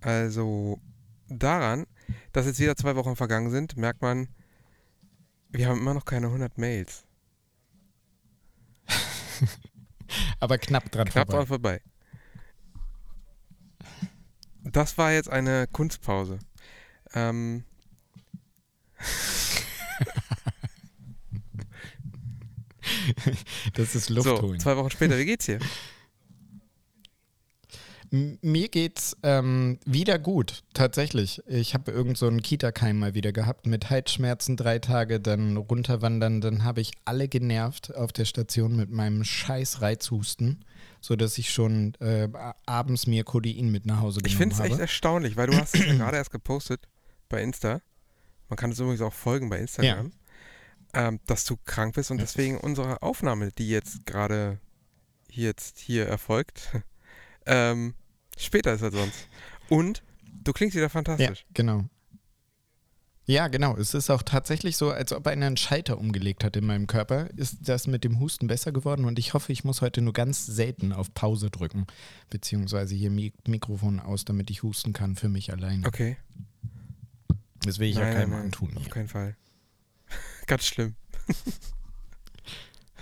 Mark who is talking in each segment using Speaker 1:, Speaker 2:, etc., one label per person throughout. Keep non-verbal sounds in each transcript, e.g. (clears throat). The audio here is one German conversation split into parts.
Speaker 1: Also daran, dass jetzt wieder zwei Wochen vergangen sind, merkt man, wir haben immer noch keine 100 Mails. (laughs)
Speaker 2: Aber knapp dran
Speaker 1: Knapp
Speaker 2: vorbei.
Speaker 1: dran vorbei. Das war jetzt eine Kunstpause. Ähm, (laughs)
Speaker 2: Das ist Luft
Speaker 1: so,
Speaker 2: holen.
Speaker 1: zwei Wochen später, wie geht's dir? (laughs)
Speaker 2: Mir geht's ähm, wieder gut, tatsächlich. Ich habe irgend so einen Kita-Keim mal wieder gehabt mit Halsschmerzen drei Tage, dann runterwandern, dann habe ich alle genervt auf der Station mit meinem scheiß Reizhusten, sodass ich schon äh, abends mir Codein mit nach Hause genommen
Speaker 1: Ich finde es
Speaker 2: habe.
Speaker 1: echt erstaunlich, weil du hast es ja (clears throat) gerade erst gepostet bei Insta. Man kann es übrigens auch folgen bei Instagram. Ähm, dass du krank bist und deswegen unsere Aufnahme, die jetzt gerade hier jetzt hier erfolgt, ähm, später ist als sonst. Und du klingst wieder
Speaker 2: Ja,
Speaker 1: fantastisch.
Speaker 2: genau. Ja, genau. Es ist auch tatsächlich so, als ob einer einen Schalter umgelegt hat in meinem Körper. Ist das mit dem Husten besser geworden und ich hoffe, ich muss heute nur ganz selten auf Pause drücken. Beziehungsweise hier Mi Mikrofon aus, damit ich husten kann für mich alleine.
Speaker 1: Okay.
Speaker 2: Das will ich ja
Speaker 1: Nein,
Speaker 2: keinem
Speaker 1: nein, nein,
Speaker 2: antun.
Speaker 1: Auf
Speaker 2: Hier.
Speaker 1: keinen Fall. (laughs) Ganz schlimm. (laughs)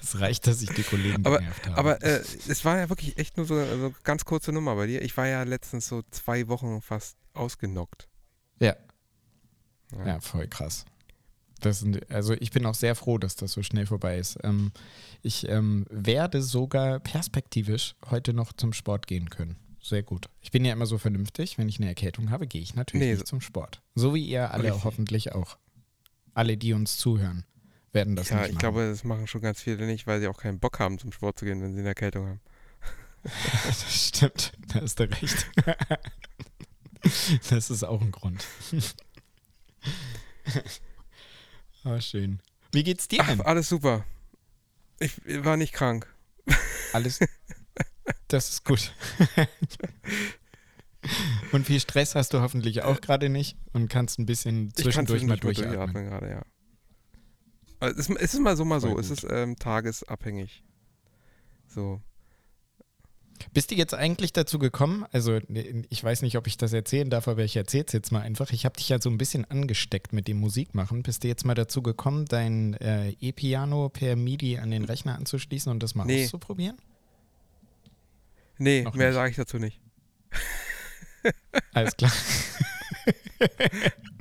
Speaker 2: Es reicht, dass ich die Kollegen
Speaker 1: Aber-
Speaker 2: genervt habe.
Speaker 1: Aber äh, es war ja wirklich echt nur so eine ganz kurze Nummer bei dir. Ich war ja letztens so zwei Wochen fast ausgenockt.
Speaker 2: ja.
Speaker 1: Ja.
Speaker 2: ja, voll krass. Sind, also ich bin auch sehr froh, dass das so schnell vorbei ist. Ähm, ich ähm, werde sogar perspektivisch heute noch zum Sport gehen können. Sehr gut. Ich bin ja immer so vernünftig. Wenn ich eine Erkältung habe, gehe ich natürlich
Speaker 1: Nee,
Speaker 2: nicht zum Sport. So wie ihr alle
Speaker 1: Richtig.
Speaker 2: hoffentlich auch. Alle, die uns zuhören, werden das
Speaker 1: ja,
Speaker 2: nicht
Speaker 1: ich
Speaker 2: machen.
Speaker 1: glaube, das machen schon ganz viele nicht, weil sie auch keinen Bock haben, zum Sport zu gehen, wenn sie eine Erkältung haben. (laughs)
Speaker 2: das stimmt. Da hast du recht. (laughs) das ist auch ein Grund. (laughs) Ah, schön. Wie geht's dir
Speaker 1: Ach, alles super. Ich war nicht krank.
Speaker 2: Alles. Das ist gut. Und viel Stress hast du hoffentlich auch gerade nicht und kannst ein bisschen
Speaker 1: Ich
Speaker 2: zwischendurch mal
Speaker 1: zwischendurch
Speaker 2: durchatmen.
Speaker 1: gerade, ja. Also es, ist- es ist mal so, mal so. Es ist ähm, tagesabhängig. So.
Speaker 2: Bist du jetzt eigentlich dazu gekommen? Also, ich weiß nicht, ob ich das erzählen darf, aber ich erzähle es jetzt mal einfach. Ich habe dich ja so ein bisschen angesteckt mit dem Musikmachen. Bist du jetzt mal dazu gekommen, dein äh, E-Piano per MIDI an den Rechner anzuschließen und das mal
Speaker 1: Nee.
Speaker 2: auszuprobieren?
Speaker 1: Nee,
Speaker 2: Noch
Speaker 1: mehr sage ich dazu nicht.
Speaker 2: Alles klar. (laughs)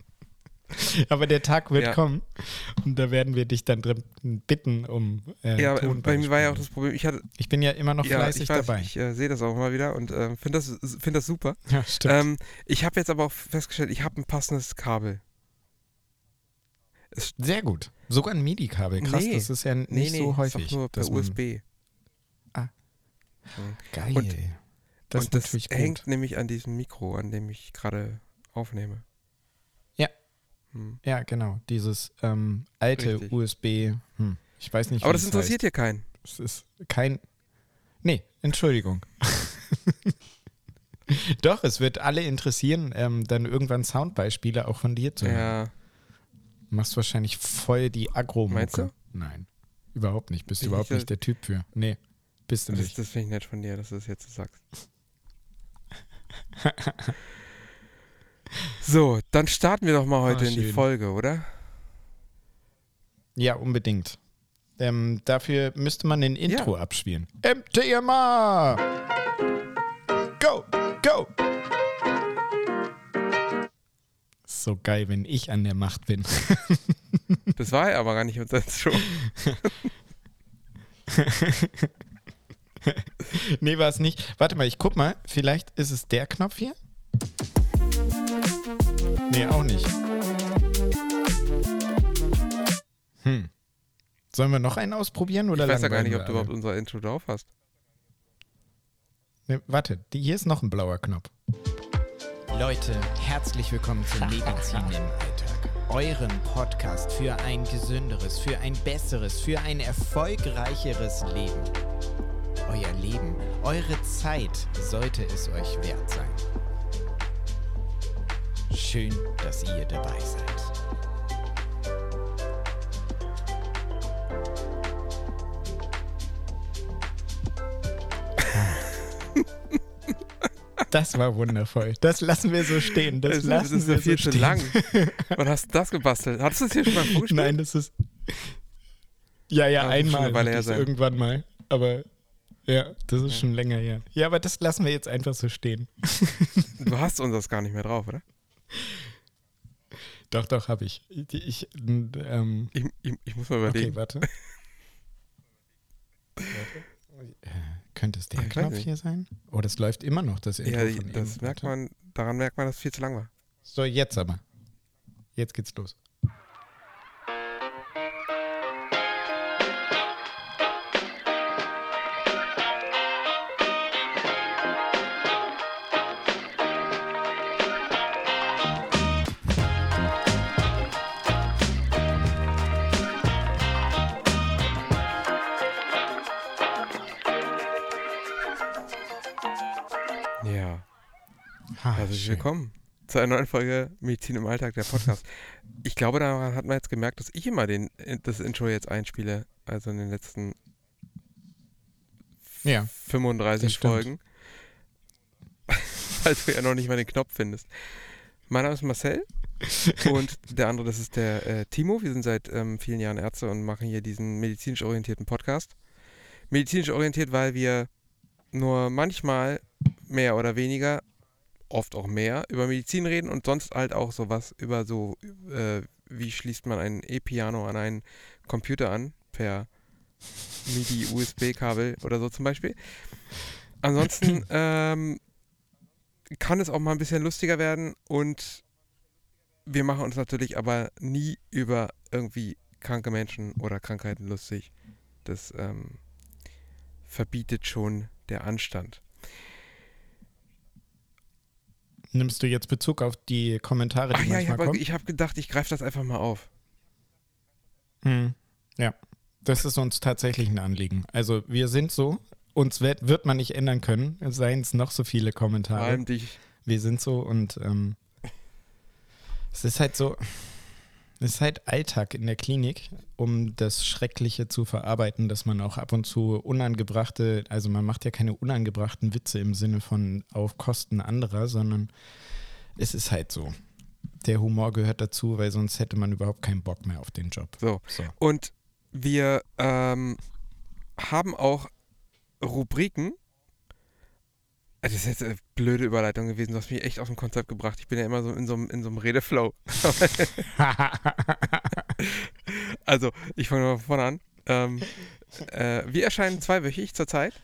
Speaker 2: (laughs) Aber der Tag wird
Speaker 1: Ja.
Speaker 2: kommen und da werden wir dich dann drin bitten um äh,
Speaker 1: ja, bei
Speaker 2: Tonbeispiele.
Speaker 1: mir war ja auch das Problem, ich hatte,
Speaker 2: Ich bin ja immer noch
Speaker 1: ja,
Speaker 2: fleißig
Speaker 1: ich weiß,
Speaker 2: dabei.
Speaker 1: ich äh, sehe das auch mal wieder und ähm, finde das, find das super.
Speaker 2: ja, stimmt.
Speaker 1: Ähm, ich habe jetzt aber auch festgestellt, ich habe ein passendes Kabel. Es,
Speaker 2: Sehr gut. Sogar ein MIDI-Kabel. Krass,
Speaker 1: Nee.
Speaker 2: das ist ja nicht
Speaker 1: nee, nee,
Speaker 2: so
Speaker 1: ist
Speaker 2: häufig.
Speaker 1: doch nur per
Speaker 2: dass man-
Speaker 1: USB.
Speaker 2: Ah. Geil.
Speaker 1: Und-
Speaker 2: das
Speaker 1: und
Speaker 2: ist
Speaker 1: das hängt nämlich an diesem Mikro, an dem ich gerade aufnehme.
Speaker 2: Ja.
Speaker 1: Hm.
Speaker 2: Ja, genau. Dieses ähm, alte
Speaker 1: Richtig.
Speaker 2: USB. Hm. Ich weiß nicht,
Speaker 1: Aber das
Speaker 2: es
Speaker 1: interessiert
Speaker 2: heißt.
Speaker 1: hier keinen.
Speaker 2: Es ist kein. Nee, Entschuldigung. (laughs) Doch, es wird alle interessieren, ähm, dann irgendwann Soundbeispiele auch von dir zu hören.
Speaker 1: Ja,
Speaker 2: Du machst wahrscheinlich voll die agro
Speaker 1: Meinst du?
Speaker 2: Nein, überhaupt nicht. Bist
Speaker 1: Ich-
Speaker 2: überhaupt
Speaker 1: ich-
Speaker 2: nicht der Typ für. Nee, bist du
Speaker 1: das,
Speaker 2: nicht.
Speaker 1: das finde ich nett von dir, dass du das jetzt so sagst. (laughs) so, dann starten wir doch mal heute
Speaker 2: Ah,
Speaker 1: in die. Folge, oder?
Speaker 2: Ja, unbedingt. Ähm, dafür müsste man ein Intro abspielen. MTMA! Go, go! So geil, wenn ich an der Macht bin. (laughs)
Speaker 1: Das war ja aber gar nicht unser Show. (laughs)
Speaker 2: nee, war es nicht. Warte mal, ich guck mal. Vielleicht ist es der Knopf hier? Nee, auch nicht. Hm. Sollen wir noch einen ausprobieren oder
Speaker 1: Ich weiß ja gar nicht, ob du überhaupt unser Intro drauf hast.
Speaker 2: Nee, warte, die, hier ist noch ein blauer Knopf. Leute, herzlich willkommen zu Medizin im Alltag. Eurem Podcast für ein gesünderes, für ein besseres, für ein erfolgreicheres Leben. Euer Leben, eure Zeit sollte es euch wert sein. Schön, dass ihr dabei seid. Das war wundervoll. Das lassen wir so stehen. Das, das lassen
Speaker 1: ist, das ist
Speaker 2: wir
Speaker 1: ja viel
Speaker 2: so
Speaker 1: zu
Speaker 2: stehen.
Speaker 1: lang. Wann hast du das gebastelt? Hattest du das hier schon mal vorgespielt?
Speaker 2: Nein, das ist. Ja, ja,
Speaker 1: Ah, muss schon
Speaker 2: einmal. irgendwann mal. Aber ja, das ist
Speaker 1: Ja.
Speaker 2: schon länger her. Ja, aber das lassen wir jetzt einfach so stehen.
Speaker 1: Du hast uns das gar nicht mehr drauf, oder?
Speaker 2: Doch, doch, habe ich. Ich, ich ähm,
Speaker 1: Ich, ich, muss mal überlegen.
Speaker 2: okay, warte. warte. Äh, könnte es der
Speaker 1: Ich weiß
Speaker 2: Knopf hier sein? Oh, das läuft immer noch, das Intro
Speaker 1: ja,
Speaker 2: von
Speaker 1: das merkt man, daran merkt man, dass es viel zu lang war.
Speaker 2: So, jetzt aber. Jetzt geht's los.
Speaker 1: Herzlich willkommen zu einer neuen Folge Medizin im Alltag, der Podcast. (laughs) ich glaube, daran hat man jetzt gemerkt, dass ich immer den, das Intro jetzt einspiele, also in den letzten
Speaker 2: Ja,
Speaker 1: 35
Speaker 2: das stimmt.
Speaker 1: Folgen. (laughs) Weil du ja noch nicht mal den Knopf findest. Mein Name ist Marcel (laughs) und der andere, das ist der äh, Timo. Wir sind seit ähm, vielen Jahren Ärzte und machen hier diesen medizinisch orientierten Podcast. Medizinisch orientiert, weil wir nur manchmal mehr oder weniger, oft auch mehr, über Medizin reden und sonst halt auch sowas über so, äh, wie schließt man ein E-Piano an einen Computer an, per MIDI-USB-Kabel oder so zum Beispiel. Ansonsten (clears throat) ähm, kann es auch mal ein bisschen lustiger werden und wir machen uns natürlich aber nie über irgendwie kranke Menschen oder Krankheiten lustig. Das ähm, verbietet schon der Anstand.
Speaker 2: Nimmst du jetzt Bezug auf die Kommentare, die
Speaker 1: Ach ja, ich
Speaker 2: manchmal
Speaker 1: habe
Speaker 2: kommen?
Speaker 1: ich hab gedacht, ich greife das einfach mal auf.
Speaker 2: Hm. Ja, das ist uns tatsächlich ein Anliegen. Also wir sind so, uns wird, wird man nicht ändern können, seien es noch so viele
Speaker 1: Vor
Speaker 2: Kommentare.
Speaker 1: allem dich.
Speaker 2: Wir sind so und ähm, es ist halt so, es ist halt Alltag in der Klinik, um das Schreckliche zu verarbeiten, dass man auch ab und zu unangebrachte, also man macht ja keine unangebrachten Witze im Sinne von auf Kosten anderer, sondern es ist halt so. Der Humor gehört dazu, weil sonst hätte man überhaupt keinen Bock mehr auf den Job.
Speaker 1: So.
Speaker 2: So.
Speaker 1: Und wir ähm, haben auch Rubriken. Das ist jetzt eine blöde Überleitung gewesen. Du hast mich echt aus dem Konzept gebracht. Ich bin ja immer so in so einem, in so einem Redeflow. (laughs) Also, ich fange mal von vorne an. Ähm, äh, wir erscheinen zweiwöchig zurzeit.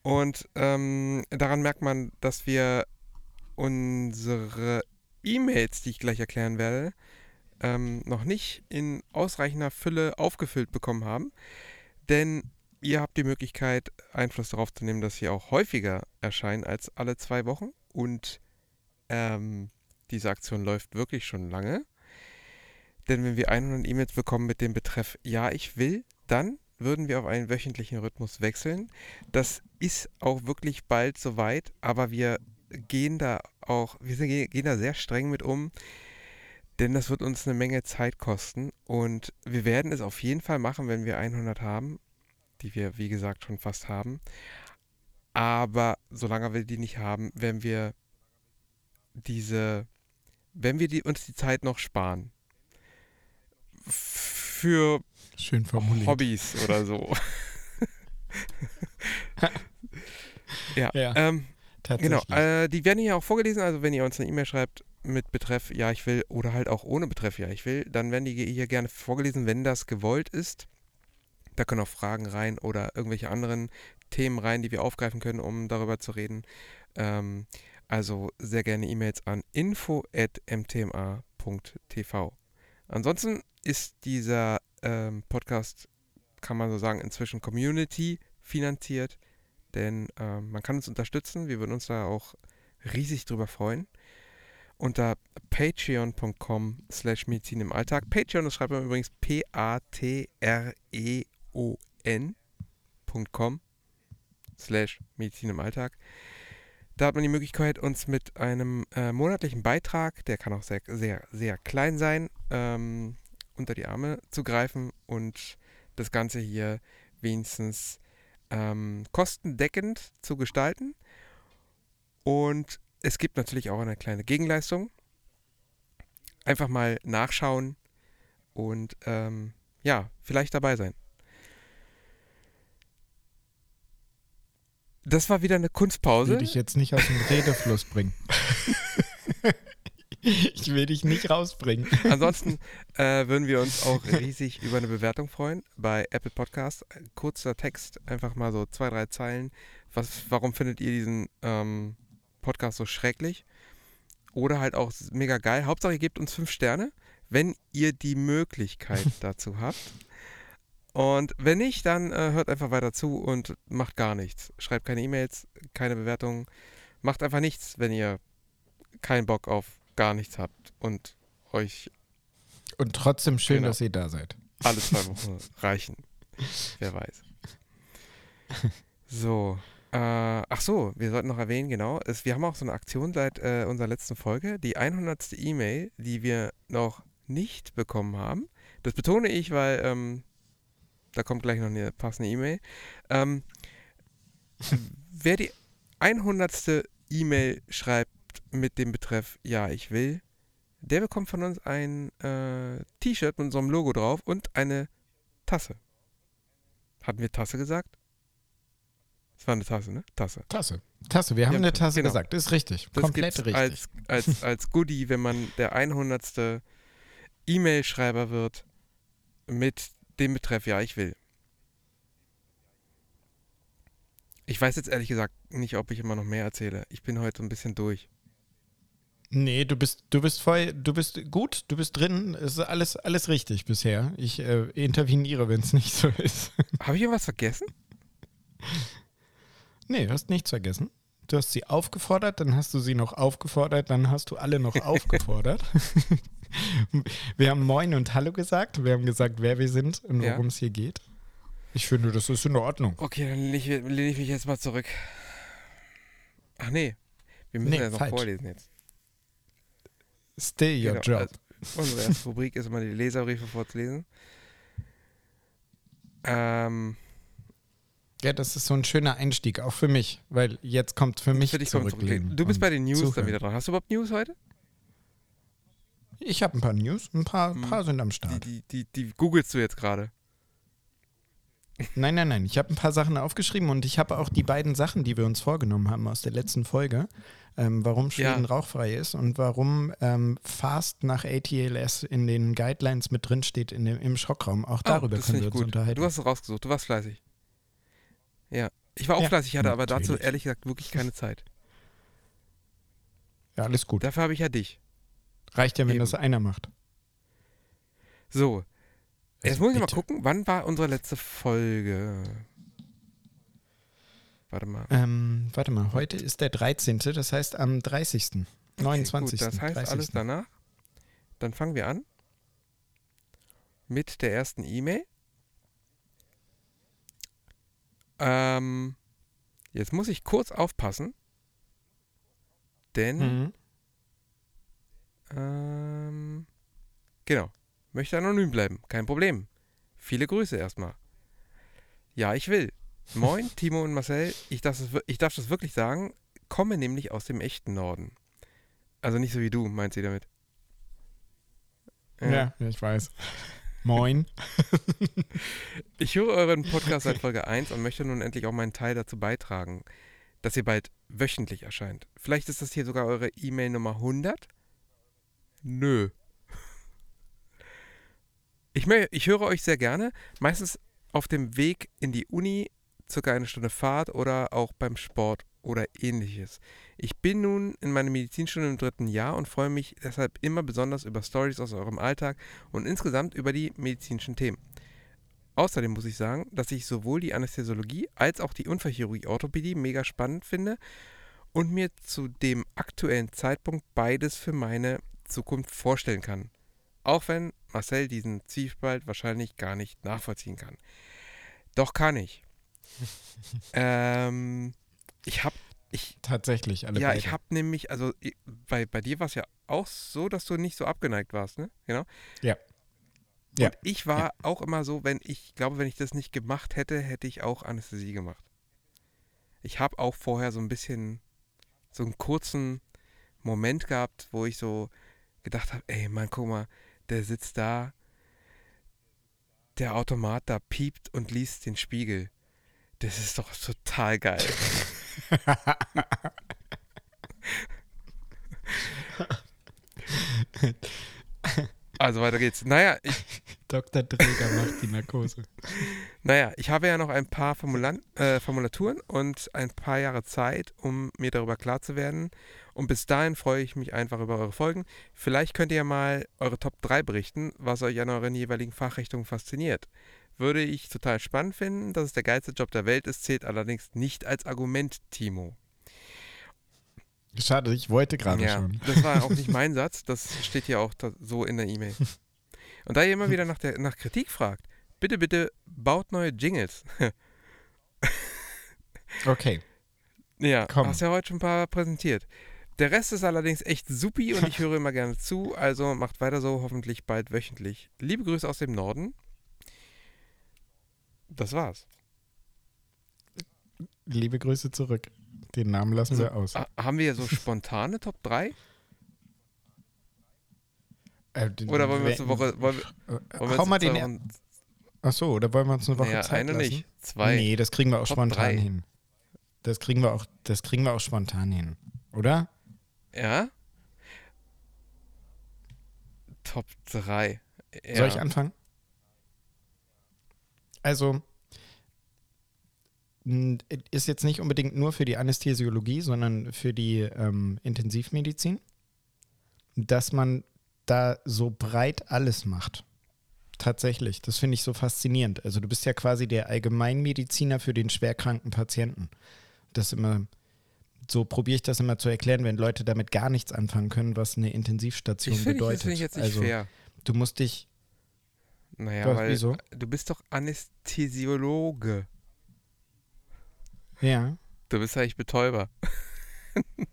Speaker 1: Und ähm, daran merkt man, dass wir unsere E-Mails, die ich gleich erklären werde, ähm, noch nicht in ausreichender Fülle aufgefüllt bekommen haben. Denn ihr habt die Möglichkeit, Einfluss darauf zu nehmen, dass sie auch häufiger erscheinen als alle zwei Wochen. Und ähm, diese Aktion läuft wirklich schon lange. Denn wenn wir 100 E-Mails bekommen mit dem Betreff Ja, ich will, dann würden wir auf einen wöchentlichen Rhythmus wechseln. Das ist auch wirklich bald soweit, aber wir gehen da auch, wir gehen da sehr streng mit um, denn das wird uns eine Menge Zeit kosten und wir werden es auf jeden Fall machen, wenn wir 100 haben, die wir wie gesagt schon fast haben. Aber solange wir die nicht haben, werden wir diese, wenn wir die, uns die Zeit noch sparen für. Hobbys oder so. (laughs) ja,
Speaker 2: Ja,
Speaker 1: ähm,
Speaker 2: tatsächlich.
Speaker 1: genau. Äh, die werden hier auch vorgelesen. Also wenn ihr uns eine E-Mail schreibt mit Betreff Ja, ich will oder halt auch ohne Betreff Ja, ich will, dann werden die hier gerne vorgelesen, wenn das gewollt ist. Da können auch Fragen rein oder irgendwelche anderen Themen rein, die wir aufgreifen können, um darüber zu reden. Ähm, also sehr gerne E-Mails an info.mtma.tv. Ansonsten ist dieser ähm, Podcast, kann man so sagen, inzwischen Community finanziert, denn ähm, man kann uns unterstützen. Wir würden uns da auch riesig drüber freuen. Unter patreon.com slash Medizin im Alltag. Patreon, das schreibt man übrigens P-A-T-R-E-O-N.com slash Medizin im Alltag. Da hat man die Möglichkeit, uns mit einem äh, monatlichen Beitrag, der kann auch sehr, sehr, sehr klein sein, ähm, unter die Arme zu greifen und das Ganze hier wenigstens ähm, kostendeckend zu gestalten. Und es gibt natürlich auch eine kleine Gegenleistung. Einfach mal nachschauen und ähm, ja, vielleicht dabei sein. Das war wieder eine Kunstpause.
Speaker 2: Ich will dich jetzt nicht aus dem Redefluss bringen. (laughs) ich will dich nicht rausbringen.
Speaker 1: Ansonsten äh, würden wir uns auch riesig über eine Bewertung freuen bei Apple Podcasts. Kurzer Text, einfach mal so zwei, drei Zeilen. Was, warum findet ihr diesen ähm, Podcast so schrecklich? Oder halt auch mega geil. Hauptsache, ihr gebt uns fünf Sterne, wenn ihr die Möglichkeit (laughs) dazu habt. Und wenn nicht, dann äh, hört einfach weiter zu und macht gar nichts. Schreibt keine E-Mails, keine Bewertungen. Macht einfach nichts, wenn ihr keinen Bock auf gar nichts habt und euch.
Speaker 2: Und trotzdem schön, genau, dass ihr da seid.
Speaker 1: Alle zwei (laughs) Wochen reichen. Wer weiß. So. Äh, ach so, wir sollten noch erwähnen, genau. Es, wir haben auch so eine Aktion seit äh, unserer letzten Folge. Die 100. E-Mail, die wir noch nicht bekommen haben. Das betone ich, weil ähm, da kommt gleich noch eine passende E-Mail. Ähm, (laughs) wer die 100. E-Mail schreibt mit dem Betreff Ja, ich will, der bekommt von uns ein äh, T-Shirt mit unserem Logo drauf und eine Tasse. Hatten wir Tasse gesagt? Das war eine Tasse, ne? Tasse.
Speaker 2: Tasse. Tasse. Wir haben ja, eine Tasse genau. gesagt. Ist richtig. Das Komplett richtig.
Speaker 1: Als, als, als Goodie, wenn man der 100. E-Mail-Schreiber wird mit dem Betreff Ja, ich will. Ich weiß jetzt ehrlich gesagt nicht, ob ich immer noch mehr erzähle. Ich bin heute ein bisschen durch.
Speaker 2: Nee, du bist, du bist voll, du bist gut, du bist drin, es ist alles, alles richtig bisher. Ich äh, interveniere, wenn es (laughs) nicht so ist.
Speaker 1: Habe ich irgendwas vergessen?
Speaker 2: Nee, du hast nichts vergessen. Du hast sie aufgefordert, dann hast du sie noch aufgefordert, dann hast du alle noch (laughs) aufgefordert. (laughs) wir haben Moin und Hallo gesagt, wir haben gesagt, wer wir sind und worum es hier geht. Ich finde, das ist in Ordnung.
Speaker 1: Okay, dann lehne ich, lehne ich mich jetzt mal zurück. Ach nee, wir müssen nee, ja noch falsch. vorlesen jetzt.
Speaker 2: Stay your genau, job.
Speaker 1: Also unsere erste Rubrik ist immer die Leserbriefe vorzulesen. Ähm,
Speaker 2: ja, das ist so ein schöner Einstieg, auch für mich, weil jetzt kommt für mich für dich zurücklehnen.
Speaker 1: Du bist bei den News dann wieder dran. Hast du überhaupt News heute?
Speaker 2: Ich habe ein paar News, ein paar, hm. paar sind am Start.
Speaker 1: Die, die, die, die googelst du jetzt gerade.
Speaker 2: Nein, nein, nein. Ich habe ein paar Sachen aufgeschrieben und ich habe auch die beiden Sachen, die wir uns vorgenommen haben aus der letzten Folge, ähm, warum Schweden ja. rauchfrei ist und warum ähm, Fast nach ATLS in den Guidelines mit drin steht in dem, im Schockraum. Auch oh, darüber oh, können wir uns gut. unterhalten.
Speaker 1: Du hast es rausgesucht, du warst fleißig. Ja, ich war auch ja, fleißig, hatte natürlich. aber dazu ehrlich gesagt wirklich keine Zeit.
Speaker 2: Ja, alles gut.
Speaker 1: Dafür habe ich ja dich.
Speaker 2: Reicht ja, wenn Eben. das einer macht.
Speaker 1: So, Jetzt also muss ich bitte. mal gucken, wann war unsere letzte Folge? Warte mal.
Speaker 2: Ähm, warte mal, heute ist der 13., das heißt am 30., okay, 29.
Speaker 1: Gut, das heißt 30. alles danach. Dann fangen wir an mit der ersten E-Mail. Ähm, jetzt muss ich kurz aufpassen, denn mhm. Ähm, genau. Möchte anonym bleiben. Kein Problem. Viele Grüße erstmal. Ja, ich will. Moin, (laughs) Timo und Marcel. Ich darf, das, ich darf das wirklich sagen. Komme nämlich aus dem echten Norden. Also nicht so wie du, meint sie damit.
Speaker 2: Ja, ja ich weiß. Moin. (laughs)
Speaker 1: ich höre euren Podcast seit Folge 1 und möchte nun endlich auch meinen Teil dazu beitragen, dass ihr bald wöchentlich erscheint. Vielleicht ist das hier sogar eure E-Mail Nummer 100? Nö. Ich, ich höre euch sehr gerne, meistens auf dem Weg in die Uni, circa eine Stunde Fahrt oder auch beim Sport oder ähnliches. Ich bin nun in meiner Medizinstunde im dritten Jahr und freue mich deshalb immer besonders über Stories aus eurem Alltag und insgesamt über die medizinischen Themen. Außerdem muss ich sagen, dass ich sowohl die Anästhesiologie als auch die Unfallchirurgie Orthopädie mega spannend finde und mir zu dem aktuellen Zeitpunkt beides für meine Zukunft vorstellen kann. Auch wenn Marcel diesen Zwiespalt wahrscheinlich gar nicht nachvollziehen kann. Doch kann ich. (laughs) ähm, ich habe ich
Speaker 2: tatsächlich alle
Speaker 1: Ja, beide. ich habe nämlich also bei bei dir war es ja auch so, dass du nicht so abgeneigt warst, ne? Genau.
Speaker 2: Ja.
Speaker 1: Und ja. ich war ja. auch immer so, wenn ich glaube, wenn ich das nicht gemacht hätte, hätte ich auch Anästhesie gemacht. Ich habe auch vorher so ein bisschen so einen kurzen Moment gehabt, wo ich so gedacht habe, ey, Mann, guck mal, der sitzt da, der Automat da piept und liest den Spiegel. Das ist doch total geil. (laughs) also weiter geht's. Naja, ich,
Speaker 2: Dr. Träger macht die Narkose. (laughs)
Speaker 1: Naja, ich habe ja noch ein paar Formulan äh, Formulaturen und ein paar Jahre Zeit, um mir darüber klar zu werden. Und bis dahin freue ich mich einfach über eure Folgen. Vielleicht könnt ihr ja mal eure Top 3 berichten, was euch an euren jeweiligen Fachrichtungen fasziniert. Würde ich total spannend finden, dass es der geilste Job der Welt ist, zählt allerdings nicht als Argument, Timo.
Speaker 2: Schade, ich wollte gerade ja, schon.
Speaker 1: Das war auch nicht (laughs) mein Satz, das steht hier auch so in der E-Mail. Und da ihr immer wieder nach, der, nach Kritik fragt, bitte, bitte baut neue Jingles. (laughs)
Speaker 2: okay.
Speaker 1: Ja, Komm. hast ja heute schon ein paar präsentiert. Der Rest ist allerdings echt supi und ich (laughs) höre immer gerne zu, also macht weiter so, hoffentlich bald wöchentlich. Liebe Grüße aus dem Norden. Das war's.
Speaker 2: Liebe Grüße zurück. Den Namen lassen also, wir aus.
Speaker 1: Haben wir so (laughs) spontane Top 3? Äh, oder wollen wir uns eine Woche. Wollen wir,
Speaker 2: äh, wollen wir Hau mal den. Wochen, Achso, oder wollen wir uns eine Woche naja, Zeit eine lassen? nicht,
Speaker 1: zwei.
Speaker 2: Nee, das kriegen wir auch Top spontan drei. hin. Das kriegen wir auch, das kriegen wir auch spontan hin, oder?
Speaker 1: Ja? Top 3.
Speaker 2: Ja. Soll ich anfangen? Also, ist jetzt nicht unbedingt nur für die Anästhesiologie, sondern für die ähm, Intensivmedizin, dass man da so breit alles macht. Tatsächlich, das finde ich so faszinierend. Also du bist ja quasi der Allgemeinmediziner für den schwerkranken Patienten. Das immer, so probiere ich das immer zu erklären, wenn Leute damit gar nichts anfangen können, was eine (laughs) Intensivstation ich find, bedeutet. Das finde ich jetzt nicht also, fair. Du musst dich.
Speaker 1: Naja, was, weil wieso? du bist doch Anästhesiologe.
Speaker 2: Ja.
Speaker 1: Du bist eigentlich Betäuber. (laughs)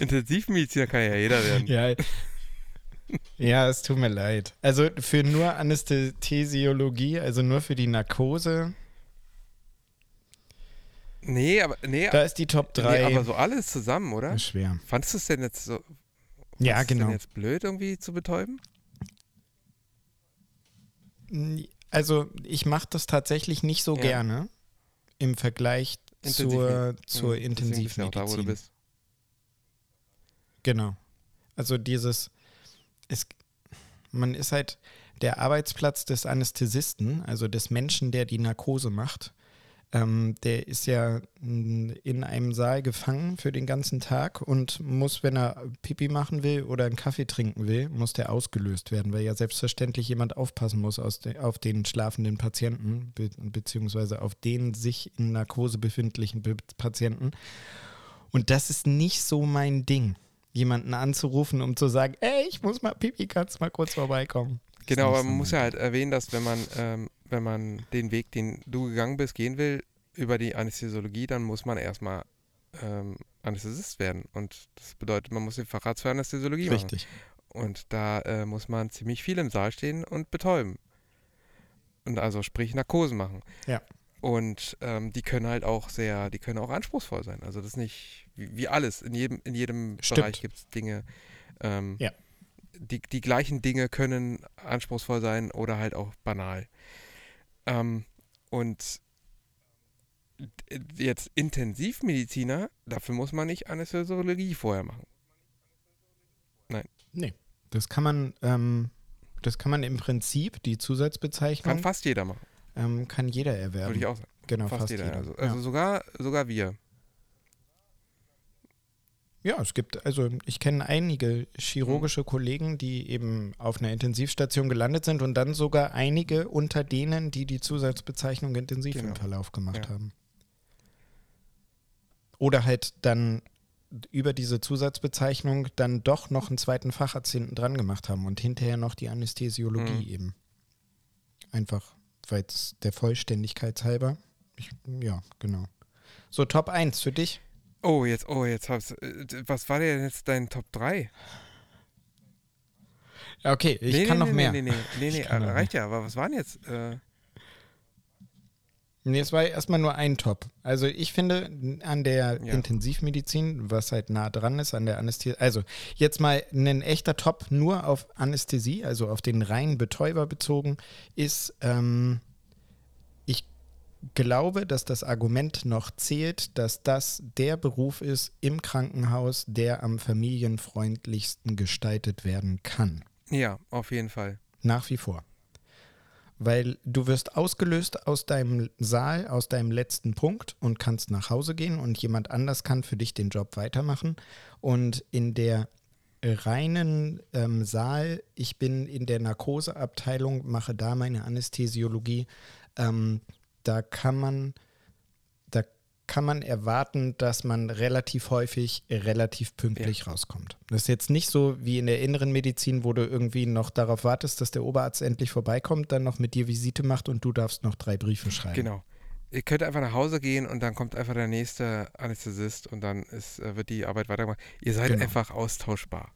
Speaker 1: Intensivmediziner kann ja jeder werden.
Speaker 2: Ja. (laughs) Ja, es tut mir leid. Also für nur Anästhesiologie, also nur für die Narkose.
Speaker 1: Nee, aber nee,
Speaker 2: da ist die Top 3.
Speaker 1: Nee, aber so alles zusammen, oder?
Speaker 2: Ist schwer.
Speaker 1: Fandest du es denn jetzt so
Speaker 2: Ja, genau. Denn
Speaker 1: jetzt blöd irgendwie zu betäuben?
Speaker 2: Also, ich mache das tatsächlich nicht so ja. gerne im Vergleich zur, zur Intensivmedizin. Ja da, wo du bist. Genau. Also dieses, es, man ist halt der Arbeitsplatz des Anästhesisten, also des Menschen, der die Narkose macht. Ähm, der ist ja in einem Saal gefangen für den ganzen Tag und muss, wenn er Pipi machen will oder einen Kaffee trinken will, muss der ausgelöst werden, weil ja selbstverständlich jemand aufpassen muss de auf den schlafenden Patienten, be beziehungsweise auf den sich in Narkose befindlichen Patienten. Und das ist nicht so mein Ding jemanden anzurufen, um zu sagen, ey, ich muss mal Pipi, kannst mal kurz vorbeikommen.
Speaker 1: Genau, aber man muss ja halt erwähnen, dass wenn man, ähm, wenn man den Weg, den du gegangen bist, gehen will, über die Anästhesiologie, dann muss man erstmal ähm, Anästhesist werden. Und das bedeutet, man muss den Facharzt für Anästhesiologie
Speaker 2: Richtig.
Speaker 1: machen. Und da äh, muss man ziemlich viel im Saal stehen und betäuben. Und also sprich Narkosen machen.
Speaker 2: Ja.
Speaker 1: Und ähm, die können halt auch sehr, die können auch anspruchsvoll sein. Also das ist nicht wie, wie alles. In jedem, in jedem Bereich gibt es Dinge. Ähm,
Speaker 2: ja.
Speaker 1: Die, die gleichen Dinge können anspruchsvoll sein oder halt auch banal. Ähm, und jetzt Intensivmediziner, dafür muss man nicht Anästhesiologie vorher machen. Nein.
Speaker 2: Nee. Das kann man, ähm, das kann man im Prinzip, die Zusatzbezeichnung.
Speaker 1: Kann fast jeder machen.
Speaker 2: Ähm, kann jeder erwerben.
Speaker 1: Würde ich auch sagen.
Speaker 2: Genau, fast, fast
Speaker 1: jeder.
Speaker 2: jeder.
Speaker 1: Also, also ja. sogar, sogar wir.
Speaker 2: Ja, es gibt, also ich kenne einige chirurgische mhm. Kollegen, die eben auf einer Intensivstation gelandet sind und dann sogar einige unter denen, die die Zusatzbezeichnung intensiv genau. im Verlauf gemacht ja. haben. Oder halt dann über diese Zusatzbezeichnung dann doch noch einen zweiten Facharzt hinten dran gemacht haben und hinterher noch die Anästhesiologie mhm. eben. Einfach weil es der Vollständigkeit halber. Ich, ja, genau. So, Top 1 für dich.
Speaker 1: Oh, jetzt, oh, jetzt hab's. Äh, was war denn jetzt dein Top 3?
Speaker 2: Okay, ich nee, kann nee, noch
Speaker 1: nee,
Speaker 2: mehr.
Speaker 1: Nee, nee, nee, nee, nee reicht ja, aber was waren jetzt? Äh
Speaker 2: Nee, es war erstmal nur ein Top. Also ich finde an der ja. Intensivmedizin, was halt nah dran ist, an der Anästhesie, also jetzt mal ein echter Top nur auf Anästhesie, also auf den reinen Betäuber bezogen, ist, ähm, glaube, dass das Argument noch zählt, dass das der Beruf ist im Krankenhaus, der am familienfreundlichsten gestaltet werden kann.
Speaker 1: Ja, auf jeden Fall.
Speaker 2: Nach wie vor weil du wirst ausgelöst aus deinem Saal, aus deinem letzten Punkt und kannst nach Hause gehen und jemand anders kann für dich den Job weitermachen. Und in der reinen ähm, Saal, ich bin in der Narkoseabteilung, mache da meine Anästhesiologie, ähm, da kann man kann man erwarten, dass man relativ häufig relativ pünktlich ja. rauskommt. Das ist jetzt nicht so wie in der inneren Medizin, wo du irgendwie noch darauf wartest, dass der Oberarzt endlich vorbeikommt, dann noch mit dir Visite macht und du darfst noch drei Briefe schreiben.
Speaker 1: Genau. Ihr könnt einfach nach Hause gehen und dann kommt einfach der nächste Anästhesist und dann ist, äh, wird die Arbeit weitergemacht. Ihr seid genau. einfach austauschbar.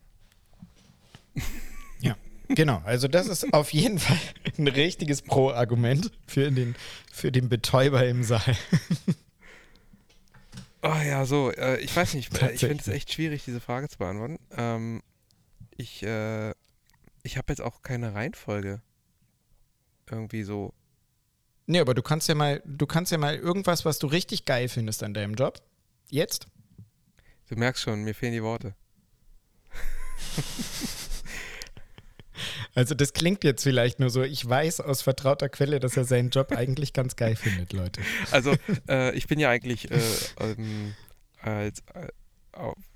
Speaker 2: Ja. (laughs) Genau, also das ist auf jeden Fall ein richtiges Pro-Argument für den, für den Betäuber im Saal.
Speaker 1: Oh ja, so, äh, ich weiß nicht, ich finde es echt schwierig, diese Frage zu beantworten. Ähm, ich äh, ich habe jetzt auch keine Reihenfolge. Irgendwie so.
Speaker 2: Nee, aber du kannst ja mal, du kannst ja mal irgendwas, was du richtig geil findest an deinem Job. Jetzt?
Speaker 1: Du merkst schon, mir fehlen die Worte. (laughs)
Speaker 2: Also das klingt jetzt vielleicht nur so, ich weiß aus vertrauter Quelle, dass er seinen Job eigentlich ganz geil findet, Leute.
Speaker 1: Also äh, ich bin ja eigentlich äh, ähm, als, äh,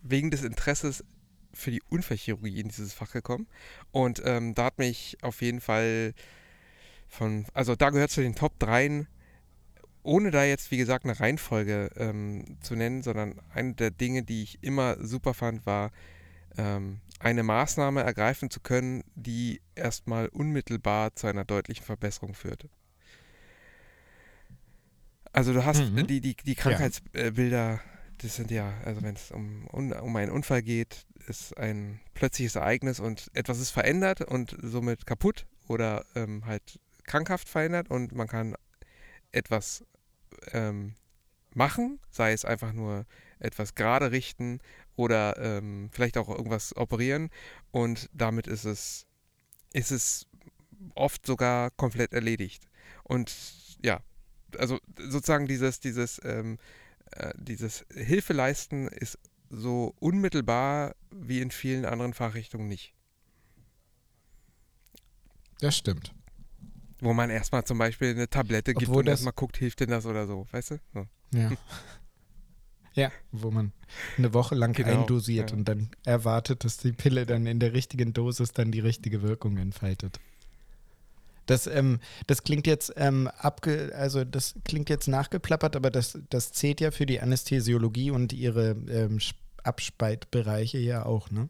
Speaker 1: wegen des Interesses für die Unfallchirurgie in dieses Fach gekommen und ähm, da hat mich auf jeden Fall von, also da gehört zu den Top 3 ohne da jetzt, wie gesagt, eine Reihenfolge ähm, zu nennen, sondern eine der Dinge, die ich immer super fand, war ähm, eine Maßnahme ergreifen zu können, die erstmal unmittelbar zu einer deutlichen Verbesserung führt. Also du hast mhm. die, die, die Krankheitsbilder, das sind ja, also wenn es um, um einen Unfall geht, ist ein plötzliches Ereignis und etwas ist verändert und somit kaputt oder ähm, halt krankhaft verändert und man kann etwas ähm, machen, sei es einfach nur etwas gerade richten oder ähm, vielleicht auch irgendwas operieren und damit ist es, ist es oft sogar komplett erledigt. Und ja, also sozusagen dieses, dieses, ähm, äh, dieses Hilfeleisten ist so unmittelbar wie in vielen anderen Fachrichtungen nicht.
Speaker 2: Das stimmt.
Speaker 1: Wo man erstmal zum Beispiel eine Tablette Obwohl gibt und erstmal guckt, hilft denn das oder so, weißt du? So.
Speaker 2: Ja. (laughs) Ja, wo man eine Woche lang genau, eindosiert ja. und dann erwartet, dass die Pille dann in der richtigen Dosis dann die richtige Wirkung entfaltet. Das, ähm, das klingt jetzt ähm, abge, also das klingt jetzt nachgeplappert, aber das, das zählt ja für die Anästhesiologie und ihre ähm, Abspeitbereiche ja auch, ne?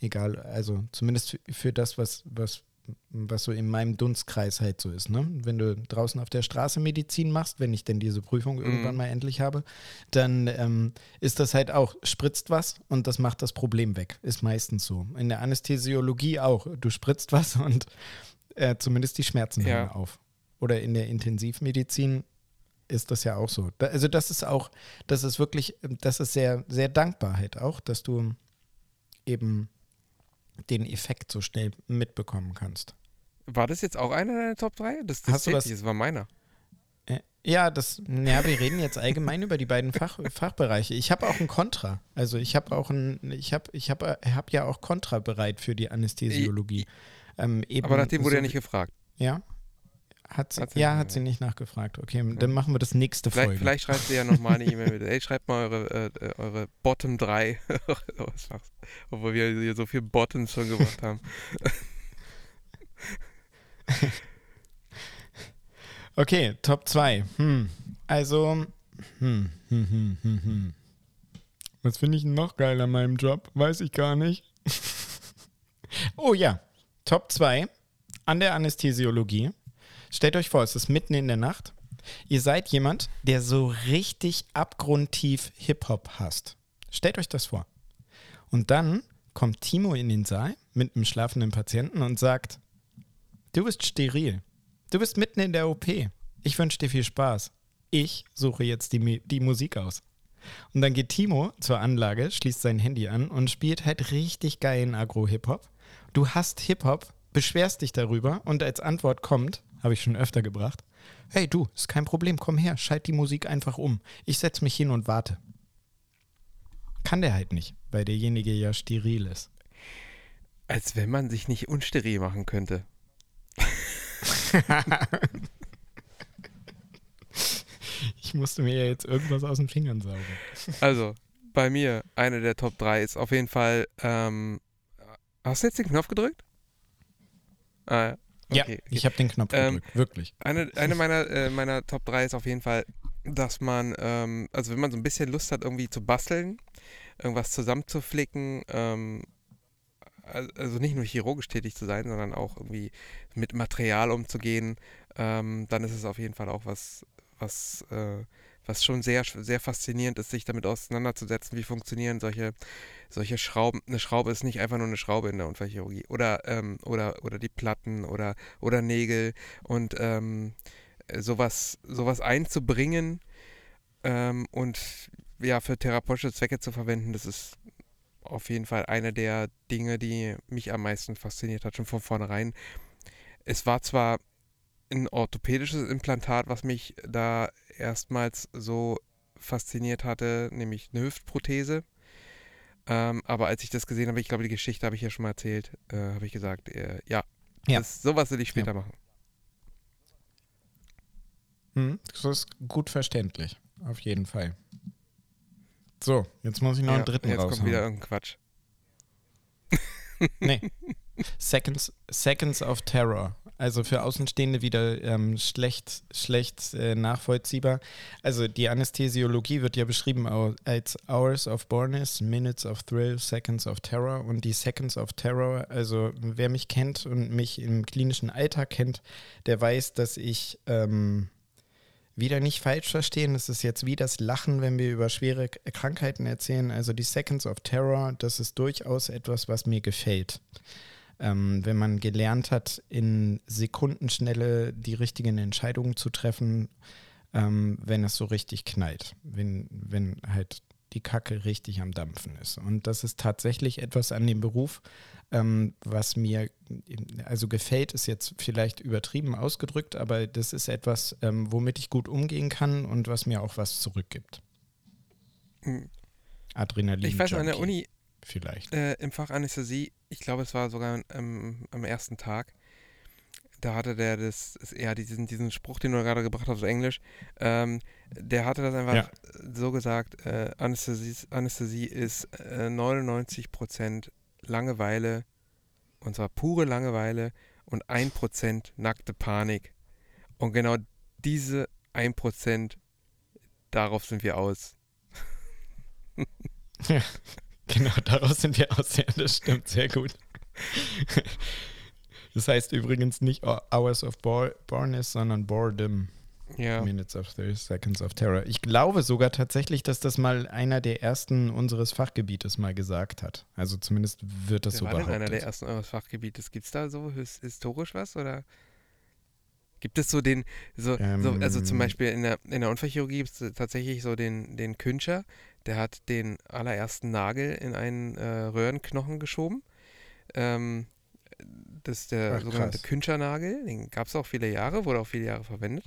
Speaker 2: Egal, also zumindest für das, was, was was so in meinem Dunstkreis halt so ist. Ne? Wenn du draußen auf der Straße Medizin machst, wenn ich denn diese Prüfung mhm. irgendwann mal endlich habe, dann ähm, ist das halt auch, spritzt was und das macht das Problem weg. Ist meistens so. In der Anästhesiologie auch. Du spritzt was (laughs) und äh, zumindest die Schmerzen ja. hören auf. Oder in der Intensivmedizin ist das ja auch so. Also das ist auch, das ist wirklich, das ist sehr, sehr Dankbarkeit auch, dass du eben den Effekt so schnell mitbekommen kannst.
Speaker 1: War das jetzt auch einer deiner Top 3? Das, das,
Speaker 2: Hast du das?
Speaker 1: das war meiner.
Speaker 2: Äh, ja, das, ja, wir reden jetzt allgemein (laughs) über die beiden Fach, Fachbereiche. Ich habe auch ein Kontra. Also ich habe auch ein, ich habe, ich habe, hab ja auch Kontra bereit für die Anästhesiologie.
Speaker 1: Ähm, Aber nach dem wurde so, ja nicht gefragt.
Speaker 2: Ja. Hat sie, hat sie ja, hat sie nicht nachgefragt. Okay, okay, dann machen wir das nächste
Speaker 1: vielleicht,
Speaker 2: Folge.
Speaker 1: Vielleicht schreibt sie ja nochmal eine (laughs) E-Mail mit. Ey, schreibt mal eure, äh, äh eure Bottom 3. (laughs) Obwohl wir hier so viele Bottoms schon gemacht haben. (laughs)
Speaker 2: okay, Top 2. Hm. Also, hm, hm, hm, hm, hm. Was finde ich noch geil an meinem Job? Weiß ich gar nicht. oh ja, Top 2 an der Anästhesiologie Stellt euch vor, es ist mitten in der Nacht. Ihr seid jemand, der so richtig abgrundtief Hip-Hop hasst. Stellt euch das vor. Und dann kommt Timo in den Saal mit einem schlafenden Patienten und sagt, du bist steril. Du bist mitten in der OP. Ich wünsche dir viel Spaß. ich suche jetzt die, die Musik aus. Und dann geht Timo zur Anlage, schließt sein Handy an und spielt halt richtig geilen Agro-Hip-Hop. Du hast Hip-Hop, beschwerst dich darüber und als Antwort kommt, habe ich schon öfter gebracht, hey du, ist kein Problem, komm her, schalt die Musik einfach um. Ich setze mich hin und warte. Kann der halt nicht, weil derjenige ja steril ist.
Speaker 1: Als wenn man sich nicht unsteril machen könnte. (laughs)
Speaker 2: ich musste mir ja jetzt irgendwas aus den Fingern saugen.
Speaker 1: Also, bei mir, eine der Top 3 ist auf jeden Fall. Ähm, hast du jetzt den Knopf gedrückt?
Speaker 2: Ah, ja. Okay, ja, ich habe den Knopf ähm, gedrückt, wirklich.
Speaker 1: Eine, eine meiner, äh, meiner Top 3 ist auf jeden Fall, dass man, ähm, also wenn man so ein bisschen Lust hat, irgendwie zu basteln, irgendwas zusammenzuflicken, ähm, also nicht nur chirurgisch tätig zu sein, sondern auch irgendwie mit Material umzugehen, ähm, dann ist es auf jeden Fall auch was, was, äh, was schon sehr, sehr faszinierend ist, sich damit auseinanderzusetzen, wie funktionieren solche, solche Schrauben. Eine Schraube ist nicht einfach nur eine Schraube in der Unfallchirurgie. Oder, ähm, oder, oder die Platten oder, oder Nägel und ähm, sowas, sowas einzubringen ähm, und ja, für therapeutische Zwecke zu verwenden, das ist auf jeden Fall eine der Dinge, die mich am meisten fasziniert hat, schon von vornherein. Es war zwar ein orthopädisches Implantat, was mich da erstmals so fasziniert hatte, nämlich eine Hüftprothese. Ähm, aber als ich das gesehen habe, ich glaube, die Geschichte habe ich ja schon mal erzählt, äh, habe ich gesagt, äh, ja, ja. Das, sowas will ich später ja. machen.
Speaker 2: Hm, das ist gut verständlich, auf jeden Fall. So, jetzt muss ich noch ja, einen dritten
Speaker 1: jetzt
Speaker 2: raushauen.
Speaker 1: Jetzt kommt wieder irgendein Quatsch.
Speaker 2: nee. (laughs) Seconds, Seconds of Terror. Also für Außenstehende wieder ähm, schlecht, schlecht äh, nachvollziehbar. Also die Anästhesiologie wird ja beschrieben als Hours of Bornness, Minutes of Thrill, Seconds of Terror. Und die Seconds of Terror, also wer mich kennt und mich im klinischen Alltag kennt, der weiß, dass ich ähm, wieder nicht falsch verstehen, das ist jetzt wie das Lachen, wenn wir über schwere Krankheiten erzählen. Also die Seconds of Terror, das ist durchaus etwas, was mir gefällt. Ähm, wenn man gelernt hat, in Sekundenschnelle die richtigen Entscheidungen zu treffen, ähm, wenn es so richtig knallt, wenn, wenn halt die Kacke richtig am Dampfen ist. Und das ist tatsächlich etwas an dem Beruf, ähm, was mir, also gefällt, ist jetzt vielleicht übertrieben ausgedrückt, aber das ist etwas, ähm, womit ich gut umgehen kann und was mir auch was zurückgibt. Hm. Adrenalin.
Speaker 1: Ich weiß, an der Uni
Speaker 2: vielleicht.
Speaker 1: Äh, Im Fach Anästhesie, ich glaube, es war sogar ähm, am ersten Tag, da hatte der das, ja, diesen, diesen Spruch, den du gerade gebracht hast auf Englisch, ähm, der hatte das einfach ja. so gesagt, äh, Anästhesie, Anästhesie ist äh, 99% Langeweile, und zwar pure Langeweile und 1% nackte Panik. Und genau diese 1%, darauf sind wir aus. (laughs) (laughs)
Speaker 2: ja, genau, darauf sind wir aus. Ja, das stimmt, sehr gut. Das heißt übrigens nicht Hours of Bornness, sondern Boredom. Ja. Minutes of 30 Seconds of Terror. Ich glaube sogar tatsächlich, dass das mal einer der ersten unseres Fachgebietes mal gesagt hat. Also zumindest wird das Wer so war behauptet.
Speaker 1: Denn einer der ersten eures Fachgebietes. Gibt es da so historisch was oder? Gibt es so den, so, ähm, so also zum Beispiel in der, in der Unfallchirurgie gibt es tatsächlich so den, den Künscher, der hat den allerersten Nagel in einen äh, Röhrenknochen geschoben. Ähm, das ist der Ach, sogenannte Künschernagel. Den gab es auch viele Jahre, wurde auch viele Jahre verwendet.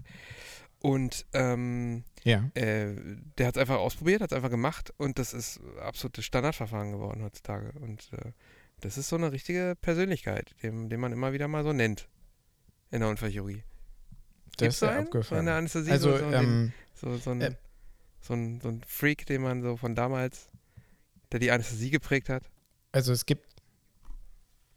Speaker 1: Und ähm, ja. äh, der hat es einfach ausprobiert, hat es einfach gemacht und das ist absolutes Standardverfahren geworden heutzutage. Und äh, das ist so eine richtige Persönlichkeit, den, den man immer wieder mal so nennt in der Unfallchirurgie.
Speaker 2: Das ist ja abgefahren.
Speaker 1: In der Anästhesie also, so, so, ähm, so, so, ein, äh, so, ein, so ein Freak, den man so von damals, der die Anästhesie geprägt hat.
Speaker 2: Also es gibt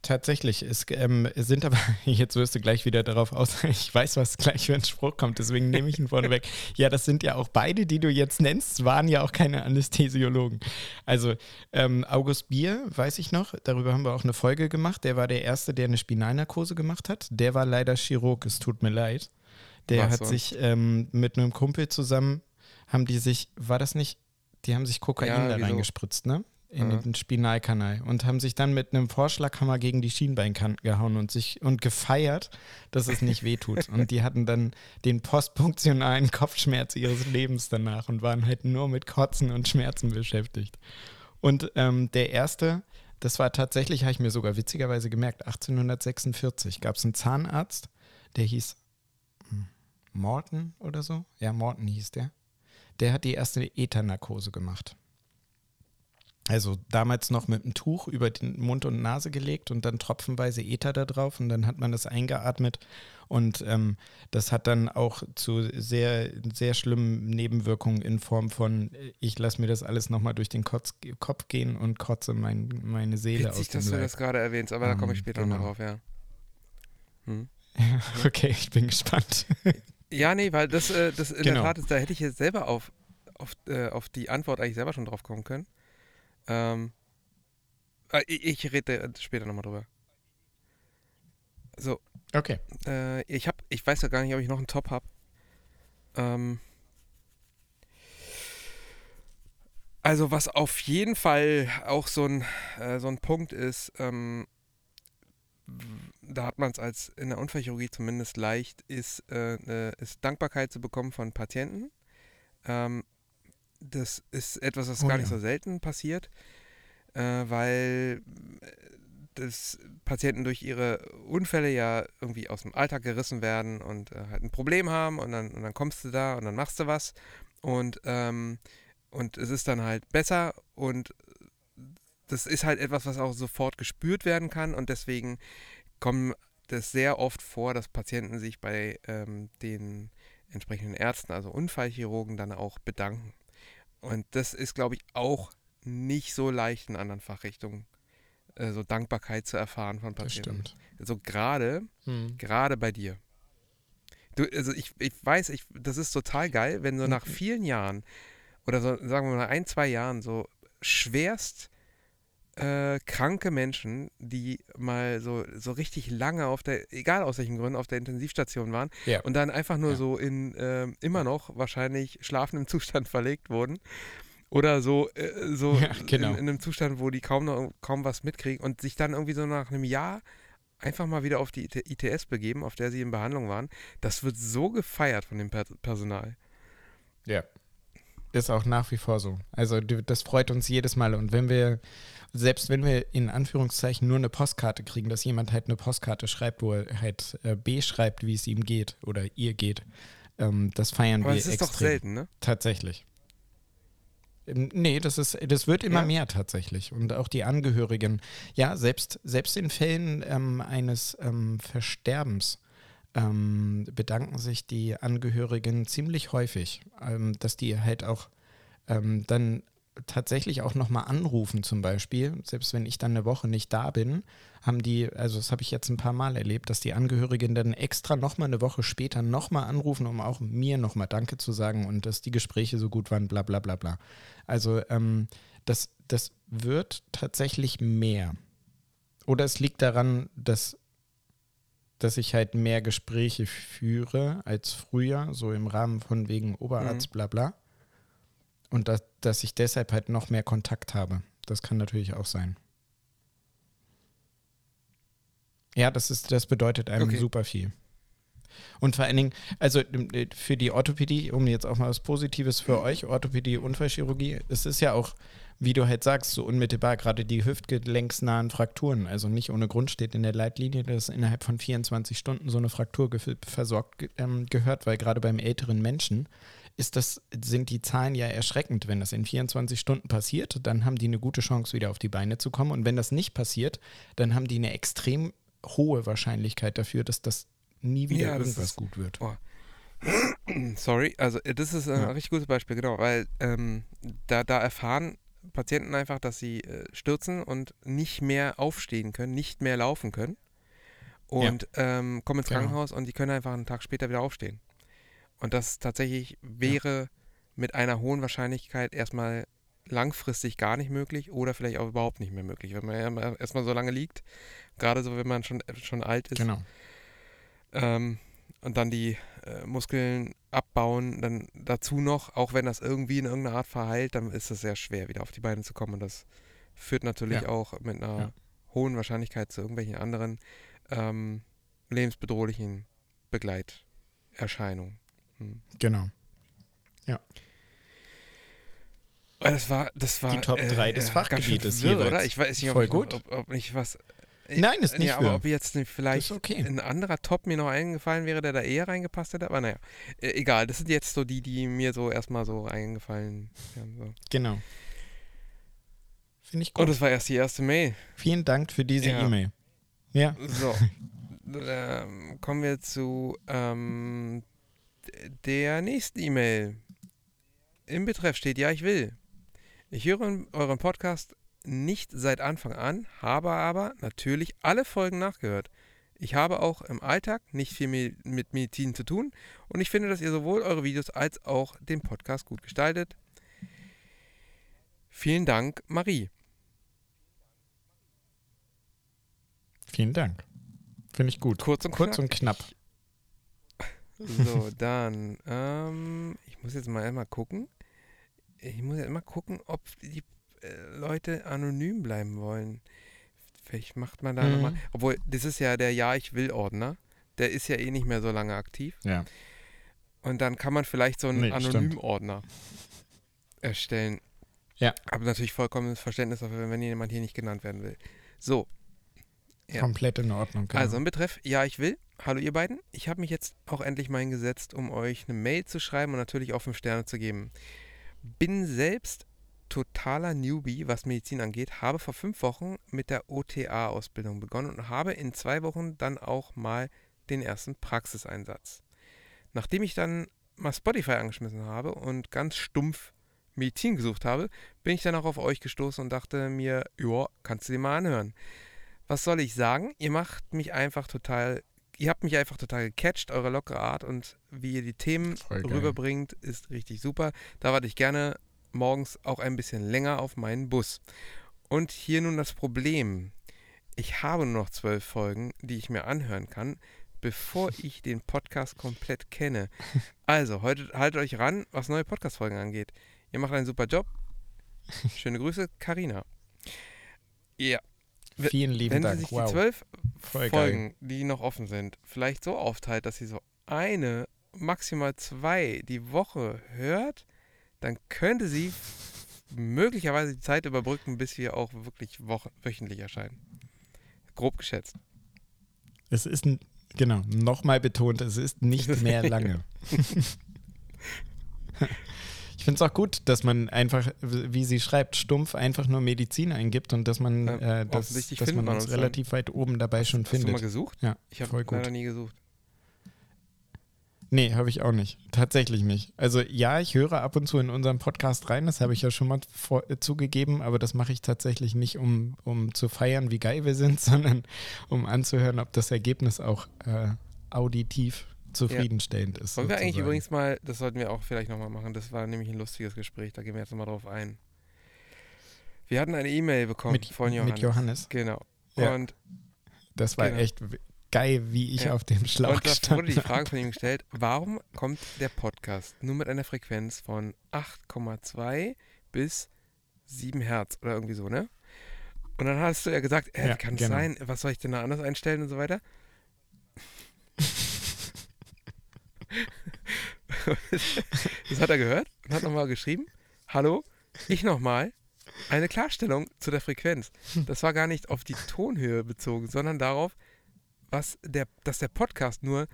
Speaker 2: Tatsächlich, es ähm, sind aber, (laughs) jetzt wirst du gleich wieder darauf aus, (laughs) ich weiß, was gleich für ein Spruch kommt, deswegen nehme ich ihn vorneweg. (laughs) Ja, das sind ja auch beide, die du jetzt nennst, waren ja auch keine Anästhesiologen. Also ähm, August Bier, weiß ich noch, darüber haben wir auch eine Folge gemacht, der war der Erste, der eine Spinalnarkose gemacht hat. Der war leider Chirurg, es tut mir leid. Der was hat so? sich ähm, mit einem Kumpel zusammen, haben die sich, war das nicht, die haben sich Kokain ja, da reingespritzt, ne? in ja. den Spinalkanal und haben sich dann mit einem Vorschlaghammer gegen die Schienbeinkanten gehauen und sich und gefeiert, dass es nicht wehtut. (laughs) und die hatten dann den postpunktionalen Kopfschmerz ihres Lebens danach und waren halt nur mit Kotzen und Schmerzen beschäftigt. Und ähm, der erste, das war tatsächlich, habe ich mir sogar witzigerweise gemerkt, 1846 gab es einen Zahnarzt, der hieß Morton oder so. Ja, Morton hieß der. Der hat die erste Ethernarkose gemacht. Also damals noch mit einem Tuch über den Mund und Nase gelegt und dann tropfenweise Ether da drauf und dann hat man das eingeatmet und ähm, das hat dann auch zu sehr, sehr schlimmen Nebenwirkungen in Form von, ich lasse mir das alles nochmal durch den Kotz, Kopf gehen und kotze mein, meine Seele
Speaker 1: Witzig,
Speaker 2: aus dem
Speaker 1: dass
Speaker 2: Leib.
Speaker 1: du das gerade erwähnst, aber um, da komme ich später genau. noch drauf, ja.
Speaker 2: Hm. (laughs) okay, ich bin gespannt. (laughs)
Speaker 1: ja, nee, weil das, äh, das in genau. der Tat ist, da hätte ich jetzt selber auf, auf, äh, auf die Antwort eigentlich selber schon drauf kommen können. Ähm, äh, ich, ich rede später nochmal drüber. So.
Speaker 2: Okay.
Speaker 1: Äh, ich habe, ich weiß ja gar nicht, ob ich noch einen Top habe. Ähm, also was auf jeden Fall auch so ein, äh, so ein Punkt ist, ähm, da hat man es als in der Unfallchirurgie zumindest leicht, ist, äh, ist Dankbarkeit zu bekommen von Patienten. Ähm, das ist etwas, was oh, gar nicht so selten passiert, äh, weil äh, das Patienten durch ihre Unfälle ja irgendwie aus dem Alltag gerissen werden und äh, halt ein Problem haben und dann, und dann kommst du da und dann machst du was und, ähm, und es ist dann halt besser und das ist halt etwas, was auch sofort gespürt werden kann und deswegen kommt es sehr oft vor, dass Patienten sich bei ähm, den entsprechenden Ärzten, also Unfallchirurgen, dann auch bedanken. Und das ist, glaube ich, auch nicht so leicht in anderen Fachrichtungen, äh, so Dankbarkeit zu erfahren von Patienten. Das stimmt. Also gerade, hm. gerade bei dir. Du, also ich, ich weiß, ich, das ist total geil, wenn so nach mhm. vielen Jahren oder so, sagen wir mal ein, zwei Jahren so schwerst äh, kranke Menschen, die mal so, so richtig lange auf der, egal aus welchen Gründen, auf der Intensivstation waren ja. und dann einfach nur ja. so in äh, immer noch wahrscheinlich schlafendem (laughs) Zustand verlegt wurden. Oder so, äh, so ja, genau. in, in, einem Zustand, wo die kaum noch kaum was mitkriegen und sich dann irgendwie so nach einem Jahr einfach mal wieder auf die ITS begeben, auf der sie in Behandlung waren. Das wird so gefeiert von dem Personal.
Speaker 2: Ja. Ist auch nach wie vor so. Also das freut uns jedes Mal. Und wenn wir selbst wenn wir in Anführungszeichen nur eine Postkarte kriegen, dass jemand halt eine Postkarte schreibt, wo er halt äh, beschreibt, wie es ihm geht oder ihr geht, ähm, das feiern Aber wir extrem. Das ist doch selten, ne? Tatsächlich. Ähm, nee, das ist, das wird immer ja. mehr tatsächlich. Und auch die Angehörigen, ja, selbst, selbst in Fällen ähm, eines ähm, Versterbens ähm, bedanken sich die Angehörigen ziemlich häufig, ähm, dass die halt auch ähm, dann tatsächlich auch nochmal anrufen zum Beispiel, selbst wenn ich dann eine Woche nicht da bin, haben die, also das habe ich jetzt ein paar Mal erlebt, dass die Angehörigen dann extra nochmal eine Woche später nochmal anrufen, um auch mir nochmal Danke zu sagen und dass die Gespräche so gut waren, bla bla bla bla. Also ähm, das, das wird tatsächlich mehr. Oder es liegt daran, dass, dass ich halt mehr Gespräche führe als früher, so im Rahmen von wegen Oberarzt, mhm. bla bla. Und dass, dass ich deshalb halt noch mehr Kontakt habe. Das kann natürlich auch sein. Ja, das ist, das bedeutet einem okay. super viel. Und vor allen Dingen, also äh, für die Orthopädie, um jetzt auch mal was Positives für euch, Orthopädie, Unfallchirurgie, es ist ja auch, wie du halt sagst, so unmittelbar gerade die hüftgelenksnahen Frakturen. Also nicht ohne Grund steht in der Leitlinie, dass innerhalb von 24 Stunden so eine Fraktur versorgt ähm, gehört, weil gerade beim älteren Menschen ist das, sind die Zahlen ja erschreckend. Wenn das in 24 Stunden passiert, dann haben die eine gute Chance, wieder auf die Beine zu kommen. Und wenn das nicht passiert, dann haben die eine extrem hohe Wahrscheinlichkeit dafür, dass das nie wieder ja, irgendwas ist, gut wird. Oh. (clears throat)
Speaker 1: Sorry, also äh, das ist ein ja. richtig gutes Beispiel, genau, weil ähm, da, da erfahren Patienten einfach, dass sie äh, stürzen und nicht mehr aufstehen können, nicht mehr laufen können und ja. ähm, kommen ins genau. Krankenhaus und die können einfach einen Tag später wieder aufstehen. Und das tatsächlich wäre ja. mit einer hohen Wahrscheinlichkeit erstmal langfristig gar nicht möglich oder vielleicht auch überhaupt nicht mehr möglich, wenn man erstmal so lange liegt, gerade so, wenn man schon, schon alt ist. Genau. Ähm, und dann die äh, Muskeln abbauen, dann dazu noch, auch wenn das irgendwie in irgendeiner Art verheilt, dann ist es sehr schwer, wieder auf die Beine zu kommen. Und das führt natürlich ja. auch mit einer ja. hohen Wahrscheinlichkeit zu irgendwelchen anderen ähm, lebensbedrohlichen Begleiterscheinungen. Hm.
Speaker 2: Genau. Ja.
Speaker 1: Das war, das war
Speaker 2: die Top 3 äh, des Fachgebietes
Speaker 1: hier, oder? Ich weiß nicht,
Speaker 2: ob, Voll gut.
Speaker 1: Ob, ob, nicht was.
Speaker 2: Nein, ist nicht. Ja,
Speaker 1: aber ob jetzt vielleicht okay. ein anderer Top mir noch eingefallen wäre, der da eher reingepasst hätte. Aber naja, äh, egal. Das sind jetzt so die, die mir so erstmal so eingefallen wären. So.
Speaker 2: Genau. Finde ich gut.
Speaker 1: Und das war erst die erste Mail.
Speaker 2: Vielen Dank für diese ja. E-Mail. Ja.
Speaker 1: So. (laughs) ähm, kommen wir zu ähm, der nächsten E-Mail. Im Betreff steht, ja, ich will. Ich höre euren Podcast nicht seit Anfang an, habe aber natürlich alle Folgen nachgehört. Ich habe auch im Alltag nicht viel mit Medizin zu tun und ich finde, dass ihr sowohl eure Videos als auch den Podcast gut gestaltet. Vielen Dank, Marie.
Speaker 2: Vielen Dank. Finde ich gut.
Speaker 1: Kurz und
Speaker 2: Kurz
Speaker 1: knapp.
Speaker 2: Und knapp.
Speaker 1: So, dann, ähm, ich muss jetzt mal einmal gucken. Ich muss jetzt mal gucken, ob die Leute anonym bleiben wollen. Vielleicht macht man da mhm. nochmal. Obwohl, das ist ja der Ja, ich will Ordner. Der ist ja eh nicht mehr so lange aktiv.
Speaker 2: Ja.
Speaker 1: Und dann kann man vielleicht so einen nee, Anonym-Ordner erstellen.
Speaker 2: Ja.
Speaker 1: Aber natürlich vollkommenes Verständnis dafür, wenn jemand hier nicht genannt werden will. So.
Speaker 2: Ja. Komplett in Ordnung.
Speaker 1: Genau. Also im Betreff, ja, ich will. Hallo ihr beiden. Ich habe mich jetzt auch endlich mal hingesetzt, um euch eine Mail zu schreiben und natürlich auch fünf Sterne zu geben. Bin selbst totaler Newbie, was Medizin angeht, habe vor fünf Wochen mit der OTA-Ausbildung begonnen und habe in zwei Wochen dann auch mal den ersten Praxiseinsatz. Nachdem ich dann mal Spotify angeschmissen habe und ganz stumpf Medizin gesucht habe, bin ich dann auch auf euch gestoßen und dachte mir, ja, kannst du dir mal anhören. Was soll ich sagen? Ihr macht mich einfach total, ihr habt mich einfach total gecatcht, eure lockere Art und wie ihr die Themen rüberbringt, ist richtig super. Da warte ich gerne morgens auch ein bisschen länger auf meinen Bus. Und hier nun das Problem. Ich habe nur noch zwölf Folgen, die ich mir anhören kann, bevor (laughs) ich den Podcast komplett kenne. Also, heute haltet euch ran, was neue Podcast-Folgen angeht. Ihr macht einen super Job. Schöne Grüße, Karina. Ja.
Speaker 2: Vielen lieben
Speaker 1: Wenn
Speaker 2: Dank.
Speaker 1: Wenn sich
Speaker 2: wow.
Speaker 1: die zwölf Voll Folgen, geil. die noch offen sind, vielleicht so aufteilt, dass sie so eine, maximal zwei die Woche hört, dann könnte sie möglicherweise die Zeit überbrücken, bis wir auch wirklich wöchentlich erscheinen. Grob geschätzt.
Speaker 2: Es ist, genau, nochmal betont, es ist nicht mehr (laughs) lange. ich finde es auch gut, dass man einfach, wie sie schreibt, stumpf einfach nur Medizin eingibt und dass man, äh, das, dass man uns relativ weit oben dabei schon
Speaker 1: hast
Speaker 2: findet.
Speaker 1: Hast du mal gesucht?
Speaker 2: Ja,
Speaker 1: ich habe leider nie gesucht.
Speaker 2: Nee, habe ich auch nicht. Tatsächlich nicht. Also ja, ich höre ab und zu in unseren Podcast rein, das habe ich ja schon mal vor, äh, zugegeben, aber das mache ich tatsächlich nicht, um, um zu feiern, wie geil wir sind, (laughs) sondern um anzuhören, ob das Ergebnis auch äh, auditiv zufriedenstellend ja. ist.
Speaker 1: Wollen wir eigentlich übrigens mal, das sollten wir auch vielleicht nochmal machen, das war nämlich ein lustiges Gespräch, da gehen wir jetzt nochmal drauf ein. Wir hatten eine E-Mail bekommen
Speaker 2: mit,
Speaker 1: von Johannes.
Speaker 2: Mit Johannes.
Speaker 1: Genau.
Speaker 2: Ja. Und das war genau. echt geil, wie ich ja. auf dem Schlauch
Speaker 1: Und
Speaker 2: da
Speaker 1: wurde die Frage von ihm gestellt, warum kommt der Podcast nur mit einer Frequenz von 8,2 bis 7 Hertz oder irgendwie so, ne? Und dann hast du ja gesagt, äh, ja, kann es genau. sein, was soll ich denn da anders einstellen und so weiter? (laughs) das hat er gehört und hat nochmal geschrieben, hallo, ich nochmal, eine Klarstellung zu der Frequenz. Das war gar nicht auf die Tonhöhe bezogen, sondern darauf, was der, dass der Podcast nur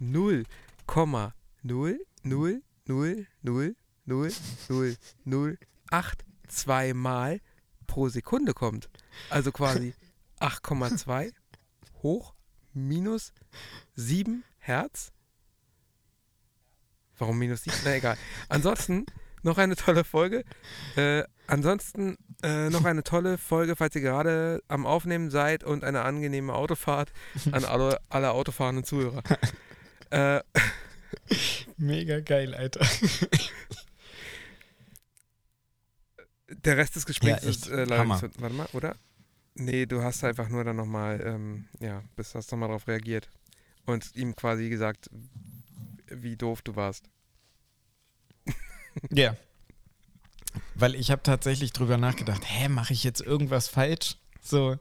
Speaker 1: 0,000000082 Mal pro Sekunde kommt. Also quasi (laughs) 8,2 hoch minus 7 Hertz. Warum minus 7? Na egal. Ansonsten noch eine tolle Folge. Äh, ansonsten äh, noch eine tolle Folge, falls ihr gerade am Aufnehmen seid und eine angenehme Autofahrt an alle, alle autofahrenden Zuhörer. (laughs) äh,
Speaker 2: Mega geil, Alter.
Speaker 1: Der Rest des Gesprächs ja, ist äh, leider so, Warte mal, oder? Nee, du hast einfach nur dann nochmal, ähm, ja, bist, hast nochmal darauf reagiert. Und ihm quasi gesagt, wie doof du warst.
Speaker 2: Ja. Weil ich habe tatsächlich drüber nachgedacht, hä, mache ich jetzt irgendwas falsch? So,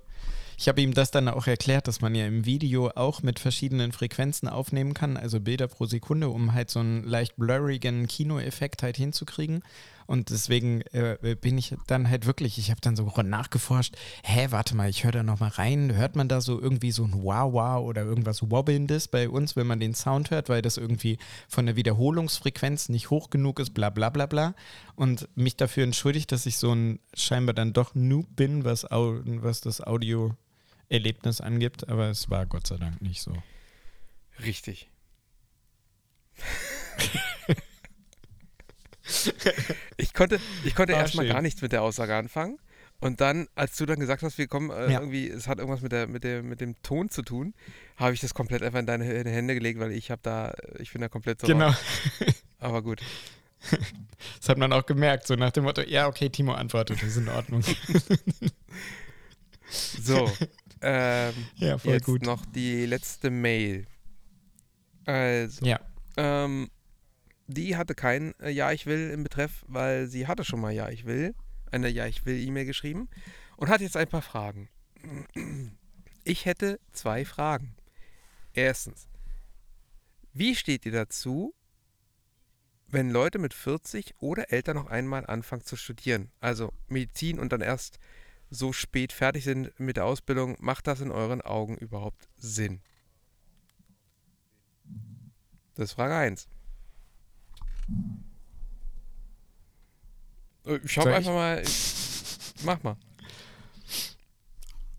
Speaker 2: ich habe ihm das dann auch erklärt, dass man ja im Video auch mit verschiedenen Frequenzen aufnehmen kann, also Bilder pro Sekunde, um halt so einen leicht blurrigen Kinoeffekt halt hinzukriegen. Und deswegen äh, bin ich dann halt wirklich, ich habe dann so nachgeforscht, hä, warte mal, ich höre da nochmal rein, hört man da so irgendwie so ein Wow-Wow oder irgendwas Wobbelndes bei uns, wenn man den Sound hört, weil das irgendwie von der Wiederholungsfrequenz nicht hoch genug ist, bla bla bla bla. Und mich dafür entschuldigt, dass ich so ein scheinbar dann doch Noob bin, was, was das Audio-Erlebnis angibt, aber es war Gott sei Dank nicht so.
Speaker 1: Richtig. (laughs) (laughs) ich konnte, ich konnte ah, erstmal gar nichts mit der Aussage anfangen. Und dann, als du dann gesagt hast, wir kommen äh, ja. irgendwie, es hat irgendwas mit, der, mit, der, mit dem Ton zu tun, habe ich das komplett einfach in deine Hände gelegt, weil ich habe da, ich bin da komplett so.
Speaker 2: Genau. (laughs)
Speaker 1: Aber gut. (laughs)
Speaker 2: Das hat man auch gemerkt, so nach dem Motto, ja, okay, Timo antwortet, das ist in Ordnung.
Speaker 1: so. Ähm, ja, voll jetzt gut. noch die letzte Mail. Also.
Speaker 2: Ja.
Speaker 1: Ähm, die hatte kein äh, Ja, ich will im Betreff, weil sie hatte schon mal Ja, ich will, eine Ja, ich will E-Mail geschrieben und hat jetzt ein paar Fragen. Ich hätte zwei Fragen. Erstens, wie steht ihr dazu, wenn Leute mit 40 oder älter noch einmal anfangen zu studieren, also Medizin und dann erst so spät fertig sind mit der Ausbildung, macht das in euren Augen überhaupt Sinn? Das ist Frage 1. Äh, ich habe einfach mal. Mach mal.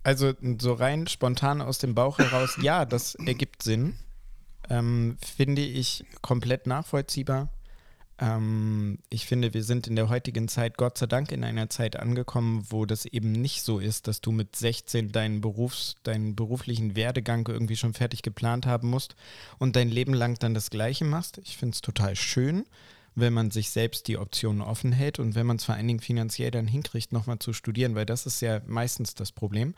Speaker 2: Also so rein spontan aus dem Bauch heraus, ja, das ergibt Sinn. Ähm, finde ich komplett nachvollziehbar. Ähm, ich finde, wir sind in der heutigen Zeit Gott sei Dank in einer Zeit angekommen, wo das eben nicht so ist, dass du mit 16 deinen, Berufs-, deinen beruflichen Werdegang irgendwie schon fertig geplant haben musst und dein Leben lang dann das Gleiche machst. Ich finde es total schön, wenn man sich selbst die Optionen offen hält und wenn man es vor allen Dingen finanziell dann hinkriegt, nochmal zu studieren, weil das ist ja meistens das Problem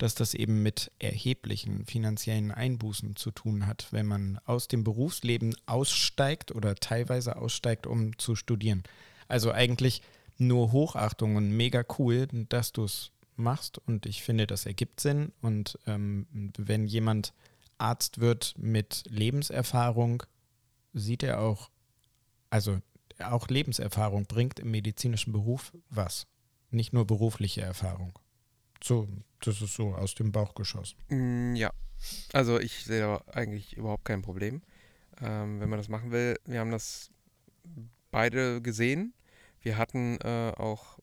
Speaker 2: dass das eben mit erheblichen finanziellen Einbußen zu tun hat, wenn man aus dem Berufsleben aussteigt oder teilweise aussteigt, um zu studieren. Also eigentlich nur Hochachtung und mega cool, dass du es machst und ich finde, das ergibt Sinn. Und ähm, wenn jemand Arzt wird mit Lebenserfahrung, sieht er auch, also auch Lebenserfahrung bringt im medizinischen Beruf was, nicht nur berufliche Erfahrung. So, das ist so aus dem Bauch geschossen.
Speaker 1: Mm, ja, also ich sehe da eigentlich überhaupt kein Problem, ähm, wenn man das machen will. Wir haben das beide gesehen. Wir hatten äh, auch,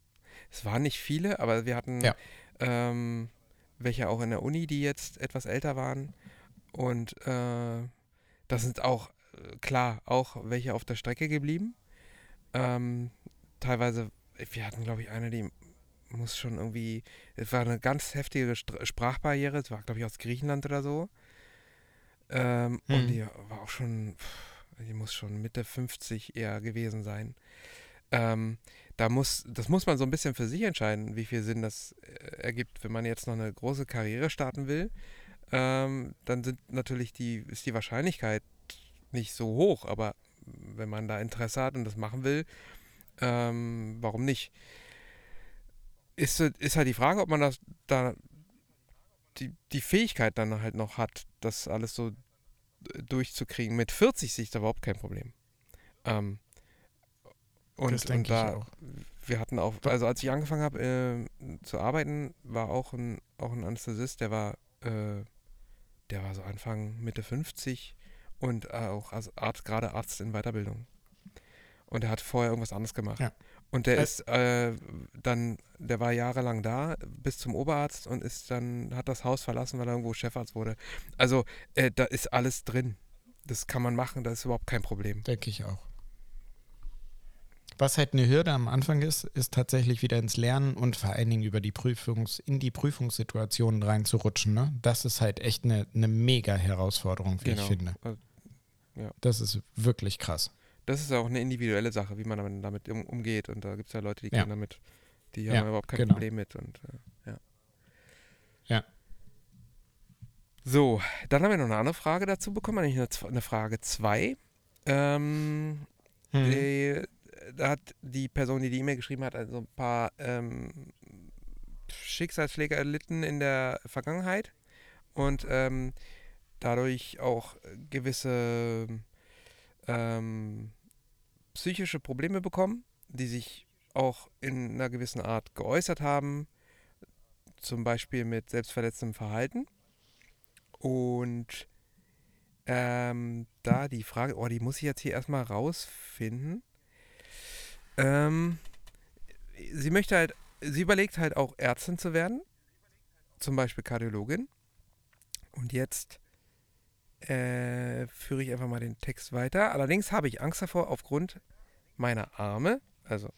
Speaker 1: es waren nicht viele, aber wir hatten ja. ähm, welche auch in der Uni, die jetzt etwas älter waren. Und äh, das sind auch, äh, klar, auch welche auf der Strecke geblieben. Ähm, teilweise, wir hatten, glaube ich, eine, die muss schon irgendwie, es war eine ganz heftige Sprachbarriere, es war, glaube ich, aus Griechenland oder so. Ähm, hm. Und die war auch schon, die muss schon Mitte 50 eher gewesen sein. Ähm, da muss, das muss man so ein bisschen für sich entscheiden, wie viel Sinn das äh, ergibt. Wenn man jetzt noch eine große Karriere starten will, ähm, dann sind natürlich die, ist die Wahrscheinlichkeit nicht so hoch, aber wenn man da Interesse hat und das machen will, ähm, warum nicht? Ist, ist halt die Frage, ob man das da die, die Fähigkeit dann halt noch hat, das alles so durchzukriegen. Mit 40 sehe ich da überhaupt kein Problem. Ähm, und, das denke da, ich auch. Wir hatten auch, also als ich angefangen habe äh, zu arbeiten, war auch ein, auch ein Anästhesist, der war, äh, der war so Anfang, Mitte 50 und äh, auch als Arzt, gerade Arzt in Weiterbildung. Und er hat vorher irgendwas anderes gemacht. Ja. Und der ist äh, dann, der war jahrelang da, bis zum Oberarzt und ist dann, hat das Haus verlassen, weil er irgendwo Chefarzt wurde. Also äh, da ist alles drin. Das kann man machen, das ist überhaupt kein Problem.
Speaker 2: Denke ich auch. Was halt eine Hürde am Anfang ist, ist tatsächlich wieder ins Lernen und vor allen Dingen über die Prüfungs, in die Prüfungssituationen reinzurutschen. Ne? Das ist halt echt eine, eine mega Herausforderung, wie genau. ich finde. Also, ja. Das ist wirklich krass
Speaker 1: das ist auch eine individuelle Sache, wie man damit um, umgeht. Und da gibt es ja Leute, die ja. damit, die ja, haben überhaupt kein genau. Problem mit. Und äh, ja.
Speaker 2: Ja.
Speaker 1: So, dann haben wir noch eine andere Frage dazu bekommen, nämlich eine, eine Frage 2. Ähm, hm. da hat die Person, die die E-Mail geschrieben hat, also ein paar ähm, Schicksalsschläge erlitten in der Vergangenheit und ähm, dadurch auch gewisse ähm, psychische Probleme bekommen, die sich auch in einer gewissen Art geäußert haben, zum Beispiel mit selbstverletzendem Verhalten. Und ähm, da die Frage, oh, die muss ich jetzt hier erstmal rausfinden. Ähm, sie möchte halt, sie überlegt halt auch Ärztin zu werden, zum Beispiel Kardiologin. Und jetzt äh, führe ich einfach mal den Text weiter. Allerdings habe ich Angst davor, aufgrund meiner Arme, also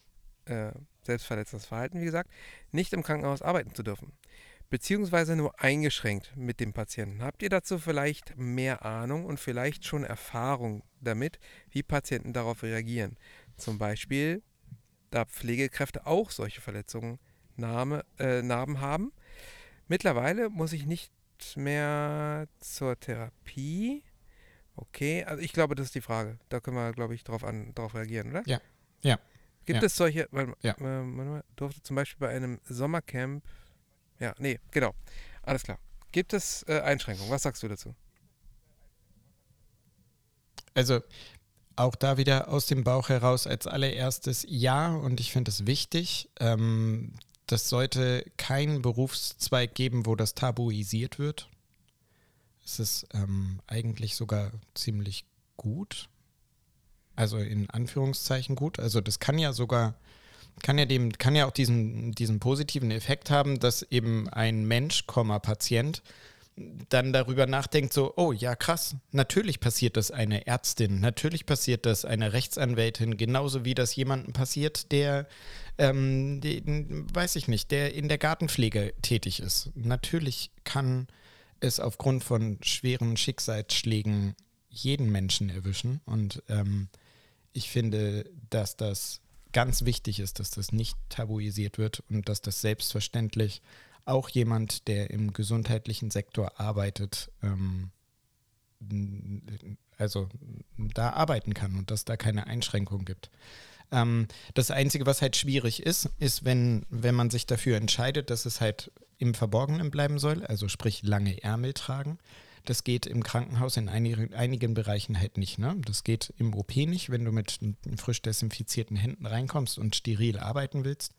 Speaker 1: äh, selbstverletzendes Verhalten, wie gesagt, nicht im Krankenhaus arbeiten zu dürfen. Beziehungsweise nur eingeschränkt mit dem Patienten. Habt ihr dazu vielleicht mehr Ahnung und vielleicht schon Erfahrung damit, wie Patienten darauf reagieren? Zum Beispiel, da Pflegekräfte auch solche Verletzungen äh, Narben haben. Mittlerweile muss ich nicht mehr zur Therapie. Okay, also ich glaube, das ist die Frage. Da können wir, glaube ich, drauf, an, drauf reagieren, oder?
Speaker 2: Ja, ja.
Speaker 1: Gibt
Speaker 2: ja.
Speaker 1: es solche, weil,
Speaker 2: Ja.
Speaker 1: äh, man durfte zum Beispiel bei einem Sommercamp, ja, nee, genau, alles klar. Gibt es äh, Einschränkungen? Was sagst du dazu?
Speaker 2: Also auch da wieder aus dem Bauch heraus als allererstes ja und ich finde es wichtig. Ähm, das sollte keinen Berufszweig geben, wo das tabuisiert wird. Es ist ähm, eigentlich sogar ziemlich gut. Also in Anführungszeichen gut. Also das kann ja sogar, kann ja dem, kann ja auch diesen, diesen positiven Effekt haben, dass eben ein Mensch, Patient dann darüber nachdenkt, so, oh ja, krass, natürlich passiert das eine Ärztin, natürlich passiert das eine Rechtsanwältin, genauso wie das jemandem passiert, der, ähm, den, weiß ich nicht, der in der Gartenpflege tätig ist. Natürlich kann es aufgrund von schweren Schicksalsschlägen jeden Menschen erwischen und ähm, ich finde, dass das ganz wichtig ist, dass das nicht tabuisiert wird und dass das selbstverständlich auch jemand, der im gesundheitlichen Sektor arbeitet, ähm, also da arbeiten kann und dass da keine Einschränkung gibt. Ähm, das Einzige, was halt schwierig ist, ist, wenn, wenn man sich dafür entscheidet, dass es halt im Verborgenen bleiben soll, also sprich lange Ärmel tragen. Das geht im Krankenhaus in einigen, einigen Bereichen halt nicht. Ne? Das geht im OP nicht, wenn du mit frisch desinfizierten Händen reinkommst und steril arbeiten willst.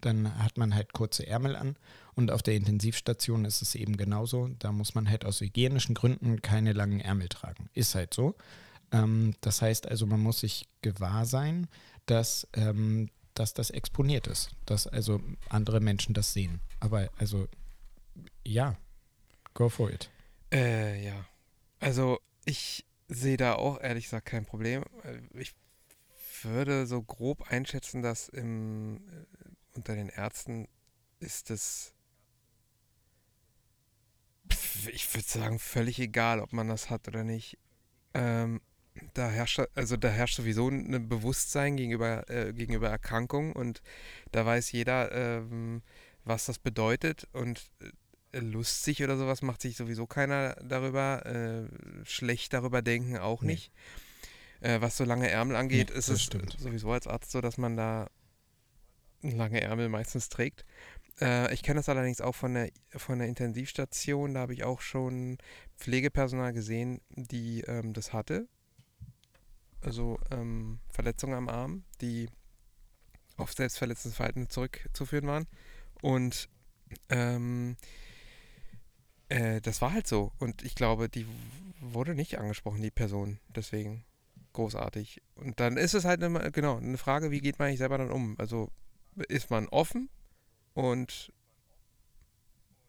Speaker 2: Dann hat man halt kurze Ärmel an. Und auf der Intensivstation ist es eben genauso. Da muss man halt aus hygienischen Gründen keine langen Ärmel tragen. Ist halt so. Ähm, das heißt also, man muss sich gewahr sein, dass, ähm, dass das exponiert ist. Dass also andere Menschen das sehen. Aber also, ja, go for it.
Speaker 1: Äh, ja. Also, ich sehe da auch ehrlich gesagt kein Problem. Ich würde so grob einschätzen, dass im, unter den Ärzten ist es, ich würde sagen, völlig egal, ob man das hat oder nicht. Ähm, da herrscht, also da herrscht sowieso ein Bewusstsein gegenüber, äh, gegenüber Erkrankungen und da weiß jeder, ähm, was das bedeutet und äh, lustig oder sowas macht sich sowieso keiner darüber. Äh, schlecht darüber denken auch
Speaker 2: Nee.
Speaker 1: nicht. Äh, was so lange Ärmel angeht,
Speaker 2: Nee,
Speaker 1: ist es
Speaker 2: stimmt.
Speaker 1: sowieso als Arzt so, dass man da lange Ärmel meistens trägt. Äh, ich kenne das allerdings auch von der, von der Intensivstation. Da habe ich auch schon Pflegepersonal gesehen, die ähm, das hatte. Also ähm, Verletzungen am Arm, die auf selbstverletzendes Verhalten zurückzuführen waren. Und ähm, äh, das war halt so. Und ich glaube, die wurde nicht angesprochen, die Person. Deswegen großartig. Und dann ist es halt immer, genau, eine Frage, wie geht man eigentlich selber dann um? Also ist man offen und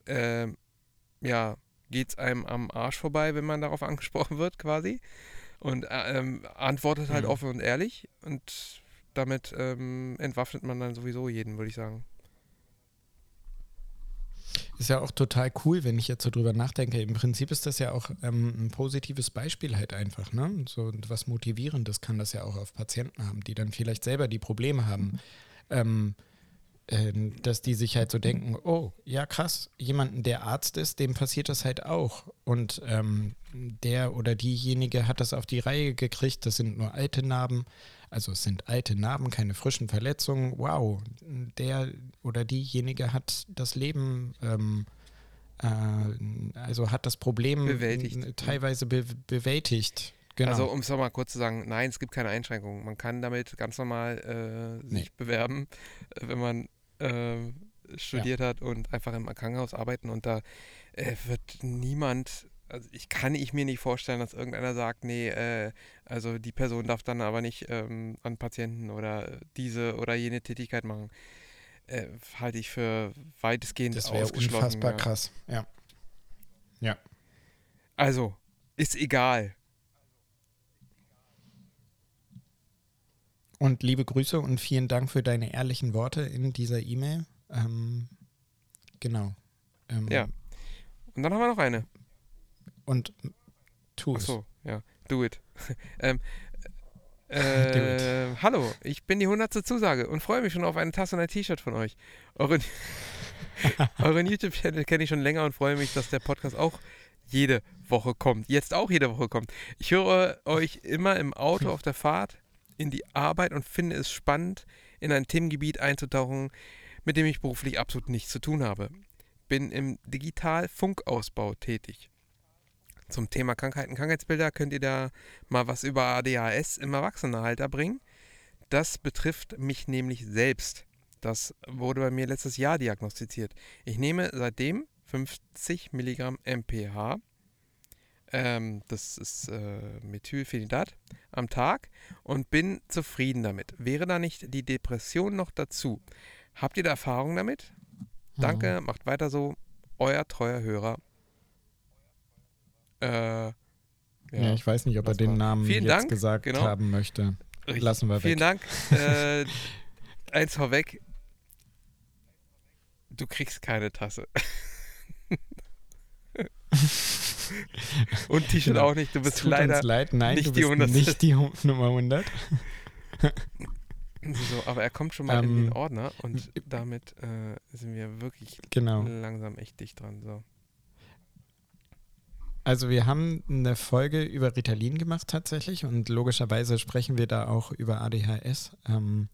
Speaker 1: ähm, ja, geht es einem am Arsch vorbei, wenn man darauf (laughs) angesprochen wird, quasi. Und äh, ähm, antwortet halt
Speaker 2: Mhm.
Speaker 1: offen und ehrlich. Und damit ähm, entwaffnet man dann sowieso jeden, würde ich sagen.
Speaker 2: Ist ja auch total cool, wenn ich jetzt so drüber nachdenke. Im Prinzip ist das ja auch ähm, ein positives Beispiel halt einfach, ne? So was Motivierendes kann das ja auch auf Patienten haben, die dann vielleicht selber die Probleme haben. Ähm, ähm, dass die sich halt so denken, oh, ja krass, jemanden, der Arzt ist, dem passiert das halt auch. Und ähm, der oder diejenige hat das auf die Reihe gekriegt, das sind nur alte Narben, also es sind alte Narben, keine frischen Verletzungen. Wow, der oder diejenige hat das Leben, ähm, äh, also hat das Problem
Speaker 1: bewältigt.
Speaker 2: teilweise be bewältigt. Genau.
Speaker 1: Also um es nochmal kurz zu sagen, nein, es gibt keine Einschränkungen. Man kann damit ganz normal äh, sich nee. bewerben, wenn man äh, studiert ja. hat und einfach im Krankenhaus arbeiten und da äh, wird niemand, also ich kann ich mir nicht vorstellen, dass irgendeiner sagt, nee, äh, also die Person darf dann aber nicht ähm, an Patienten oder diese oder jene Tätigkeit machen. Äh, halte ich für weitestgehend das ausgeschlossen. Das
Speaker 2: unfassbar ja. krass, ja. Ja.
Speaker 1: Also, ist egal.
Speaker 2: Und liebe Grüße und vielen Dank für deine ehrlichen Worte in dieser E-Mail. Ähm, genau.
Speaker 1: Ähm, ja. Und dann haben wir noch eine.
Speaker 2: Und tu es.
Speaker 1: Ach so, ja. Do it. (laughs) ähm, (laughs) äh. Hallo, ich bin die hundertste Zusage und freue mich schon auf eine Tasse und ein T-Shirt von euch. Euren, (laughs) euren YouTube-Channel kenne ich schon länger und freue mich, dass der Podcast auch jede Woche kommt. Jetzt auch jede Woche kommt. Ich höre euch immer im Auto auf der Fahrt in die Arbeit und finde es spannend, in ein Themengebiet einzutauchen, mit dem ich beruflich absolut nichts zu tun habe. Bin im Digital-Funkausbau tätig. Zum Thema Krankheiten, Krankheitsbilder könnt ihr da mal was über ADHS im Erwachsenenalter bringen. Das betrifft mich nämlich selbst. Das wurde bei mir letztes Jahr diagnostiziert. Ich nehme seitdem 50 Milligramm MPH ähm, das ist äh, Methylphenidat am Tag und bin zufrieden damit. Wäre da nicht die Depression noch dazu? Habt ihr da Erfahrung damit? Danke, mhm. macht weiter so. Euer treuer Hörer.
Speaker 2: Äh, ja, ja, ich weiß nicht, ob er den mal. Namen Vielen jetzt Dank, gesagt genau. haben möchte. Lassen wir weg.
Speaker 1: Vielen Dank. äh, eins vorweg. Du kriegst keine Tasse. (laughs) (laughs) (laughs) Und T-Shirt genau. auch nicht. Du bist leider
Speaker 2: leid. Nein, nicht, die 100. nicht die Nummer 100. (laughs)
Speaker 1: so, aber er kommt schon mal um, in den ähm, Ordner und damit äh, sind wir wirklich
Speaker 2: genau.
Speaker 1: langsam echt dicht dran. So.
Speaker 2: Also wir haben eine Folge über Ritalin gemacht tatsächlich und logischerweise sprechen wir da auch über ADHS. Ähm,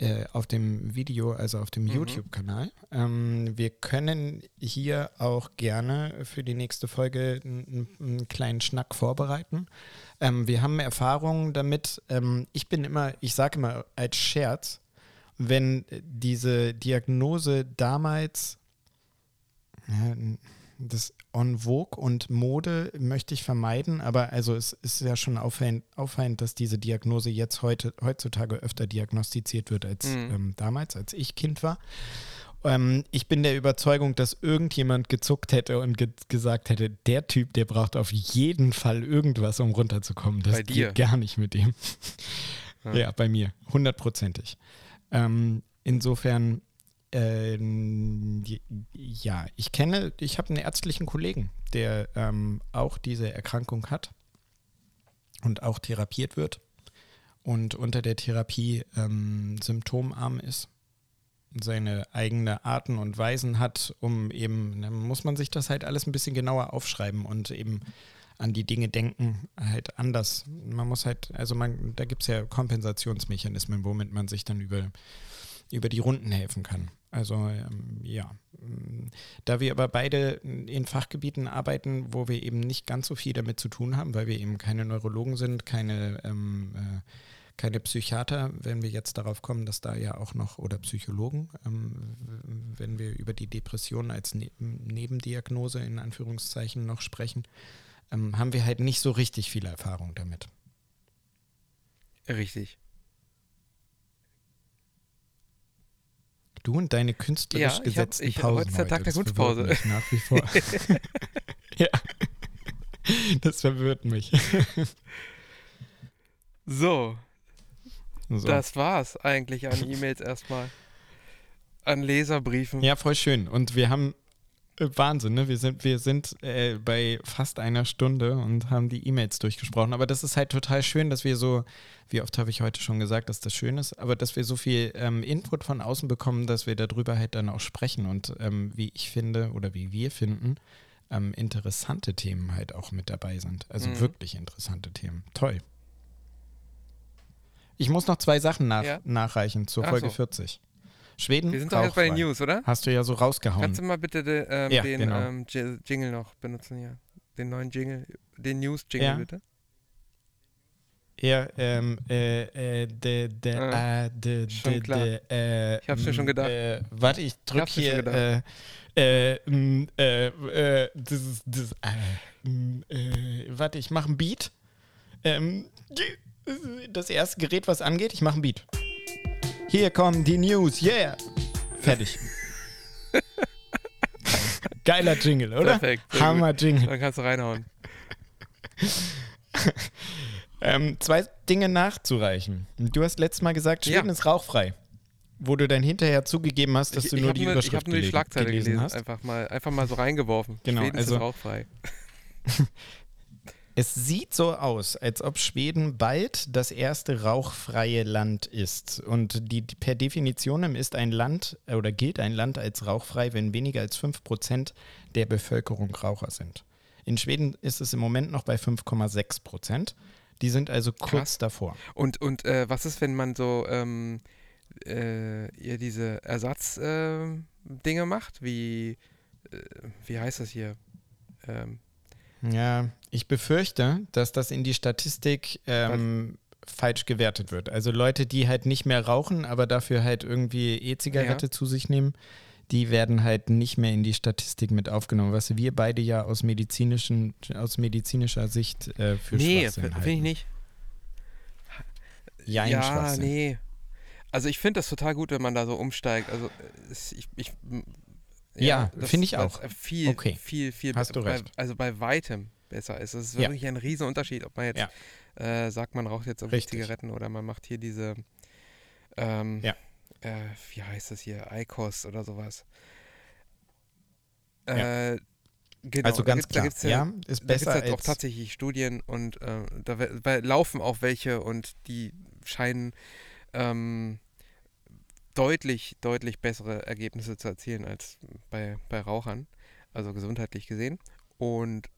Speaker 2: äh, auf dem Video, also auf dem mhm. YouTube-Kanal. Ähm, wir können hier auch gerne für die nächste Folge einen kleinen Schnack vorbereiten. Ähm, wir haben Erfahrungen damit. Ähm, ich bin immer, ich sage immer als Scherz, wenn diese Diagnose damals, ja, das en vogue und Mode möchte ich vermeiden, aber also es ist ja schon auffallend, auffallend dass diese Diagnose jetzt heute, heutzutage öfter diagnostiziert wird als mhm. ähm, damals, als ich Kind war. Ähm, ich bin der Überzeugung, dass irgendjemand gezuckt hätte und ge gesagt hätte, der Typ, der braucht auf jeden Fall irgendwas, um runterzukommen. Das geht gar nicht mit dem. Ja, ja bei mir, hundertprozentig. Ähm, insofern ähm, ja, ich kenne, ich habe einen ärztlichen Kollegen, der ähm, auch diese Erkrankung hat und auch therapiert wird und unter der Therapie ähm, symptomarm ist, seine eigene Arten und Weisen hat, um eben, dann muss man sich das halt alles ein bisschen genauer aufschreiben und eben an die Dinge denken, halt anders. Man muss halt, also man, da gibt es ja Kompensationsmechanismen, womit man sich dann über, über die Runden helfen kann. Also ähm, ja, da wir aber beide in Fachgebieten arbeiten, wo wir eben nicht ganz so viel damit zu tun haben, weil wir eben keine Neurologen sind, keine, ähm, äh, keine Psychiater, wenn wir jetzt darauf kommen, dass da ja auch noch, oder Psychologen, ähm, wenn wir über die Depression als ne Nebendiagnose in Anführungszeichen noch sprechen, ähm, haben wir halt nicht so richtig viel Erfahrung damit.
Speaker 1: Richtig.
Speaker 2: Du und deine künstlerisch ja, gesetzten
Speaker 1: ich
Speaker 2: hab, ich, Pausen.
Speaker 1: Heute ist der Tag der Kunstpause.
Speaker 2: Nach wie vor. (laughs) ja. Das verwirrt mich.
Speaker 1: so. so. Das war's eigentlich an (laughs) E-Mails erstmal. An Leserbriefen.
Speaker 2: Ja, voll schön. Und wir haben Wahnsinn, ne? Wir sind, wir sind äh, bei fast einer Stunde und haben die E-Mails durchgesprochen. Aber das ist halt total schön, dass wir so, wie oft habe ich heute schon gesagt, dass das schön ist, aber dass wir so viel ähm, Input von außen bekommen, dass wir darüber halt dann auch sprechen und ähm, wie ich finde oder wie wir finden, ähm, interessante Themen halt auch mit dabei sind. Also mhm. wirklich interessante Themen. Toll. Ich muss noch zwei Sachen nach, ja? nachreichen zur Ach Folge so. 40. Schweden.
Speaker 1: Wir sind doch jetzt bei den News, oder?
Speaker 2: Hast du ja so rausgehauen.
Speaker 1: Kannst du mal bitte de, ähm, ja, den genau. ähm, Jingle noch benutzen hier? Den neuen Jingle, den News-Jingle ja. bitte.
Speaker 2: Ja, ähm, äh, äh, de, de, ah, äh, de, de, de, äh,
Speaker 1: Ich hab's mir schon gedacht.
Speaker 2: Äh, warte, ich drück ich hier, äh, äh, äh, äh, das ist, das, äh, äh, warte, ich mach ein Beat. Ähm, das erste Gerät, was angeht, ich mach ein Beat. Hier kommen die News, yeah. Fertig. (laughs) Geiler Jingle, oder?
Speaker 1: Perfekt.
Speaker 2: Hammer Jingle.
Speaker 1: Dann kannst du reinhauen. (laughs)
Speaker 2: ähm, zwei Dinge nachzureichen. Du hast letztes Mal gesagt, Schweden ja. ist rauchfrei. Wo du dann hinterher zugegeben hast, dass ich, du nur die nur, Überschrift Ich habe nur die Schlagzeile gelesen, gelesen hast.
Speaker 1: Einfach mal, einfach mal so reingeworfen.
Speaker 2: Genau,
Speaker 1: Schweden
Speaker 2: also,
Speaker 1: ist rauchfrei. (laughs)
Speaker 2: Es sieht so aus, als ob Schweden bald das erste rauchfreie Land ist. Und die, per Definition ist ein Land oder gilt ein Land als rauchfrei, wenn weniger als 5% der Bevölkerung Raucher sind. In Schweden ist es im Moment noch bei 5,6 Prozent. Die sind also kurz Krass. davor.
Speaker 1: Und, und äh, was ist, wenn man so ähm, äh, ihr diese Ersatzdinge äh, macht? Wie, äh, wie heißt das hier? Ähm,
Speaker 2: ja, ich befürchte, dass das in die Statistik ähm, falsch gewertet wird. Also Leute, die halt nicht mehr rauchen, aber dafür halt irgendwie E-Zigarette ja. zu sich nehmen, die werden halt nicht mehr in die Statistik mit aufgenommen, was wir beide ja aus, medizinischen, aus medizinischer Sicht äh, für nee, Schwachsinn
Speaker 1: Nee, finde ich nicht.
Speaker 2: Ja, ja nee.
Speaker 1: Also ich finde das total gut, wenn man da so umsteigt. Also ich, ich
Speaker 2: ja, ja finde ich auch.
Speaker 1: Viel, okay. viel, viel
Speaker 2: Hast du recht.
Speaker 1: Bei, also bei weitem besser ist. Es ist wirklich ja. ein Riesenunterschied, ob man jetzt ja. äh, sagt, man raucht jetzt irgendwie Zigaretten oder man macht hier diese, ähm,
Speaker 2: ja.
Speaker 1: äh, wie heißt das hier, ICOS oder sowas. Äh, genau,
Speaker 2: also ganz
Speaker 1: da
Speaker 2: klar, ja, ja, ist besser da
Speaker 1: halt als auch tatsächlich Studien und äh, da laufen auch welche und die scheinen ähm, deutlich, deutlich bessere Ergebnisse zu erzielen als bei, bei Rauchern, also gesundheitlich gesehen. Und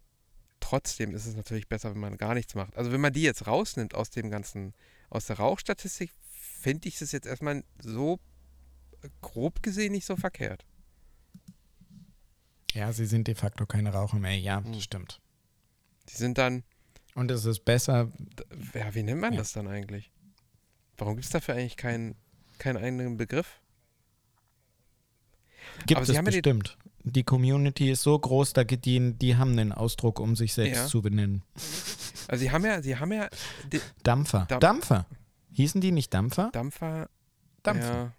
Speaker 1: trotzdem ist es natürlich besser, wenn man gar nichts macht. Also wenn man die jetzt rausnimmt aus dem ganzen, aus der Rauchstatistik, finde ich es jetzt erstmal so grob gesehen nicht so verkehrt.
Speaker 2: Ja, sie sind de facto keine Raucher mehr. Ja, hm. stimmt.
Speaker 1: Die sind dann.
Speaker 2: Und es ist besser.
Speaker 1: Ja, wie nennt man ja. das dann eigentlich? Warum gibt es dafür eigentlich keinen keinen eigenen Begriff?
Speaker 2: Gibt Aber es bestimmt. Die, die, Community ist so groß, da die, die haben einen Ausdruck, um sich selbst ja. zu benennen.
Speaker 1: Also sie haben ja, sie haben ja
Speaker 2: Dampfer. Damp Dampfer. Hießen die nicht Dampfer?
Speaker 1: Dampfer.
Speaker 2: Dampfer.
Speaker 1: Ja.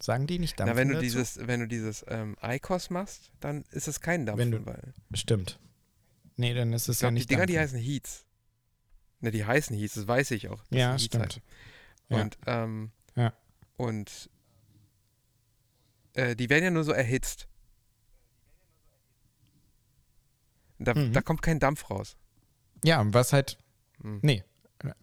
Speaker 2: Sagen die nicht Dampfer?
Speaker 1: Na, wenn du dazu? dieses, wenn du dieses ähm, ICOS machst, dann ist es kein Dampfer.
Speaker 2: Wenn du, weil stimmt. Nee, dann ist es
Speaker 1: glaub,
Speaker 2: ja nicht
Speaker 1: Die Dinger, Dampfen. die heißen Heats. Ne, die heißen Heats, das weiß ich auch.
Speaker 2: Ja, stimmt.
Speaker 1: Und ähm,
Speaker 2: ja.
Speaker 1: Und äh, die werden ja nur so erhitzt. Da, mhm. da kommt kein Dampf raus.
Speaker 2: Ja, was halt. Mhm. Nee.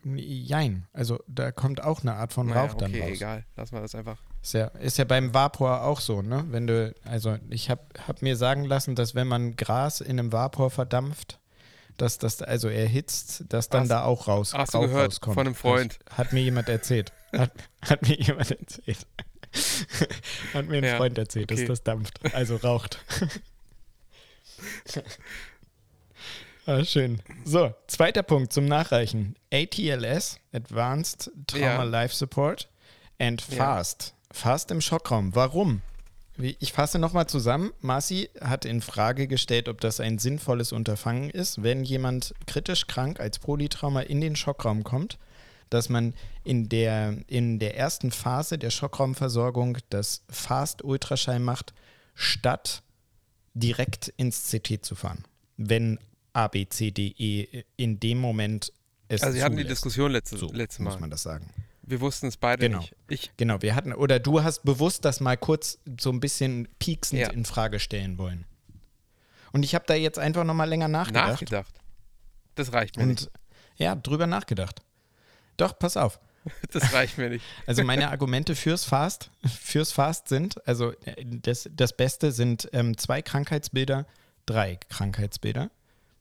Speaker 2: Jein. Also da kommt auch eine Art von naja, Rauch dann
Speaker 1: okay,
Speaker 2: raus.
Speaker 1: egal. Lass mal das einfach.
Speaker 2: Ist ja, ist ja beim Vapor auch so, ne? Wenn du, also ich habe hab mir sagen lassen, dass wenn man Gras in einem Vapor verdampft, dass das also erhitzt, dass dann hast, da auch raus
Speaker 1: hast Rauch du gehört rauskommt. von einem Freund.
Speaker 2: Das hat mir jemand erzählt. Hat, hat mir jemand erzählt. (laughs) hat mir ein ja, Freund erzählt, okay. dass das dampft, also raucht. (laughs) ah, schön. So, zweiter Punkt zum Nachreichen. ATLS, Advanced Trauma ja. Life Support and Fast. Ja. Fast im Schockraum. Warum? Ich fasse nochmal zusammen. Marci hat in Frage gestellt, ob das ein sinnvolles Unterfangen ist, wenn jemand kritisch krank als Polytrauma in den Schockraum kommt, dass man in der, in der ersten Phase der Schockraumversorgung das Fast-Ultraschall macht, statt direkt ins CT zu fahren. Wenn A, B, C, D, E in dem Moment
Speaker 1: es Also, Sie hatten die Diskussion letzte,
Speaker 2: so,
Speaker 1: letztes Mal.
Speaker 2: muss man das sagen.
Speaker 1: Wir wussten es beide
Speaker 2: Genau.
Speaker 1: nicht. Ich,
Speaker 2: Genau, wir hatten, oder du hast bewusst das mal kurz so ein bisschen pieksend
Speaker 1: Ja.
Speaker 2: in Frage stellen wollen. Und ich habe da jetzt einfach nochmal länger nachgedacht.
Speaker 1: nachgedacht. Das reicht mir nicht.
Speaker 2: Und ja, drüber nachgedacht. Doch, pass auf. (laughs)
Speaker 1: Das reicht mir nicht.
Speaker 2: Also meine Argumente fürs Fast, fürs Fast sind, also äh, das, das Beste sind ähm, zwei Krankheitsbilder, drei Krankheitsbilder,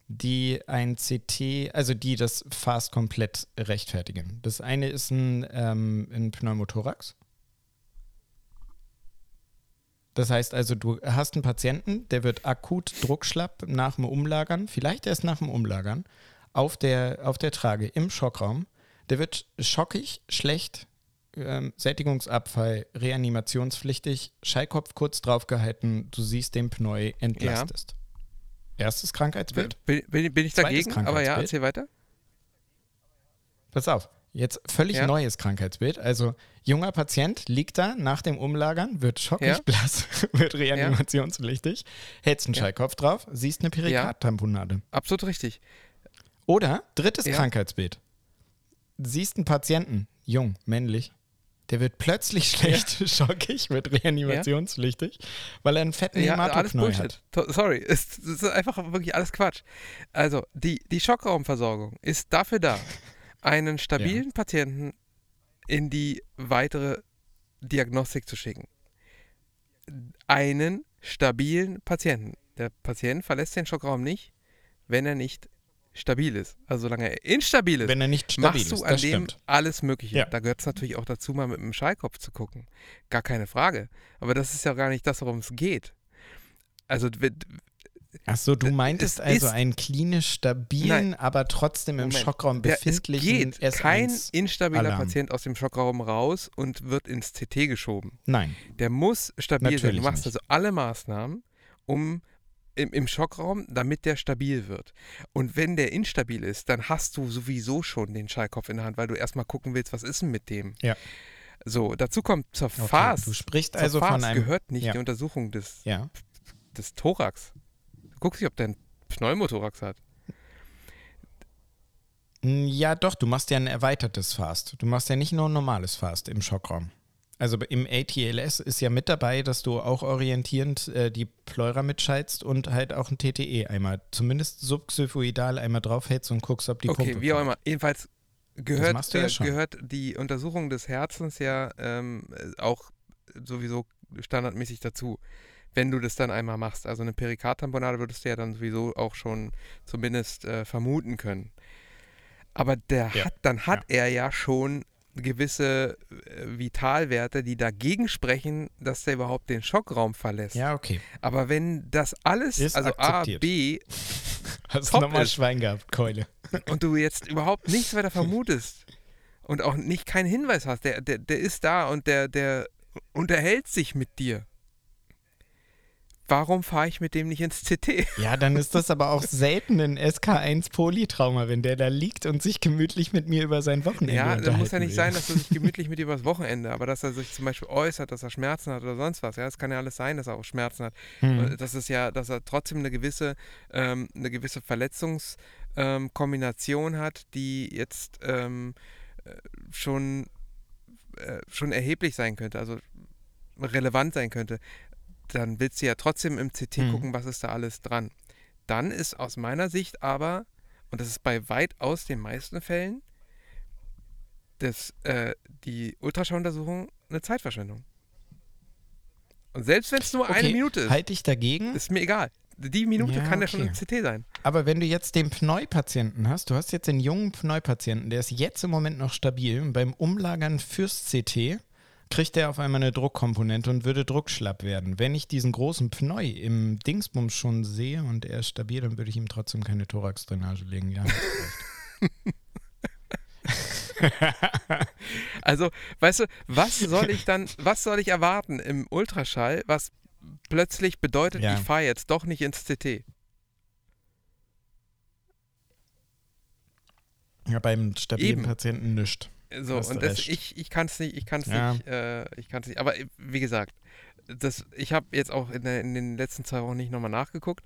Speaker 2: die ein CT, also die das Fast komplett rechtfertigen. Das eine ist ein, ähm, ein Pneumothorax. Das heißt also, du hast einen Patienten, der wird akut druckschlapp nach dem Umlagern, vielleicht erst nach dem Umlagern, auf der, auf der Trage im Schockraum. Der wird schockig, schlecht, ähm, Sättigungsabfall, reanimationspflichtig, Schallkopf kurz draufgehalten, du siehst den Pneu, entlastest. Erstes Krankheitsbild.
Speaker 1: Bin, bin, bin ich dagegen? Aber ja, erzähl weiter.
Speaker 2: Pass auf, jetzt völlig
Speaker 1: Ja.
Speaker 2: neues Krankheitsbild. Also junger Patient liegt da nach dem Umlagern, wird schockig
Speaker 1: Ja.
Speaker 2: blass, (laughs) wird reanimationspflichtig, hältst einen
Speaker 1: Ja.
Speaker 2: Schallkopf drauf, siehst eine Perikardtamponade.
Speaker 1: Absolut richtig.
Speaker 2: Oder drittes
Speaker 1: Ja.
Speaker 2: Krankheitsbild. Siehst einen Patienten, jung, männlich, der wird plötzlich schlecht, (laughs) schockig, wird reanimationspflichtig, weil er einen fetten
Speaker 1: Ja, Bullshit.
Speaker 2: hat.
Speaker 1: Sorry, (laughs) es es ist einfach wirklich alles Quatsch. Also, die, die Schockraumversorgung ist dafür da, einen stabilen Patienten in die weitere Diagnostik zu schicken. Einen stabilen Patienten. Der Patient verlässt den Schockraum nicht, wenn er nicht stabil ist. Also solange er instabil ist,
Speaker 2: Wenn er nicht stabil
Speaker 1: machst du
Speaker 2: ist,
Speaker 1: an dem
Speaker 2: stimmt.
Speaker 1: alles Mögliche.
Speaker 2: Ja.
Speaker 1: Da gehört es natürlich auch dazu, mal mit dem Schallkopf zu gucken. Gar keine Frage. Aber das ist ja gar nicht das, worum es geht. Also,
Speaker 2: Achso, du
Speaker 1: Es
Speaker 2: meintest also
Speaker 1: ist-
Speaker 2: einen klinisch stabilen, aber trotzdem im
Speaker 1: Moment,
Speaker 2: Schockraum
Speaker 1: der, es
Speaker 2: befindlichen
Speaker 1: geht kein
Speaker 2: S1.
Speaker 1: instabiler
Speaker 2: Alarm.
Speaker 1: Patient aus dem Schockraum raus und wird ins CT geschoben.
Speaker 2: Nein.
Speaker 1: Der muss stabil sein. Du
Speaker 2: Natürlich
Speaker 1: machst
Speaker 2: nicht.
Speaker 1: also alle Maßnahmen, um im, im Schockraum, damit der stabil wird. Und wenn der instabil ist, dann hast du sowieso schon den Schallkopf in der Hand, weil du erstmal gucken willst, was ist denn mit dem.
Speaker 2: Ja.
Speaker 1: So, dazu kommt zur
Speaker 2: Okay, du sprichst
Speaker 1: Zur
Speaker 2: also von
Speaker 1: Phase
Speaker 2: einem.
Speaker 1: gehört nicht
Speaker 2: ja.
Speaker 1: die Untersuchung des,
Speaker 2: Ja.
Speaker 1: des Thorax. Guck dich, ob der einen Pneumothorax hat.
Speaker 2: Ja, doch, du machst ja ein erweitertes Fast. Du machst ja nicht nur ein normales Fast im Schockraum. Also im ATLS ist ja mit dabei, dass du auch orientierend äh, die Pleura mitschaltst und halt auch ein TTE einmal, zumindest subxyphoidal einmal draufhältst und guckst, ob die
Speaker 1: Okay,
Speaker 2: Pumpe
Speaker 1: wie auch immer. Jedenfalls gehört,
Speaker 2: ja
Speaker 1: äh, gehört die Untersuchung des Herzens ja ähm, äh, auch sowieso standardmäßig dazu. Wenn du das dann einmal machst. Also eine Perikardtamponade würdest du ja dann sowieso auch schon zumindest äh, vermuten können. Aber der
Speaker 2: Ja.
Speaker 1: hat, dann hat er ja schon gewisse äh, Vitalwerte, die dagegen sprechen, dass der überhaupt den Schockraum verlässt.
Speaker 2: Ja, okay.
Speaker 1: Aber wenn das alles,
Speaker 2: Ist
Speaker 1: also A,
Speaker 2: akzeptiert.
Speaker 1: B (laughs)
Speaker 2: Hast
Speaker 1: Top
Speaker 2: nochmal. Schwein gehabt, Keule. (laughs)
Speaker 1: und du jetzt überhaupt nichts weiter vermutest und auch nicht keinen Hinweis hast, der, der, der ist da und der, der unterhält sich mit dir. Warum fahre ich mit dem nicht ins CT? (laughs)
Speaker 2: Ja, dann ist das aber auch selten ein SK1 Polytrauma, wenn der da liegt und sich gemütlich mit mir über sein Wochenende
Speaker 1: Ja, das muss ja nicht
Speaker 2: will.
Speaker 1: sein, dass er sich (laughs) gemütlich mit dir übers Wochenende, aber dass er sich zum Beispiel äußert, dass er Schmerzen hat oder sonst was. Ja, es kann ja alles sein, dass er auch Schmerzen hat.
Speaker 2: Hm.
Speaker 1: Äh, Das ist ja, dass er trotzdem eine gewisse, ähm, eine gewisse Verletzungskombination hat, die jetzt ähm, äh, schon, äh, schon erheblich sein könnte, also relevant sein könnte. Dann willst du ja trotzdem im CT
Speaker 2: Mhm.
Speaker 1: gucken, was ist da alles dran. Dann ist aus meiner Sicht aber, und das ist bei weitaus den meisten Fällen, das, äh, die Ultraschalluntersuchung eine Zeitverschwendung. Und selbst wenn es nur eine
Speaker 2: Okay,
Speaker 1: Minute ist,
Speaker 2: Halte ich dagegen.
Speaker 1: ist mir egal. Die Minute
Speaker 2: Ja,
Speaker 1: kann ja schon
Speaker 2: okay.
Speaker 1: im CT sein.
Speaker 2: Aber wenn du jetzt den Pneu-Patienten hast, du hast jetzt den jungen Pneu-Patienten, der ist jetzt im Moment noch stabil beim Umlagern fürs CT kriegt er auf einmal eine Druckkomponente und würde druckschlapp werden. Wenn ich diesen großen Pneu im Dingsbums schon sehe und er ist stabil, dann würde ich ihm trotzdem keine Thoraxdrainage legen. Ja. (laughs)
Speaker 1: Also, weißt du, was soll ich dann, was soll ich erwarten im Ultraschall, was plötzlich bedeutet,
Speaker 2: Ja.
Speaker 1: ich fahre jetzt doch nicht ins CT?
Speaker 2: ja, beim stabilen
Speaker 1: Eben.
Speaker 2: Patienten nischt.
Speaker 1: So, und das, ich, ich kann es nicht, ich kann es
Speaker 2: Ja.
Speaker 1: nicht, äh, ich kann es nicht. Aber äh, wie gesagt, das, ich habe jetzt auch in, der, in den letzten zwei Wochen nicht nochmal nachgeguckt.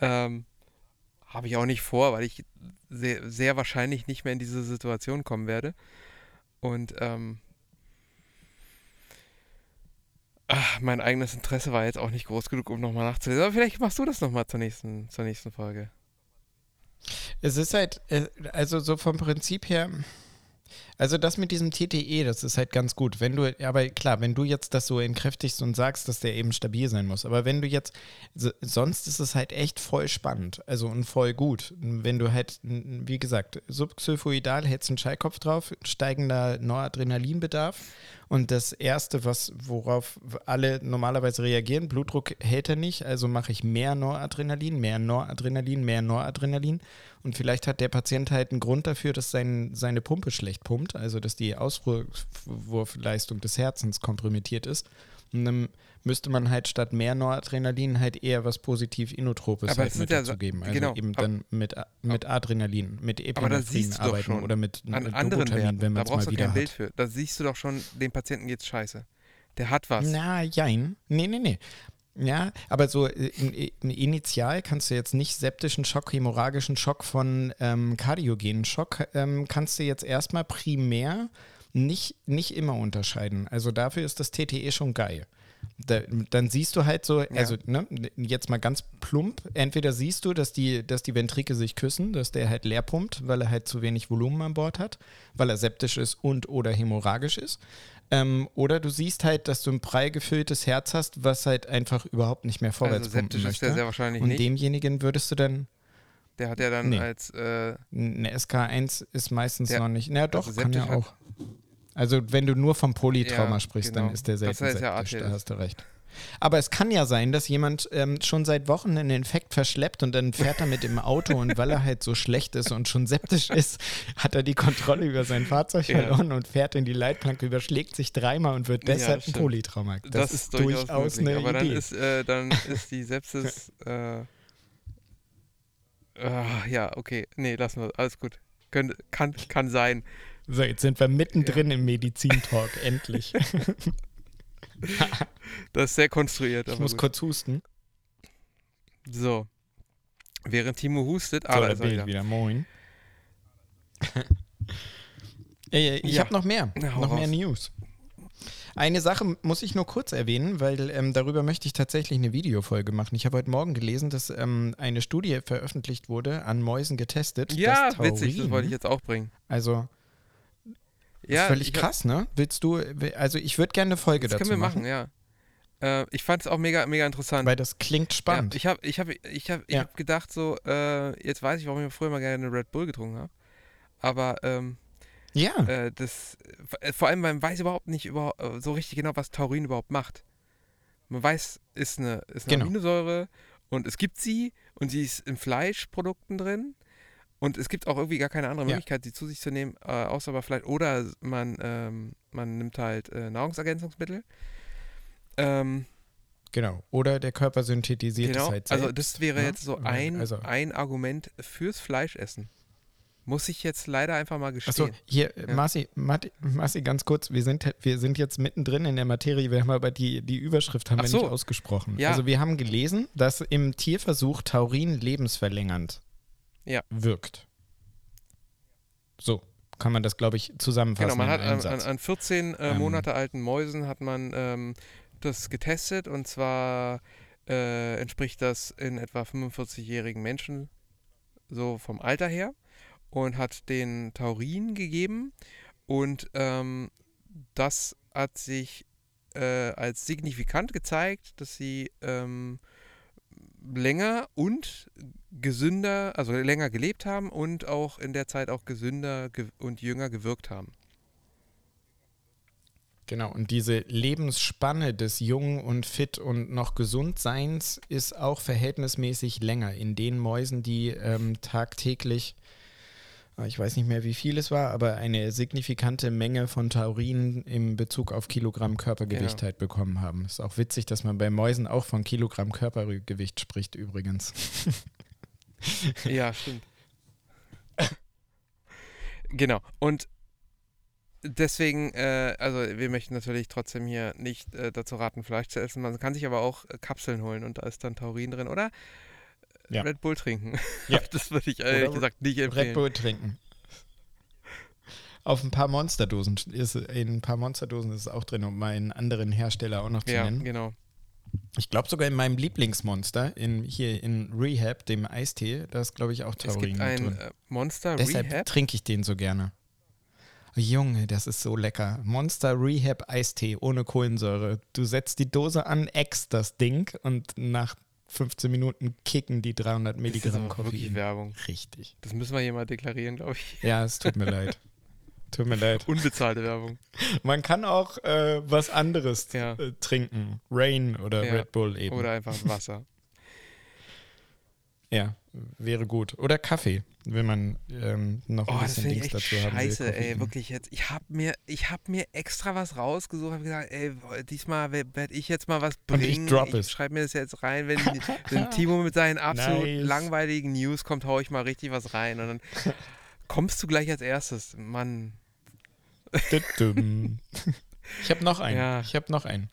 Speaker 1: Ähm, habe ich auch nicht vor, weil ich sehr, sehr wahrscheinlich nicht mehr in diese Situation kommen werde. Und ähm, ach, mein eigenes Interesse war jetzt auch nicht groß genug, um nochmal nachzulesen. Aber vielleicht machst du das nochmal zur nächsten, zur nächsten Folge.
Speaker 2: Es ist halt, äh, also so vom Prinzip her, also das mit diesem TTE, das ist halt ganz gut. Wenn du, aber klar, wenn du jetzt das so entkräftigst und sagst, dass der eben stabil sein muss. Aber wenn du jetzt, sonst ist es halt echt voll spannend, also und voll gut. Wenn du halt, wie gesagt, subxylphoidal hältst einen Schallkopf drauf, steigender Noradrenalinbedarf und das Erste, was, worauf alle normalerweise reagieren, Blutdruck hält er nicht, also mache ich mehr Noradrenalin, mehr Noradrenalin, mehr Noradrenalin. Und vielleicht hat der Patient halt einen Grund dafür, dass sein, seine Pumpe schlecht pumpt, also dass die Auswurfleistung des Herzens kompromittiert ist. Und dann müsste man halt statt mehr Noradrenalin halt eher was positiv Inotropes aber halt mit ja dazu geben. Also genau, eben dann mit, mit Adrenalin, mit Epinephrine arbeiten oder mit,
Speaker 1: an mit anderen Werten, wenn man es mal wieder kein Bild für. Da siehst du doch schon, dem Patienten geht's scheiße. Der hat was.
Speaker 2: Na, jein. Nee, nee, nee. Ja, aber so äh, in, initial kannst du jetzt nicht septischen Schock, hämorrhagischen Schock von ähm, kardiogenen Schock, ähm, kannst du jetzt erstmal primär nicht, nicht immer unterscheiden. Also dafür ist das TTE schon geil. Da, dann siehst du halt so, also ja. ne, jetzt mal ganz plump, entweder siehst du, dass die, dass die Ventrike sich küssen, dass der halt leer pumpt, weil er halt zu wenig Volumen an Bord hat, weil er septisch ist und oder hämorrhagisch ist. Ähm, oder du siehst halt, dass du ein prall gefülltes Herz hast, was halt einfach überhaupt nicht mehr vorwärts also pumpen möchte. Ist
Speaker 1: sehr wahrscheinlich
Speaker 2: Und
Speaker 1: nicht.
Speaker 2: demjenigen würdest du dann
Speaker 1: der hat ja dann nee. als. Äh,
Speaker 2: eine SK1 ist meistens der, noch nicht. Na doch, also kann ja auch. Also, wenn du nur vom Polytrauma ja, sprichst, genau. dann ist der selten das heißt septisch, ja da hast du recht. Aber es kann ja sein, dass jemand ähm, schon seit Wochen einen Infekt verschleppt und dann fährt er mit dem Auto und weil er halt so schlecht ist und schon septisch ist, hat er die Kontrolle über sein Fahrzeug ja. verloren und fährt in die Leitplanke, überschlägt sich dreimal und wird deshalb ja, ein Polytrauma.
Speaker 1: Das, das, ist durchaus, durchaus eine Aber Idee. Dann ist, äh, dann ist die Sepsis. (laughs) Äh, uh, ja, okay. Nee, lassen wir. Alles gut. Kön kann, kann sein.
Speaker 2: So, jetzt sind wir mittendrin ja. im Medizintalk, endlich. (laughs) (laughs)
Speaker 1: das ist sehr konstruiert.
Speaker 2: Ich muss gut. kurz husten.
Speaker 1: So. Während Timo hustet,
Speaker 2: aber so, wieder. wieder. Moin. (laughs) ich ja. habe noch mehr. Na, noch raus. mehr News. Eine Sache muss ich nur kurz erwähnen, weil ähm, darüber möchte ich tatsächlich eine Videofolge machen. Ich habe heute Morgen gelesen, dass ähm, eine Studie veröffentlicht wurde, an Mäusen getestet.
Speaker 1: Ja, Taurin, witzig, das wollte ich jetzt auch bringen.
Speaker 2: Also ja, völlig krass, ne? Willst du, also ich würde gerne eine Folge das dazu können wir machen.
Speaker 1: machen ja. Äh, ich fand es auch mega, mega interessant.
Speaker 2: Weil das klingt spannend.
Speaker 1: Ja, ich habe ich hab, ich hab, ich ja. hab gedacht so, äh, jetzt weiß ich, warum ich früher mal gerne eine Red Bull getrunken habe. Aber, ähm,
Speaker 2: ja.
Speaker 1: Äh, das, äh, vor allem, man weiß überhaupt nicht über, äh, so richtig genau, was Taurin überhaupt macht. Man weiß, ist eine, ist eine genau. Aminosäure und es gibt sie und sie ist in Fleischprodukten drin und es gibt auch irgendwie gar keine andere Möglichkeit, ja. sie zu sich zu nehmen, äh, außer aber vielleicht, oder man, ähm, man nimmt halt äh, Nahrungsergänzungsmittel. Ähm,
Speaker 2: genau. Oder der Körper synthetisiert genau. es halt
Speaker 1: selbst. Also das wäre ja? jetzt so ein, also. ein Argument fürs Fleischessen. Muss ich jetzt leider einfach mal gestehen. Achso,
Speaker 2: hier, ja. Marci, Marci, ganz kurz, wir sind, wir sind jetzt mittendrin in der Materie, wir haben aber die, die Überschrift haben Ach wir so. nicht ausgesprochen. Ja. Also wir haben gelesen, dass im Tierversuch Taurin lebensverlängernd ja. wirkt. So kann man das, glaube ich, zusammenfassen.
Speaker 1: Genau, man hat an, an, an, 14 äh, ähm, Monate alten Mäusen hat man ähm, das getestet und zwar äh, entspricht das in etwa 45-jährigen Menschen so vom Alter her und hat den Taurin gegeben und ähm, das hat sich äh, als signifikant gezeigt, dass sie ähm, länger und gesünder, also länger gelebt haben und auch in der Zeit auch gesünder und jünger gewirkt haben.
Speaker 2: Genau, und diese Lebensspanne des Jung und Fit und noch Gesundseins ist auch verhältnismäßig länger in den Mäusen, die ähm, tagtäglich ich weiß nicht mehr, wie viel es war, aber eine signifikante Menge von Taurin im Bezug auf Kilogramm Körpergewicht genau. halt bekommen haben. Ist auch witzig, dass man bei Mäusen auch von Kilogramm Körpergewicht spricht, übrigens. (laughs)
Speaker 1: ja, stimmt. (laughs) genau. Und deswegen, äh, also wir möchten natürlich trotzdem hier nicht äh, dazu raten, Fleisch zu essen. Man kann sich aber auch äh, Kapseln holen und da ist dann Taurin drin, oder? Ja. Red Bull trinken. (laughs) Ja. das würde ich ehrlich Oder gesagt nicht empfehlen.
Speaker 2: Red Bull trinken. Auf ein paar Monsterdosen ist in ein paar Monsterdosen ist es auch drin, um meinen anderen Hersteller auch noch zu
Speaker 1: Ja,
Speaker 2: nennen.
Speaker 1: genau.
Speaker 2: Ich glaube sogar in meinem Lieblingsmonster, in, hier in Rehab, dem Eistee, da ist glaube ich auch
Speaker 1: Es
Speaker 2: Taurin
Speaker 1: gibt
Speaker 2: mit
Speaker 1: ein
Speaker 2: drin.
Speaker 1: äh, Monster
Speaker 2: Deshalb
Speaker 1: Rehab.
Speaker 2: trinke ich den so gerne. Oh, Junge, das ist so lecker. Monster Rehab Eistee ohne Kohlensäure. Du setzt die Dose an, eckst das Ding und nach 15 Minuten kicken die 300
Speaker 1: Das ist
Speaker 2: Milligramm
Speaker 1: aber wirklich
Speaker 2: Koffein.
Speaker 1: Werbung.
Speaker 2: Richtig.
Speaker 1: Das müssen wir hier mal deklarieren, glaube ich.
Speaker 2: Ja, es tut mir leid. Tut mir leid.
Speaker 1: Unbezahlte Werbung.
Speaker 2: Man kann auch äh, was anderes
Speaker 1: Ja.
Speaker 2: äh, trinken. Rain oder
Speaker 1: Ja.
Speaker 2: Red Bull eben.
Speaker 1: Oder einfach Wasser.
Speaker 2: Ja, wäre gut. Oder Kaffee, wenn man ähm, noch
Speaker 1: Oh,
Speaker 2: ein bisschen Dings dazu will.
Speaker 1: scheiße, ey,
Speaker 2: Koffein.
Speaker 1: wirklich jetzt. Ich habe mir, ich hab mir extra was rausgesucht, habe gesagt, ey, diesmal werde ich jetzt mal was
Speaker 2: Und ich
Speaker 1: bringen.
Speaker 2: drop es.
Speaker 1: schreibe mir das jetzt rein, wenn, wenn (laughs) Timo mit seinen absolut
Speaker 2: Nice.
Speaker 1: langweiligen News kommt, hau ich mal richtig was rein und dann (laughs) kommst du gleich als erstes. Mann. (laughs)
Speaker 2: Ich habe noch einen.
Speaker 1: Ja.
Speaker 2: Ich habe noch einen.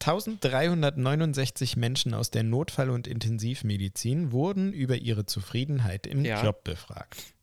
Speaker 2: 1369 Menschen aus der Notfall- und Intensivmedizin wurden über ihre Zufriedenheit im
Speaker 1: Ja.
Speaker 2: Job befragt.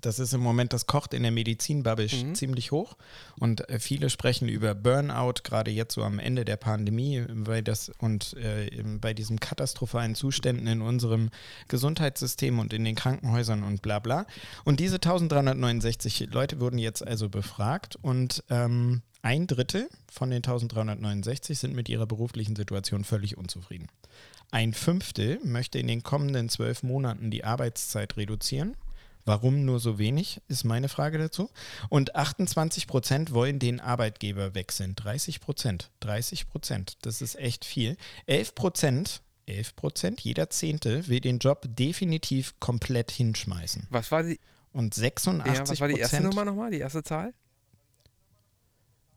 Speaker 2: Das ist im Moment, das kocht in der Medizinbubble
Speaker 1: Mhm.
Speaker 2: ziemlich hoch und äh, viele sprechen über Burnout, gerade jetzt so am Ende der Pandemie, weil das und äh, bei diesen katastrophalen Zuständen in unserem Gesundheitssystem und in den Krankenhäusern und bla bla. Und diese 1369 Leute wurden jetzt also befragt und ähm, ein Drittel von den 1369 sind mit ihrer beruflichen Situation völlig unzufrieden. Ein Fünftel möchte in den kommenden zwölf Monaten die Arbeitszeit reduzieren. Warum nur so wenig, ist meine Frage dazu. Und 28 Prozent wollen den Arbeitgeber wechseln. 30 Prozent. 30 Prozent. Das ist echt viel. 11 Prozent, 11 Prozent, jeder Zehnte will den Job definitiv komplett hinschmeißen.
Speaker 1: was war die,
Speaker 2: Und
Speaker 1: ja,
Speaker 2: 86%
Speaker 1: was war die erste
Speaker 2: Prozent,
Speaker 1: Nummer nochmal? Die erste Zahl?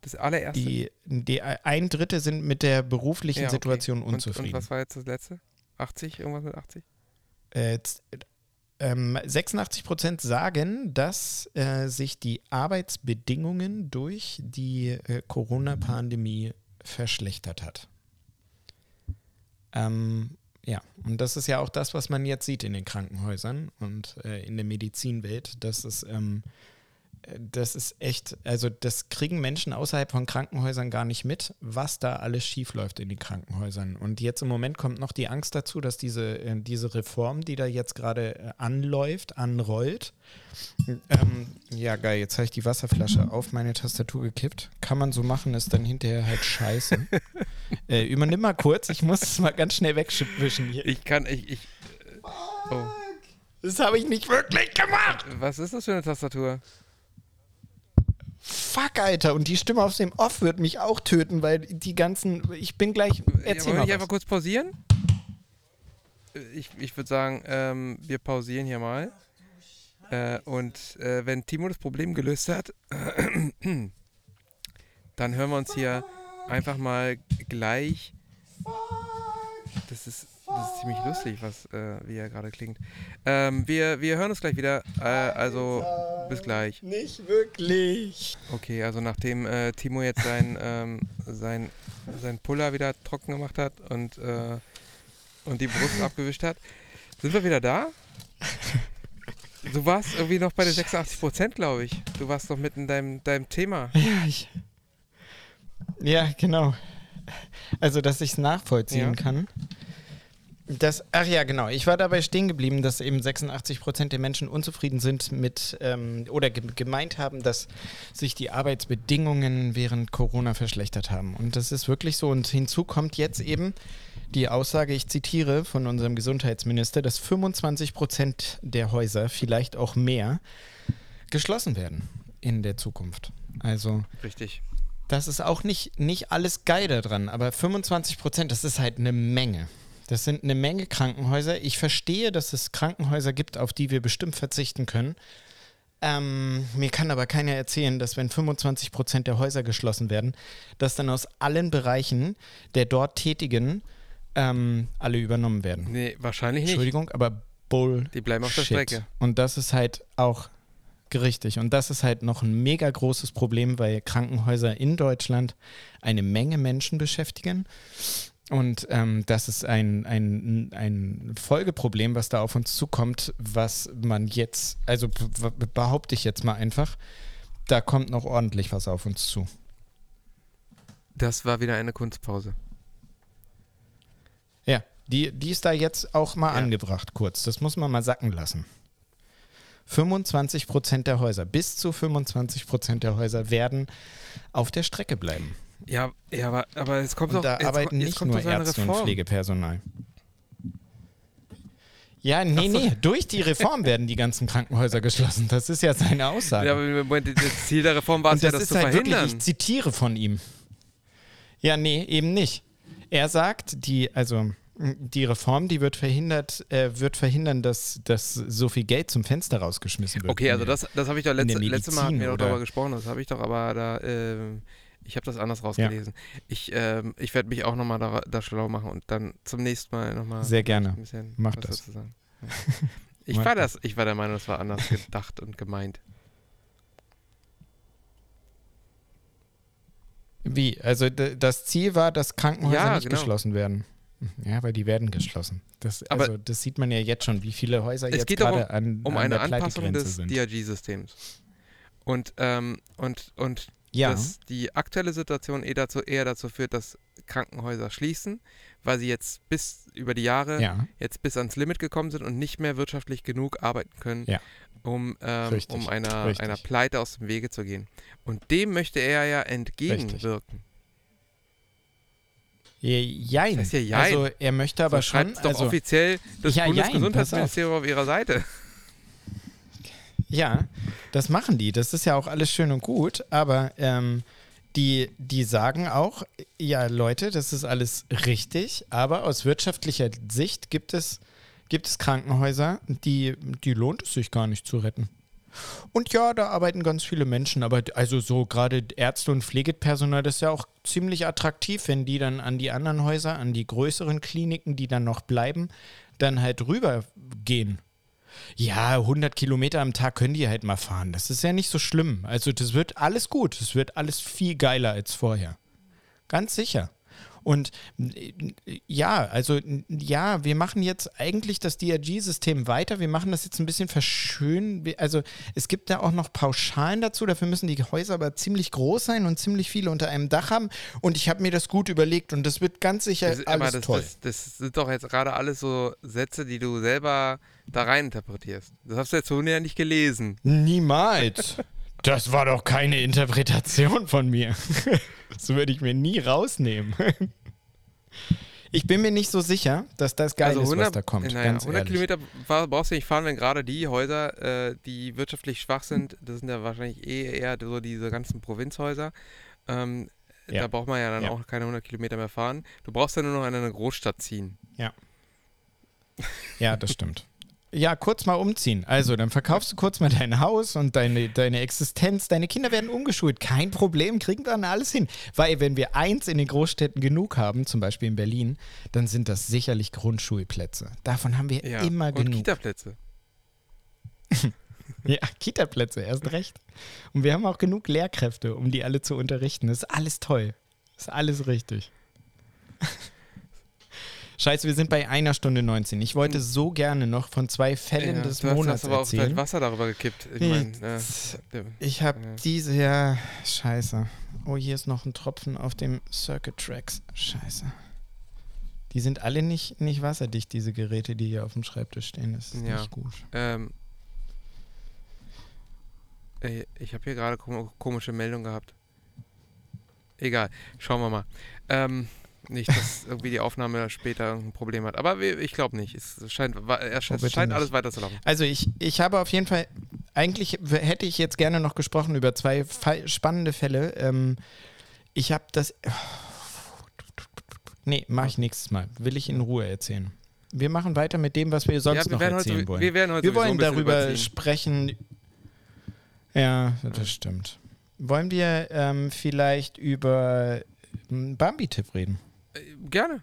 Speaker 1: Das allererste?
Speaker 2: die, die, ein Drittel sind mit der beruflichen
Speaker 1: Ja, okay.
Speaker 2: Situation
Speaker 1: Und,
Speaker 2: unzufrieden.
Speaker 1: und was war jetzt das letzte? 80? Irgendwas mit 80?
Speaker 2: Äh, ähm, 86 Prozent sagen, dass äh, sich die Arbeitsbedingungen durch die äh, Corona-Pandemie verschlechtert hat. Ähm, ja, und das ist ja auch das, was man jetzt sieht in den Krankenhäusern und äh, in der Medizinwelt, dass es ähm, äh, das ist echt, also das kriegen Menschen außerhalb von Krankenhäusern gar nicht mit, was da alles schiefläuft in den Krankenhäusern. Und jetzt im Moment kommt noch die Angst dazu, dass diese, äh, diese Reform, die da jetzt gerade äh, anläuft, anrollt. Ähm, ja, geil, jetzt habe ich die Wasserflasche auf meine Tastatur gekippt. Kann man so machen, ist dann hinterher halt scheiße. (laughs) äh, übernimm mal kurz, ich muss es mal ganz schnell wegwischen hier.
Speaker 1: Ich kann, ich, ich. Oh.
Speaker 2: Das habe ich nicht wirklich gemacht.
Speaker 1: Was ist das für eine Tastatur?
Speaker 2: Fuck, Alter. Und die Stimme aus dem Off wird mich auch töten, weil die ganzen. Ich bin gleich. Erzähl
Speaker 1: ja,
Speaker 2: mal was.
Speaker 1: einfach kurz pausieren? Äh, Ich, ich würde sagen, ähm, wir pausieren hier mal. Äh, und äh, wenn Timo das Problem gelöst hat, (clears throat) dann hören wir uns hier einfach mal gleich. Das ist, das ist ziemlich lustig, was äh, wie er gerade klingt. Ähm, wir, wir hören uns gleich wieder. Äh, also bis gleich.
Speaker 2: Nicht wirklich.
Speaker 1: Okay, also nachdem äh, Timo jetzt sein, (laughs) ähm, sein, sein Puller wieder trocken gemacht hat und, äh, und die Brust (laughs) abgewischt hat, sind wir wieder da? Du warst irgendwie noch bei den 86 Prozent, glaube ich. Du warst noch mitten in deinem, deinem Thema.
Speaker 2: Ja, ich. Ja, genau. Also, dass ich es nachvollziehen
Speaker 1: Ja.
Speaker 2: kann. Das, ach ja, genau. Ich war dabei stehen geblieben, dass eben 86 Prozent der Menschen unzufrieden sind mit ähm, oder ge gemeint haben, dass sich die Arbeitsbedingungen während Corona verschlechtert haben. Und das ist wirklich so. Und hinzu kommt jetzt eben die Aussage, ich zitiere von unserem Gesundheitsminister, dass 25 Prozent der Häuser, vielleicht auch mehr, geschlossen werden in der Zukunft. Also
Speaker 1: Richtig.
Speaker 2: das ist auch nicht, nicht alles geil daran, aber 25 Prozent, das ist halt eine Menge. Das sind eine Menge Krankenhäuser. Ich verstehe, dass es Krankenhäuser gibt, auf die wir bestimmt verzichten können. Ähm, mir kann aber keiner erzählen, dass wenn 25 Prozent der Häuser geschlossen werden, dass dann aus allen Bereichen der dort Tätigen ähm, alle übernommen werden.
Speaker 1: Nee, wahrscheinlich nicht.
Speaker 2: Entschuldigung, aber Bull.
Speaker 1: Die bleiben auf der. Strecke.
Speaker 2: Und das ist halt auch richtig. Und das ist halt noch ein mega großes Problem, weil Krankenhäuser in Deutschland eine Menge Menschen beschäftigen. Und ähm, das ist ein, ein, ein Folgeproblem, was da auf uns zukommt, was man jetzt, also behaupte ich jetzt mal einfach, da kommt noch ordentlich was auf uns zu.
Speaker 1: Das war wieder eine Kunstpause.
Speaker 2: Ja, die, die ist da jetzt auch mal ja. angebracht, kurz. Das muss man mal sacken lassen. 25 Prozent der Häuser, bis zu 25 Prozent der Häuser werden auf der Strecke bleiben.
Speaker 1: Ja, ja aber, aber es kommt doch.
Speaker 2: Da
Speaker 1: jetzt,
Speaker 2: arbeiten nicht nur Ärzte und Pflegepersonal. Ja, nee, so. nee. Durch die Reform werden die ganzen Krankenhäuser geschlossen. Das ist ja seine Aussage. Ja,
Speaker 1: aber das Ziel der Reform war es ja, das, zu halt verhindern. Wirklich,
Speaker 2: ich zitiere von ihm. Ja, nee, eben nicht. Er sagt, die, also die Reform, die wird verhindert, äh, wird verhindern, dass, dass so viel Geld zum Fenster rausgeschmissen wird.
Speaker 1: Okay, also das, das habe ich doch letzte, letzte Mal mit mir darüber gesprochen, das habe ich doch aber da, äh, ich habe das anders rausgelesen. Ja. Ich, äh, ich werde mich auch nochmal da, da schlau machen und dann zum nächsten Mal nochmal.
Speaker 2: Sehr gerne. Mach das. Ja. (laughs)
Speaker 1: Ich war das, ich war der Meinung, das war anders gedacht und gemeint.
Speaker 2: Wie? Also das Ziel war, dass Krankenhäuser ja, nicht genau. geschlossen werden. Ja, aber die werden geschlossen. Das, aber also, das sieht man ja jetzt schon, wie viele Häuser jetzt gerade um, an,
Speaker 1: um
Speaker 2: an
Speaker 1: eine Anpassung des DRG-Systems. Und, ähm, und, und ja. dass die aktuelle Situation eher dazu, eher dazu führt, dass Krankenhäuser schließen, weil sie jetzt bis über die Jahre ja. jetzt bis ans Limit gekommen sind und nicht mehr wirtschaftlich genug arbeiten können, ja. um, ähm, um einer, einer Pleite aus dem Wege zu gehen. Und dem möchte er ja entgegenwirken.
Speaker 2: Jein. Das heißt ja jein. Also er möchte aber so schon.
Speaker 1: doch also, offiziell das ja, Bundesgesundheitsministerium auf. auf ihrer Seite.
Speaker 2: Ja, das machen die. Das ist ja auch alles schön und gut, aber ähm, die, die sagen auch, ja Leute, das ist alles richtig, aber aus wirtschaftlicher Sicht gibt es, gibt es Krankenhäuser, die, die lohnt es sich gar nicht zu retten. Und ja, da arbeiten ganz viele Menschen, aber also so gerade Ärzte und Pflegepersonal, das ist ja auch ziemlich attraktiv, wenn die dann an die anderen Häuser, an die größeren Kliniken, die dann noch bleiben, dann halt rübergehen. Ja, 100 Kilometer am Tag können die halt mal fahren. Das ist ja nicht so schlimm. Also das wird alles gut. Es wird alles viel geiler als vorher. Ganz sicher. Und äh, ja, also ja, wir machen jetzt eigentlich das DRG-System weiter. Wir machen das jetzt ein bisschen verschön. Also es gibt da auch noch Pauschalen dazu. Dafür müssen die Häuser aber ziemlich groß sein und ziemlich viele unter einem Dach haben. Und ich habe mir das gut überlegt und das wird ganz sicher das, alles
Speaker 1: das,
Speaker 2: toll.
Speaker 1: Das, das, sind doch jetzt gerade alles so Sätze, die du selber da rein interpretierst. Das hast du jetzt so ja nicht gelesen.
Speaker 2: Niemals. Das war doch keine Interpretation von mir. (laughs) Das würde ich mir nie rausnehmen. (laughs) Ich bin mir nicht so sicher, dass das geil also 100, ist, was da kommt. Naja, 100 ehrlich.
Speaker 1: Kilometer brauchst du nicht fahren, wenn gerade die Häuser, äh, die wirtschaftlich schwach sind, das sind ja wahrscheinlich eh eher so diese ganzen Provinzhäuser. Ähm, ja. Da braucht man ja dann ja. auch keine 100 Kilometer mehr fahren. Du brauchst ja nur noch in eine Großstadt ziehen.
Speaker 2: Ja. Ja, das stimmt. Ja, kurz mal umziehen. Also, dann verkaufst du kurz mal dein Haus und deine, deine Existenz. Deine Kinder werden umgeschult. Kein Problem, kriegen dann alles hin. Weil, wenn wir eins in den Großstädten genug haben, zum Beispiel in Berlin, dann sind das sicherlich Grundschulplätze. Davon haben wir ja, immer genug. Und
Speaker 1: Kitaplätze. (laughs)
Speaker 2: ja, Kitaplätze, erst recht. Und wir haben auch genug Lehrkräfte, um die alle zu unterrichten. Das ist alles toll. Das ist alles richtig. Scheiße, wir sind bei einer Stunde 19. Ich wollte hm. so gerne noch von zwei Fällen ja, des du Monats hast aber erzählen.
Speaker 1: auch Wasser darüber gekippt. Ich, mein,
Speaker 2: äh, ich habe ja. diese, ja, scheiße. Oh, hier ist noch ein Tropfen auf dem Circuit Tracks. Scheiße. Die sind alle nicht, nicht wasserdicht, diese Geräte, die hier auf dem Schreibtisch stehen. Das ist ja. nicht gut.
Speaker 1: Ähm, ich habe hier gerade komische Meldung gehabt. Egal, schauen wir mal. Ähm, nicht, dass (laughs) irgendwie die Aufnahme später ein Problem hat. Aber ich glaube nicht. Es scheint, es scheint alles weiterzulaufen.
Speaker 2: Also ich, ich habe auf jeden Fall, eigentlich hätte ich jetzt gerne noch gesprochen über zwei spannende Fälle. Ähm, ich habe das. (sighs) Nee, mache ich nächstes Mal. Will ich in Ruhe erzählen. Wir machen weiter mit dem, was wir sonst ja, wir noch erzählen heute, wollen.
Speaker 1: Wir, werden heute
Speaker 2: wir wollen darüber überziehen. sprechen. Ja, das ja. stimmt. Wollen wir ähm, vielleicht über Bambi-Tipp reden?
Speaker 1: Gerne.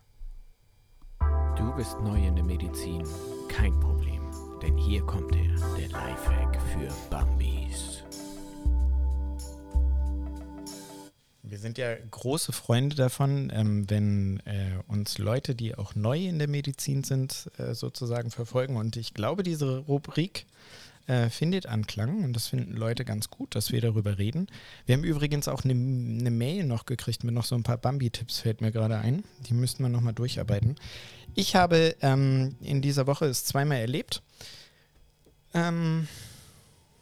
Speaker 2: Du bist neu in der Medizin. Kein Problem. Denn hier kommt er, der Lifehack für Bambis. Wir sind ja große Freunde davon, ähm, wenn äh, uns Leute, die auch neu in der Medizin sind, äh, sozusagen verfolgen. Und ich glaube, diese Rubrik äh, findet Anklang und das finden Leute ganz gut, dass wir darüber reden. Wir haben übrigens auch eine ne Mail noch gekriegt mit noch so ein paar Bambi-Tipps, fällt mir gerade ein. Die müssten wir nochmal durcharbeiten. Ich habe ähm, in dieser Woche es zweimal erlebt. Ähm,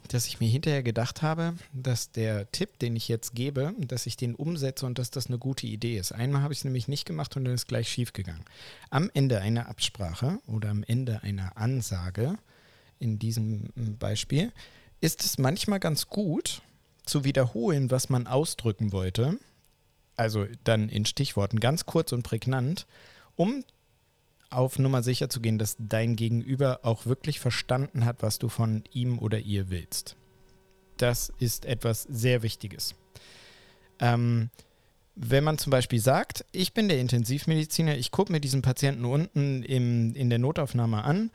Speaker 2: dass ich mir hinterher gedacht habe, dass der Tipp, den ich jetzt gebe, dass ich den umsetze und dass das eine gute Idee ist. Einmal habe ich es nämlich nicht gemacht und dann ist gleich schief gegangen. Am Ende einer Absprache oder am Ende einer Ansage in diesem Beispiel, ist es manchmal ganz gut zu wiederholen, was man ausdrücken wollte, also dann in Stichworten ganz kurz und prägnant, um auf Nummer sicher zu gehen, dass dein Gegenüber auch wirklich verstanden hat, was du von ihm oder ihr willst. Das ist etwas sehr Wichtiges. Ähm, wenn man zum Beispiel sagt, ich bin der Intensivmediziner, ich gucke mir diesen Patienten unten im, in der Notaufnahme an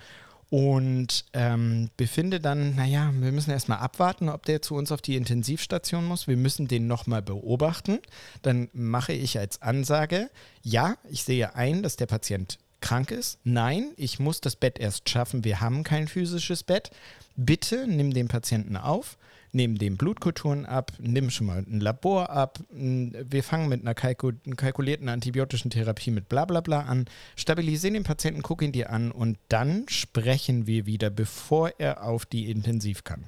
Speaker 2: und ähm, befinde dann, naja, wir müssen erstmal abwarten, ob der zu uns auf die Intensivstation muss. Wir müssen den nochmal beobachten. Dann mache ich als Ansage, ja, ich sehe ein, dass der Patient krank ist. Nein, ich muss das Bett erst schaffen. Wir haben kein physisches Bett. Bitte nimm den Patienten auf nehmen dem Blutkulturen ab, nimm schon mal ein Labor ab, wir fangen mit einer kalkulierten antibiotischen Therapie mit bla bla bla an, stabilisieren den Patienten, gucken ihn dir an und dann sprechen wir wieder, bevor er auf die Intensiv kann.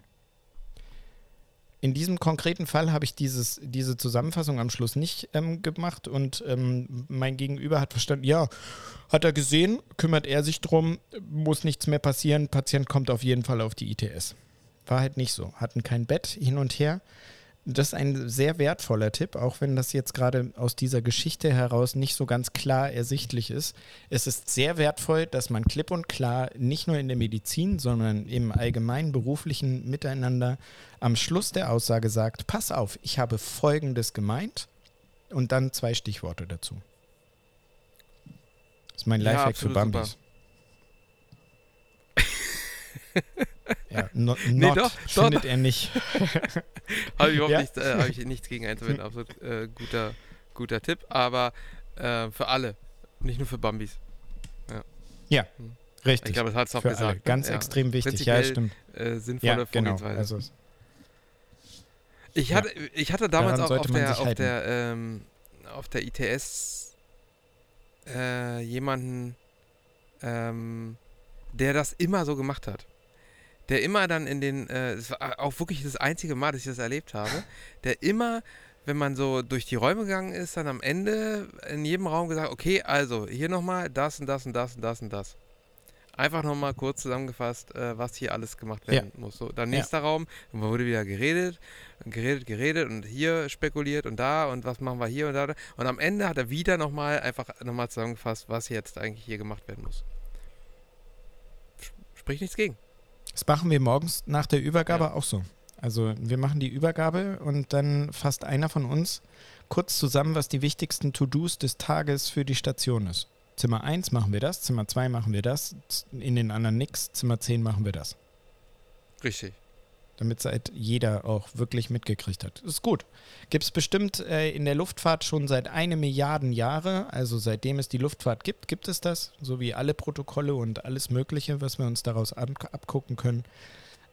Speaker 2: In diesem konkreten Fall habe ich dieses, diese Zusammenfassung am Schluss nicht ähm, gemacht und ähm, mein Gegenüber hat verstanden, ja, hat er gesehen, kümmert er sich drum, muss nichts mehr passieren, Patient kommt auf jeden Fall auf die ITS. War halt nicht so. Hatten kein Bett hin und her. Das ist ein sehr wertvoller Tipp, auch wenn das jetzt gerade aus dieser Geschichte heraus nicht so ganz klar ersichtlich ist. Es ist sehr wertvoll, dass man klipp und klar nicht nur in der Medizin, sondern im allgemeinen beruflichen Miteinander am Schluss der Aussage sagt, pass auf, ich habe Folgendes gemeint und dann zwei Stichworte dazu. Das ist mein Lifehack ja, für Bambis. (laughs) Ja, not, nee, doch, findet doch. er nicht. (laughs)
Speaker 1: Habe ich überhaupt ja? nichts, äh, ich nichts gegen einzuwenden. (laughs) Absolut äh, guter, guter Tipp. Aber äh, für alle, nicht nur für Bambis.
Speaker 2: Ja, ja hm. richtig.
Speaker 1: Ich glaube, das hat es auch für gesagt. Alle.
Speaker 2: Ganz ja. extrem wichtig. Ja, stimmt.
Speaker 1: Äh, sinnvolle ja, genau. Also, ich, hatte, ich hatte damals auch auf der, auf der, ähm, auf der ITS äh, jemanden, ähm, der das immer so gemacht hat der immer dann in den, äh, das war auch wirklich das einzige Mal, dass ich das erlebt habe, der immer, wenn man so durch die Räume gegangen ist, dann am Ende in jedem Raum gesagt, okay, also hier nochmal das und das und das und das und das. Einfach nochmal kurz zusammengefasst, äh, was hier alles gemacht werden ja. muss. So, dann nächster ja. Raum, dann wurde wieder geredet, geredet, geredet und hier spekuliert und da und was machen wir hier und da. Und am Ende hat er wieder nochmal einfach nochmal zusammengefasst, was jetzt eigentlich hier gemacht werden muss. Sprich nichts gegen.
Speaker 2: Das machen wir morgens nach der Übergabe ja. auch so. Also wir machen die Übergabe und dann fasst einer von uns kurz zusammen, was die wichtigsten To-Dos des Tages für die Station ist. Zimmer 1 machen wir das, Zimmer 2 machen wir das, in den anderen nix, Zimmer 10 machen wir das.
Speaker 1: Richtig
Speaker 2: damit es halt jeder auch wirklich mitgekriegt hat. Das ist gut. Gibt es bestimmt äh, in der Luftfahrt schon seit eine Milliarden Jahre, also seitdem es die Luftfahrt gibt, gibt es das, so wie alle Protokolle und alles Mögliche, was wir uns daraus abgucken können.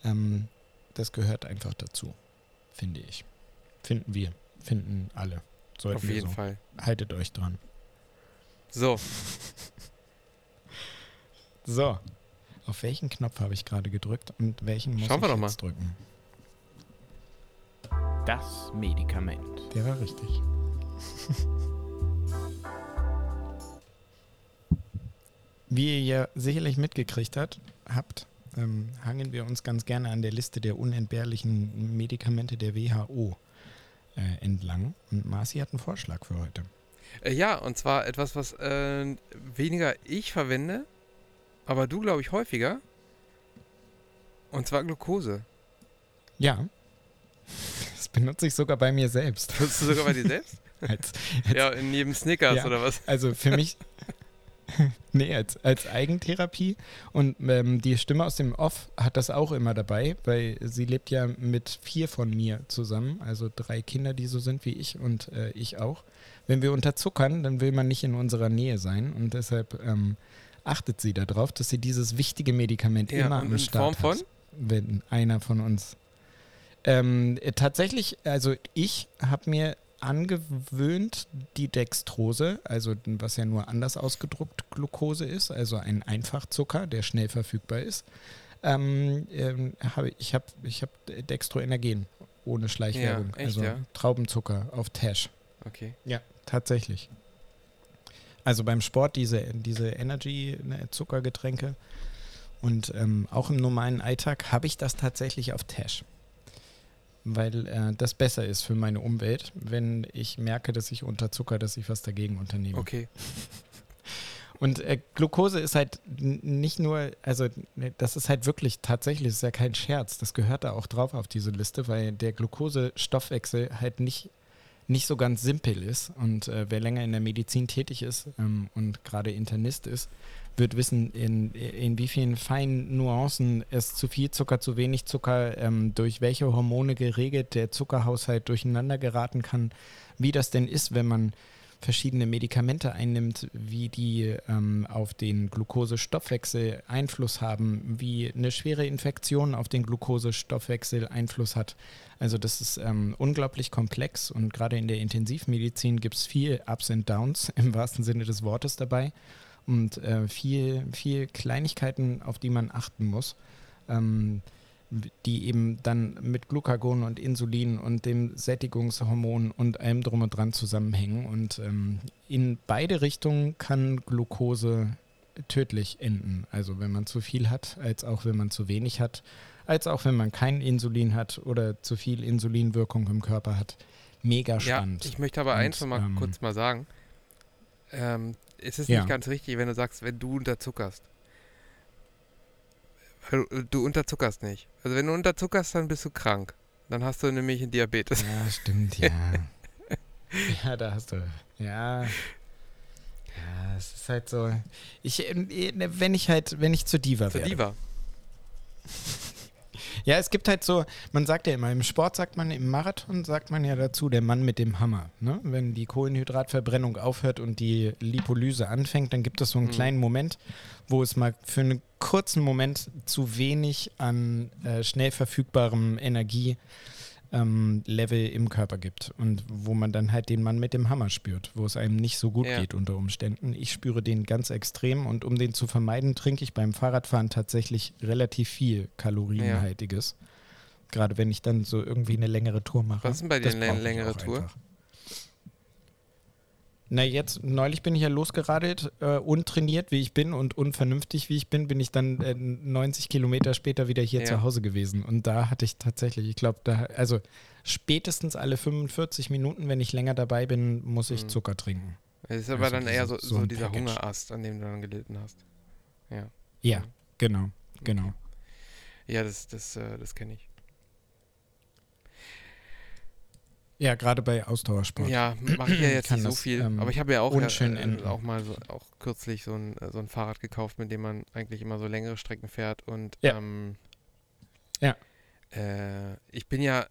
Speaker 2: Ähm, das gehört einfach dazu, finde ich. Finden wir, finden alle.
Speaker 1: Sollten Auf jeden so. Fall.
Speaker 2: Haltet euch dran.
Speaker 1: So. (laughs)
Speaker 2: so. Auf welchen Knopf habe ich gerade gedrückt und welchen muss
Speaker 1: Schauen
Speaker 2: ich
Speaker 1: jetzt
Speaker 2: mal. drücken?
Speaker 3: Das Medikament.
Speaker 2: Der war richtig. (laughs) Wie ihr ja sicherlich mitgekriegt hat, habt, ähm, hangen wir uns ganz gerne an der Liste der unentbehrlichen Medikamente der WHO äh, entlang. Und Marci hat einen Vorschlag für heute.
Speaker 1: Äh, ja, und zwar etwas, was äh, weniger ich verwende, aber du, glaube ich, häufiger. Und zwar Glucose.
Speaker 2: Ja. Das benutze ich sogar bei mir selbst.
Speaker 1: Benutzt du sogar bei dir selbst? (laughs)
Speaker 2: als,
Speaker 1: als, ja, in jedem Snickers ja, oder was?
Speaker 2: Also für mich. (laughs) nee, als, als Eigentherapie. Und ähm, die Stimme aus dem Off hat das auch immer dabei, weil sie lebt ja mit vier von mir zusammen, also drei Kinder, die so sind wie ich und äh, ich auch. Wenn wir unterzuckern, dann will man nicht in unserer Nähe sein und deshalb ähm, achtet sie darauf, dass sie dieses wichtige Medikament ja, immer am Start Form hat. Wenn einer von uns. Ähm, äh, tatsächlich, also ich habe mir angewöhnt, die Dextrose, also was ja nur anders ausgedruckt Glucose ist, also ein Einfachzucker, der schnell verfügbar ist. Ähm, ähm, hab, ich habe ich hab Dextroenergen ohne Schleichwerbung, ja, echt, also ja? Traubenzucker auf Tash.
Speaker 1: Okay.
Speaker 2: Ja, tatsächlich. Also beim Sport diese, diese Energy-Zuckergetränke ne, und ähm, auch im normalen Alltag habe ich das tatsächlich auf Tash weil äh, das besser ist für meine Umwelt, wenn ich merke, dass ich unterzucker, dass ich was dagegen unternehme.
Speaker 1: Okay. (laughs)
Speaker 2: Und äh, Glucose ist halt nicht nur, also ne, das ist halt wirklich tatsächlich, das ist ja kein Scherz, das gehört da auch drauf auf diese Liste, weil der Glucose-Stoffwechsel halt nicht nicht so ganz simpel ist. Und äh, wer länger in der Medizin tätig ist ähm, und gerade Internist ist, wird wissen, in, in wie vielen feinen Nuancen es zu viel Zucker, zu wenig Zucker, ähm, durch welche Hormone geregelt der Zuckerhaushalt durcheinander geraten kann, wie das denn ist, wenn man verschiedene Medikamente einnimmt, wie die ähm, auf den Glukosestoffwechsel Einfluss haben, wie eine schwere Infektion auf den Glukosestoffwechsel Einfluss hat. Also das ist ähm, unglaublich komplex und gerade in der Intensivmedizin gibt es viel Ups und Downs (laughs) im wahrsten Sinne des Wortes dabei und äh, viel, viel Kleinigkeiten, auf die man achten muss. Ähm, die eben dann mit Glucagon und Insulin und dem Sättigungshormon und allem drum und dran zusammenhängen. Und ähm, in beide Richtungen kann Glucose tödlich enden. Also wenn man zu viel hat, als auch wenn man zu wenig hat, als auch wenn man kein Insulin hat oder zu viel Insulinwirkung im Körper hat. Mega spannend.
Speaker 1: Ja, ich möchte aber und, eins noch mal ähm, kurz mal sagen. Ähm, es ist ja. nicht ganz richtig, wenn du sagst, wenn du unterzuckerst. Du unterzuckerst nicht. Also wenn du unterzuckerst, dann bist du krank. Dann hast du nämlich einen Diabetes.
Speaker 2: Ja, stimmt, ja. (laughs) ja, da hast du. Ja. Ja, es ist halt so. Ich, äh, wenn ich halt, wenn ich zu Diva
Speaker 1: werde.
Speaker 2: Zu
Speaker 1: Diva. (laughs)
Speaker 2: Ja, es gibt halt so, man sagt ja immer, im Sport sagt man, im Marathon sagt man ja dazu, der Mann mit dem Hammer. Ne? Wenn die Kohlenhydratverbrennung aufhört und die Lipolyse anfängt, dann gibt es so einen mhm. kleinen Moment, wo es mal für einen kurzen Moment zu wenig an äh, schnell verfügbarem Energie ähm, Level im Körper gibt und wo man dann halt den Mann mit dem Hammer spürt, wo es einem nicht so gut ja. geht unter Umständen. Ich spüre den ganz extrem und um den zu vermeiden, trinke ich beim Fahrradfahren tatsächlich relativ viel Kalorienhaltiges. Ja. Gerade wenn ich dann so irgendwie eine längere Tour mache.
Speaker 1: Was ist denn bei dir eine längere Tour? Einfach.
Speaker 2: Na, jetzt, neulich bin ich ja losgeradelt, äh, untrainiert wie ich bin und unvernünftig wie ich bin, bin ich dann äh, 90 Kilometer später wieder hier ja. zu Hause gewesen. Und da hatte ich tatsächlich, ich glaube, da, also spätestens alle 45 Minuten, wenn ich länger dabei bin, muss ich mhm. Zucker trinken.
Speaker 1: Es ist aber also dann eher so, so, so dieser Package. Hungerast, an dem du dann gelitten hast. Ja.
Speaker 2: Ja, genau, genau.
Speaker 1: Ja, das, das, äh, das kenne ich.
Speaker 2: Ja, gerade bei Ausdauersport.
Speaker 1: Ja, mache ich ja jetzt nicht so viel. Ähm, aber ich habe ja auch, ja, äh, auch mal so, auch kürzlich so ein, so ein Fahrrad gekauft, mit dem man eigentlich immer so längere Strecken fährt. Und
Speaker 2: ja.
Speaker 1: Ähm,
Speaker 2: ja.
Speaker 1: Äh, ich bin ja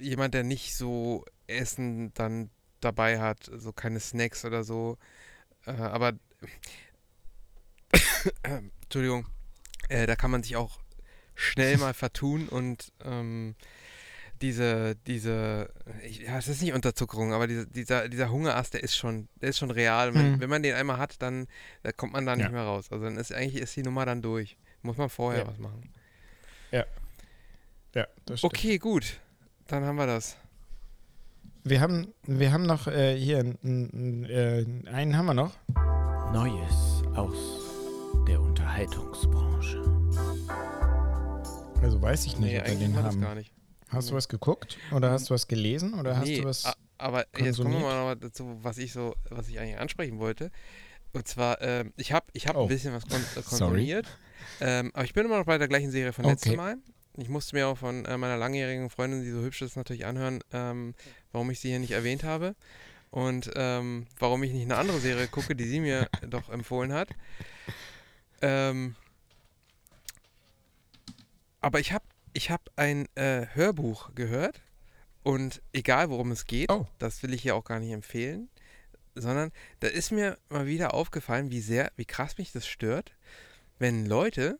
Speaker 1: jemand, der nicht so Essen dann dabei hat, so keine Snacks oder so. Äh, aber (coughs) Entschuldigung, äh, da kann man sich auch schnell (laughs) mal vertun und ähm, diese, diese, ja, es ist nicht Unterzuckerung, aber diese, dieser, dieser Hungerast, der ist schon, der ist schon real. Wenn, mhm. wenn man den einmal hat, dann da kommt man da nicht ja. mehr raus. Also dann ist eigentlich ist die Nummer dann durch. Muss man vorher ja. was machen.
Speaker 2: Ja. Ja,
Speaker 1: das stimmt. Okay, gut. Dann haben wir das.
Speaker 2: Wir haben, wir haben noch äh, hier äh, einen haben wir noch.
Speaker 3: Neues aus der Unterhaltungsbranche.
Speaker 2: Also weiß ich nicht,
Speaker 1: nee,
Speaker 2: ob wir den haben.
Speaker 1: Gar nicht.
Speaker 2: Hast du was geguckt oder hast du was gelesen oder hast du was?
Speaker 1: Aber konsumiert? jetzt kommen wir mal dazu, was ich so, was ich eigentlich ansprechen wollte. Und zwar, ähm, ich habe ich hab oh. ein bisschen was kon (laughs) konsumiert, ähm, aber ich bin immer noch bei der gleichen Serie von okay. letztem Mal. Ich musste mir auch von äh, meiner langjährigen Freundin, die so hübsch ist, natürlich anhören, ähm, warum ich sie hier nicht erwähnt habe. und ähm, warum ich nicht eine andere Serie gucke, die sie mir (laughs) doch empfohlen hat. Ähm, aber ich habe ich hab ein äh, Hörbuch gehört und egal worum es geht,
Speaker 2: Oh.
Speaker 1: das will ich hier auch gar nicht empfehlen, sondern da ist mir mal wieder aufgefallen, wie sehr, wie krass mich das stört, wenn Leute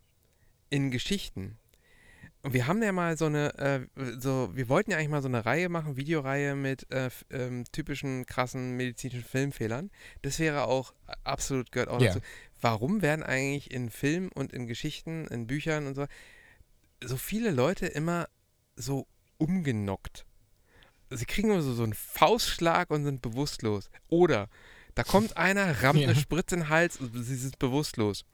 Speaker 1: in Geschichten und wir haben ja mal so eine, äh, so, wir wollten ja eigentlich mal so eine Reihe machen, Videoreihe mit äh, ähm, typischen krassen medizinischen Filmfehlern. Das wäre auch absolut gehört auch
Speaker 2: Ja.
Speaker 1: dazu. Warum werden eigentlich in Filmen und in Geschichten, in Büchern und so, so viele Leute immer so umgenockt? Sie kriegen immer so, so einen Faustschlag und sind bewusstlos. Oder da kommt (laughs) einer, rammt
Speaker 2: Ja.
Speaker 1: eine Spritze in den Hals und sie sind bewusstlos.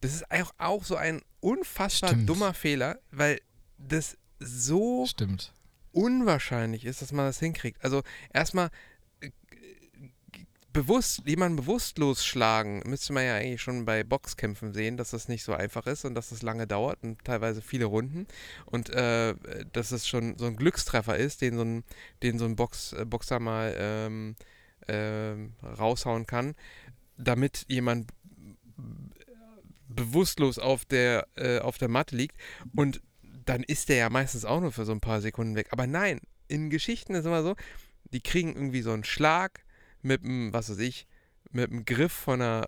Speaker 1: Das ist auch, auch so ein unfassbar
Speaker 2: Stimmt.
Speaker 1: dummer Fehler, weil das so
Speaker 2: Stimmt.
Speaker 1: unwahrscheinlich ist, dass man das hinkriegt. Also erstmal bewusst, jemanden bewusstlos schlagen, müsste man ja eigentlich schon bei Boxkämpfen sehen, dass das nicht so einfach ist und dass das lange dauert und teilweise viele Runden und äh, dass es schon so ein Glückstreffer ist, den so ein, den so ein Box, äh, Boxer mal ähm, ähm, raushauen kann, damit jemand bewusstlos auf der, äh, auf der Matte liegt und dann ist der ja meistens auch nur für so ein paar Sekunden weg. Aber nein, in Geschichten ist immer so, die kriegen irgendwie so einen Schlag mit einem, was weiß ich, mit einem Griff von einer,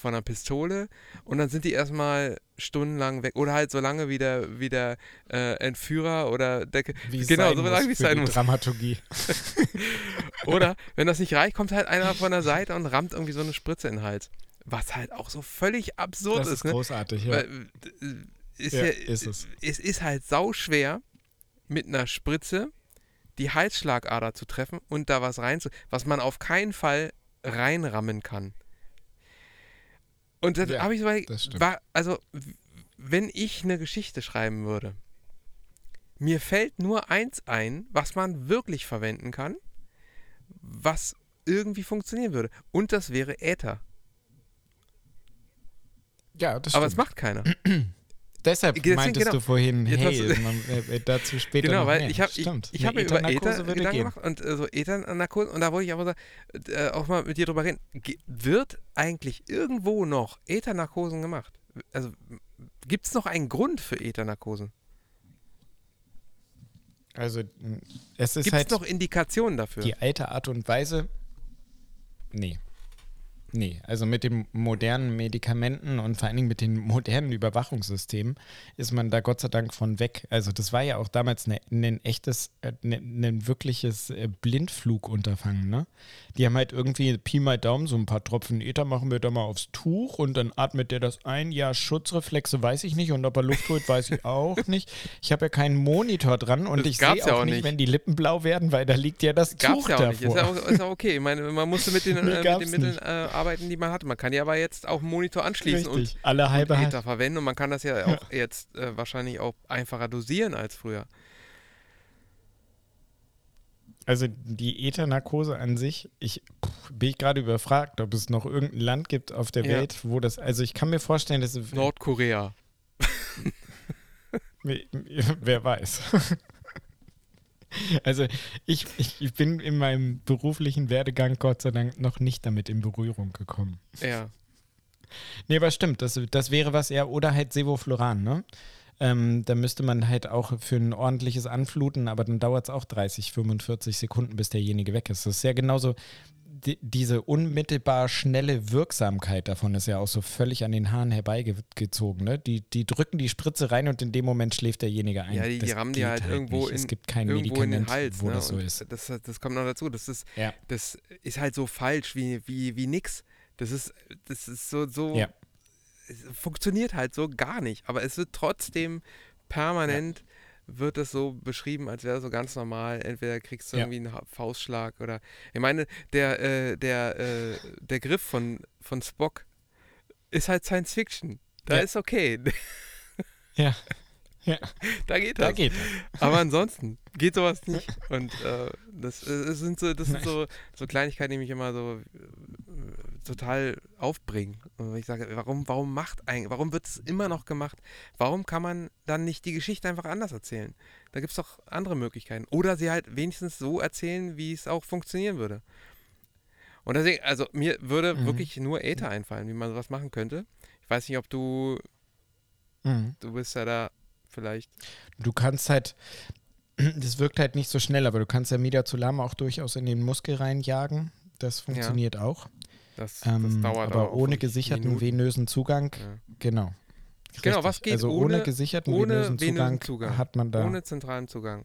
Speaker 1: von einer Pistole und dann sind die erstmal stundenlang weg oder halt so lange wie der, wie der äh, Entführer oder der,
Speaker 2: Wie
Speaker 1: Genau,
Speaker 2: sein
Speaker 1: so lange, wie es
Speaker 2: für
Speaker 1: sein muss.
Speaker 2: Dramaturgie. (laughs)
Speaker 1: Oder wenn das nicht reicht, kommt halt einer von der Seite und rammt irgendwie so eine Spritze in den Hals. Was halt auch so völlig absurd
Speaker 2: Das
Speaker 1: ist,
Speaker 2: ist
Speaker 1: ne?
Speaker 2: großartig, ja.
Speaker 1: Weil, äh, ist
Speaker 2: Ja,
Speaker 1: ja,
Speaker 2: ist es.
Speaker 1: Es ist halt sauschwer, mit einer Spritze die Halsschlagader zu treffen und da was rein zu, was man auf keinen Fall reinrammen kann. Und dann
Speaker 2: Ja,
Speaker 1: habe ich so,
Speaker 2: das
Speaker 1: war, also, wenn ich eine Geschichte schreiben würde, mir fällt nur eins ein, was man wirklich verwenden kann, was irgendwie funktionieren würde. Und das wäre Äther.
Speaker 2: Ja, das
Speaker 1: Aber es
Speaker 2: stimmt.
Speaker 1: macht keiner. (clears throat)
Speaker 2: Deshalb
Speaker 1: Deswegen,
Speaker 2: meintest
Speaker 1: genau.
Speaker 2: du vorhin, hey, man, äh, dazu später
Speaker 1: Genau,
Speaker 2: noch
Speaker 1: weil
Speaker 2: mehr.
Speaker 1: ich habe ich, ich hab mir über
Speaker 2: würde
Speaker 1: Gedanken gemacht und äh, so Ethernarkose und da wollte ich aber äh, auch mal mit dir drüber reden. Ge wird eigentlich irgendwo noch Ethernarkosen gemacht? Also gibt es noch einen Grund für Ethernarkosen?
Speaker 2: Also, es ist
Speaker 1: Gibt es
Speaker 2: halt
Speaker 1: noch Indikationen dafür?
Speaker 2: die alte Art und Weise. Nee. Nee, also mit den modernen Medikamenten und vor allen Dingen mit den modernen Überwachungssystemen ist man da Gott sei Dank von weg. Also das war ja auch damals ne- ein echtes, äh, ne- ein wirkliches äh, Blindflugunterfangen, ne? Die haben halt irgendwie Pi mal Daumen, so ein paar Tropfen Ether machen wir da mal aufs Tuch und dann atmet der das ein. Ja, Schutzreflexe weiß ich nicht und ob er Luft holt, weiß ich auch (laughs) nicht. Ich habe ja keinen Monitor dran und
Speaker 1: Das
Speaker 2: ich sehe
Speaker 1: ja
Speaker 2: auch nicht,
Speaker 1: nicht.
Speaker 2: wenn die Lippen blau werden, weil da liegt ja das
Speaker 1: Gab's
Speaker 2: Tuch
Speaker 1: ja auch nicht. Ist
Speaker 2: davor.
Speaker 1: ja auch, ist ja okay. Ich meine, man musste mit den, (laughs) äh, mit den Mitteln
Speaker 2: nicht.
Speaker 1: äh, arbeiten, die man hatte. Man kann ja aber jetzt auch einen Monitor anschließen
Speaker 2: Richtig,
Speaker 1: und,
Speaker 2: alle
Speaker 1: und
Speaker 2: halbe halb.
Speaker 1: Ether verwenden und man kann das ja auch jetzt äh, wahrscheinlich auch einfacher dosieren als früher.
Speaker 2: Also die Ethernarkose an sich, ich pff, bin ich gerade überfragt, ob es noch irgendein Land gibt auf der
Speaker 1: Ja.
Speaker 2: Welt, wo das, also ich kann mir vorstellen, dass es,
Speaker 1: Nordkorea. (laughs)
Speaker 2: wer weiß. Also ich, ich, bin in meinem beruflichen Werdegang Gott sei Dank noch nicht damit in Berührung gekommen.
Speaker 1: Ja.
Speaker 2: Nee, aber stimmt, das, das wäre was eher, oder halt Sevofluran, ne? Ähm, da müsste man halt auch für ein ordentliches Anfluten, aber dann dauert es auch 30, 45 Sekunden, bis derjenige weg ist. Das ist ja genauso, die, diese unmittelbar schnelle Wirksamkeit davon ist ja auch so völlig an den Haaren herbeigezogen. Ne? Die, die drücken die Spritze rein und in dem Moment schläft derjenige ein.
Speaker 1: Ja, die, die rammen die
Speaker 2: geht
Speaker 1: halt irgendwo
Speaker 2: nicht.
Speaker 1: in,
Speaker 2: Es gibt kein
Speaker 1: irgendwo in den Hals,
Speaker 2: wo
Speaker 1: ne?
Speaker 2: das so ist.
Speaker 1: Das, das kommt noch dazu. Das ist,
Speaker 2: Ja.
Speaker 1: das ist halt so falsch wie, wie, wie nix. Das ist, das ist so, so
Speaker 2: Ja.
Speaker 1: es funktioniert halt so gar nicht. Aber es wird trotzdem permanent wird es so beschrieben, als wäre es so ganz normal. Entweder kriegst du
Speaker 2: Ja.
Speaker 1: irgendwie einen Faustschlag oder. Ich meine, der, äh, der, äh, der Griff von, von Spock ist halt Science Fiction. Da
Speaker 2: Ja.
Speaker 1: ist okay. (laughs)
Speaker 2: Ja,
Speaker 1: da geht das.
Speaker 2: da geht
Speaker 1: Aber ansonsten geht sowas nicht. Und äh, das, äh, es sind, so, das sind so, so Kleinigkeiten, die mich immer so äh, total aufbringen. Und ich sage, warum, warum macht eigentlich, warum wird es immer noch gemacht? Warum kann man dann nicht die Geschichte einfach anders erzählen? Da gibt es doch andere Möglichkeiten. Oder sie halt wenigstens so erzählen, wie es auch funktionieren würde. Und deswegen, also mir würde
Speaker 2: Mhm.
Speaker 1: wirklich nur Äther einfallen, wie man sowas machen könnte. Ich weiß nicht, ob du,
Speaker 2: Mhm.
Speaker 1: du bist ja da vielleicht.
Speaker 2: Du kannst halt, (clears throat) das wirkt halt nicht so schnell, aber du kannst ja Midazolam auch durchaus in den Muskel reinjagen. Das funktioniert auch.
Speaker 1: Das,
Speaker 2: Ähm,
Speaker 1: das dauert
Speaker 2: aber ohne gesicherten
Speaker 1: Minuten.
Speaker 2: venösen Zugang,
Speaker 1: Ja.
Speaker 2: genau.
Speaker 1: Genau,
Speaker 2: Richtig.
Speaker 1: was geht
Speaker 2: also ohne,
Speaker 1: ohne-
Speaker 2: gesicherten
Speaker 1: ohne
Speaker 2: venösen Zugang,
Speaker 1: Zugang.
Speaker 2: hat man da.
Speaker 1: Ohne zentralen Zugang.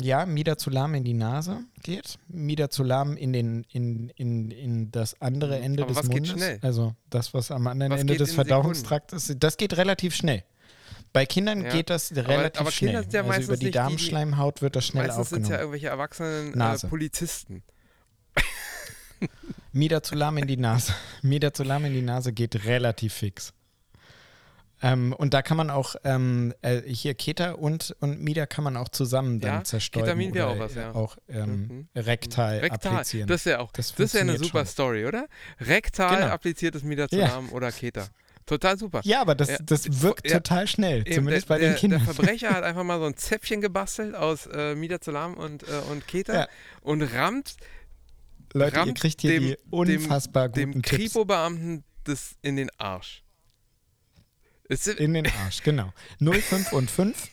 Speaker 2: Ja, Midazolam in die Nase geht, Midazolam in, den, in, in, in das andere Ende
Speaker 1: Aber
Speaker 2: des
Speaker 1: was geht
Speaker 2: Mundes.
Speaker 1: schnell?
Speaker 2: Also das, was am anderen
Speaker 1: Was
Speaker 2: Ende des Verdauungstraktes ist. Das geht relativ schnell. Bei Kindern
Speaker 1: Ja.
Speaker 2: geht das relativ
Speaker 1: aber
Speaker 2: schnell.
Speaker 1: Kinder sind ja
Speaker 2: also
Speaker 1: meistens
Speaker 2: über die Darmschleimhaut wird das schnell
Speaker 1: Meistens sind es
Speaker 2: aufgenommen.
Speaker 1: ja irgendwelche erwachsenen äh. Polizisten.
Speaker 2: Midazolam in die Nase. Midazolam in die Nase geht relativ fix. Ähm, und da kann man auch, ähm, äh, hier Keta und, und Mida kann man auch zusammen dann
Speaker 1: Ja,
Speaker 2: zerstäuben
Speaker 1: Ketamin wäre auch was, ja.
Speaker 2: auch ähm,
Speaker 1: Mhm.
Speaker 2: rektal,
Speaker 1: Rektal.
Speaker 2: applizieren.
Speaker 1: Das ist ja auch.
Speaker 2: Das
Speaker 1: Das, ist ja eine super
Speaker 2: schon.
Speaker 1: Story, oder? Rektal
Speaker 2: Genau.
Speaker 1: appliziertes Midazolam oder Keta. Total super.
Speaker 2: ja, aber das,
Speaker 1: Ja,
Speaker 2: das wirkt
Speaker 1: ja,
Speaker 2: total schnell,
Speaker 1: Eben,
Speaker 2: zumindest
Speaker 1: der,
Speaker 2: bei den
Speaker 1: der,
Speaker 2: Kindern.
Speaker 1: Der Verbrecher (laughs) hat einfach mal so ein Zäpfchen gebastelt aus äh, Midazolam und, äh, und Keta
Speaker 2: Ja.
Speaker 1: und rammt
Speaker 2: Leute, ihr kriegt hier
Speaker 1: dem-
Speaker 2: die unfassbar
Speaker 1: dem
Speaker 2: guten Tipps
Speaker 1: Kripo-Beamten das in den Arsch.
Speaker 2: In den Arsch, (laughs) genau. 0,5 und 5,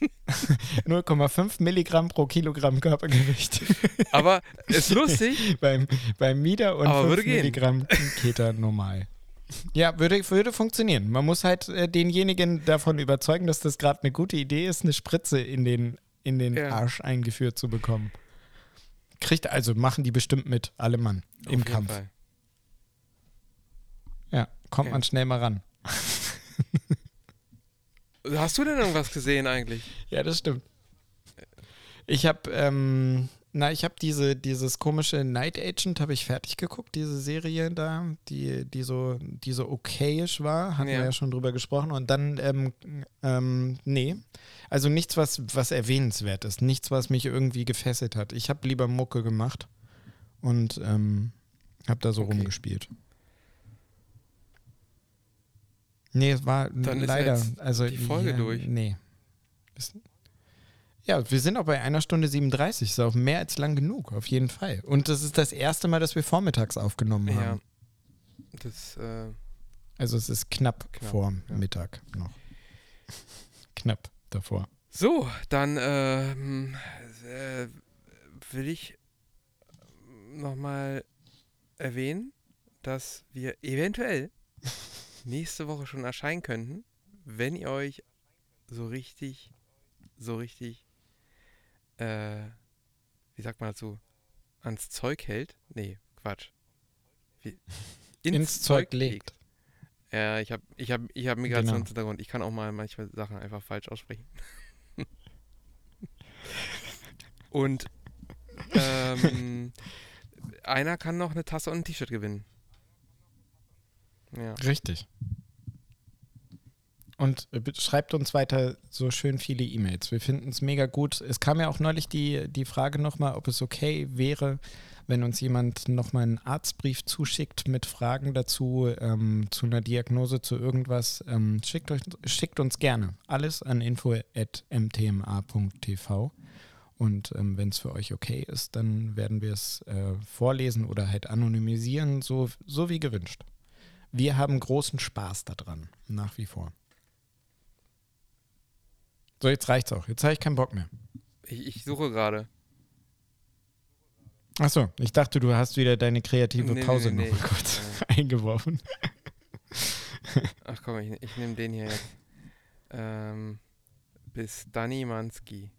Speaker 2: 0,5 (laughs) Milligramm pro Kilogramm Körpergewicht (laughs)
Speaker 1: aber ist lustig,
Speaker 2: beim, beim Mida und
Speaker 1: Aber
Speaker 2: 5
Speaker 1: würde gehen.
Speaker 2: Milligramm Keta normal. Ja, würde, würde funktionieren. Man muss halt äh, denjenigen davon überzeugen, dass das gerade eine gute Idee ist, eine Spritze in den, in den
Speaker 1: Ja.
Speaker 2: Arsch eingeführt zu bekommen. Kriegt also, machen die bestimmt mit, alle Mann,
Speaker 1: Auf
Speaker 2: im Kampf.
Speaker 1: Fall.
Speaker 2: Ja, kommt
Speaker 1: Okay.
Speaker 2: man schnell mal ran.
Speaker 1: Hast du denn irgendwas gesehen eigentlich?
Speaker 2: Ja, das stimmt. Ich habe, ähm, na, ich habe diese, dieses komische Night Agent habe ich fertig geguckt, diese Serie da, die, die so, die so okayisch war, hatten
Speaker 1: Ja.
Speaker 2: wir ja schon drüber gesprochen. Und dann, ähm, ähm, nee, also nichts, was, was erwähnenswert ist, nichts, was mich irgendwie gefesselt hat. Ich habe lieber Mucke gemacht und ähm, habe da so
Speaker 1: Okay.
Speaker 2: rumgespielt. Nee, es war
Speaker 1: Dann ist
Speaker 2: leider, also
Speaker 1: die Folge
Speaker 2: ja,
Speaker 1: durch.
Speaker 2: Nee. Ja, wir sind auch bei einer Stunde 37, ist auch mehr als lang genug, auf jeden Fall. Und das ist das erste Mal, dass wir vormittags aufgenommen
Speaker 1: Ja.
Speaker 2: haben.
Speaker 1: Das, äh,
Speaker 2: Also es ist knapp,
Speaker 1: Knapp,
Speaker 2: vor
Speaker 1: ja.
Speaker 2: Mittag noch. (laughs) knapp davor.
Speaker 1: so, dann ähm, äh, will ich nochmal erwähnen, dass wir eventuell (laughs) nächste Woche schon erscheinen könnten, wenn ihr euch so richtig, so richtig, äh, wie sagt man dazu, ans Zeug hält. Nee, Quatsch. Wie, (laughs)
Speaker 2: Ins, Zeug legt.
Speaker 1: Ja, ich habe ich hab, ich hab
Speaker 2: Genau.
Speaker 1: Migrationshintergrund. Ich kann auch mal manchmal Sachen einfach falsch aussprechen. (laughs) Und ähm, einer kann noch eine Tasse und ein T-Shirt gewinnen. Ja.
Speaker 2: Richtig. Und äh, schreibt uns weiter so schön viele E-Mails. Wir finden es mega gut. Es kam ja auch neulich die, die Frage nochmal, ob es okay wäre, wenn uns jemand nochmal einen Arztbrief zuschickt mit Fragen dazu, ähm, zu einer Diagnose, zu irgendwas. Ähm, schickt, euch, schickt uns gerne alles an info.mtma.tv. Und ähm, wenn es für euch okay ist, dann werden wir es äh, vorlesen oder halt anonymisieren, so, so wie gewünscht. Wir haben großen Spaß daran, nach wie vor. So, jetzt reicht's auch. Jetzt habe ich keinen Bock mehr.
Speaker 1: Ich, ich suche gerade.
Speaker 2: Achso, ich dachte, du hast wieder deine kreative
Speaker 1: Nee,
Speaker 2: Pause
Speaker 1: nee,
Speaker 2: noch
Speaker 1: nee.
Speaker 2: kurz (laughs) eingeworfen.
Speaker 1: Ach komm, ich, ich nehme den hier jetzt. Ähm, bis Danny Mansky.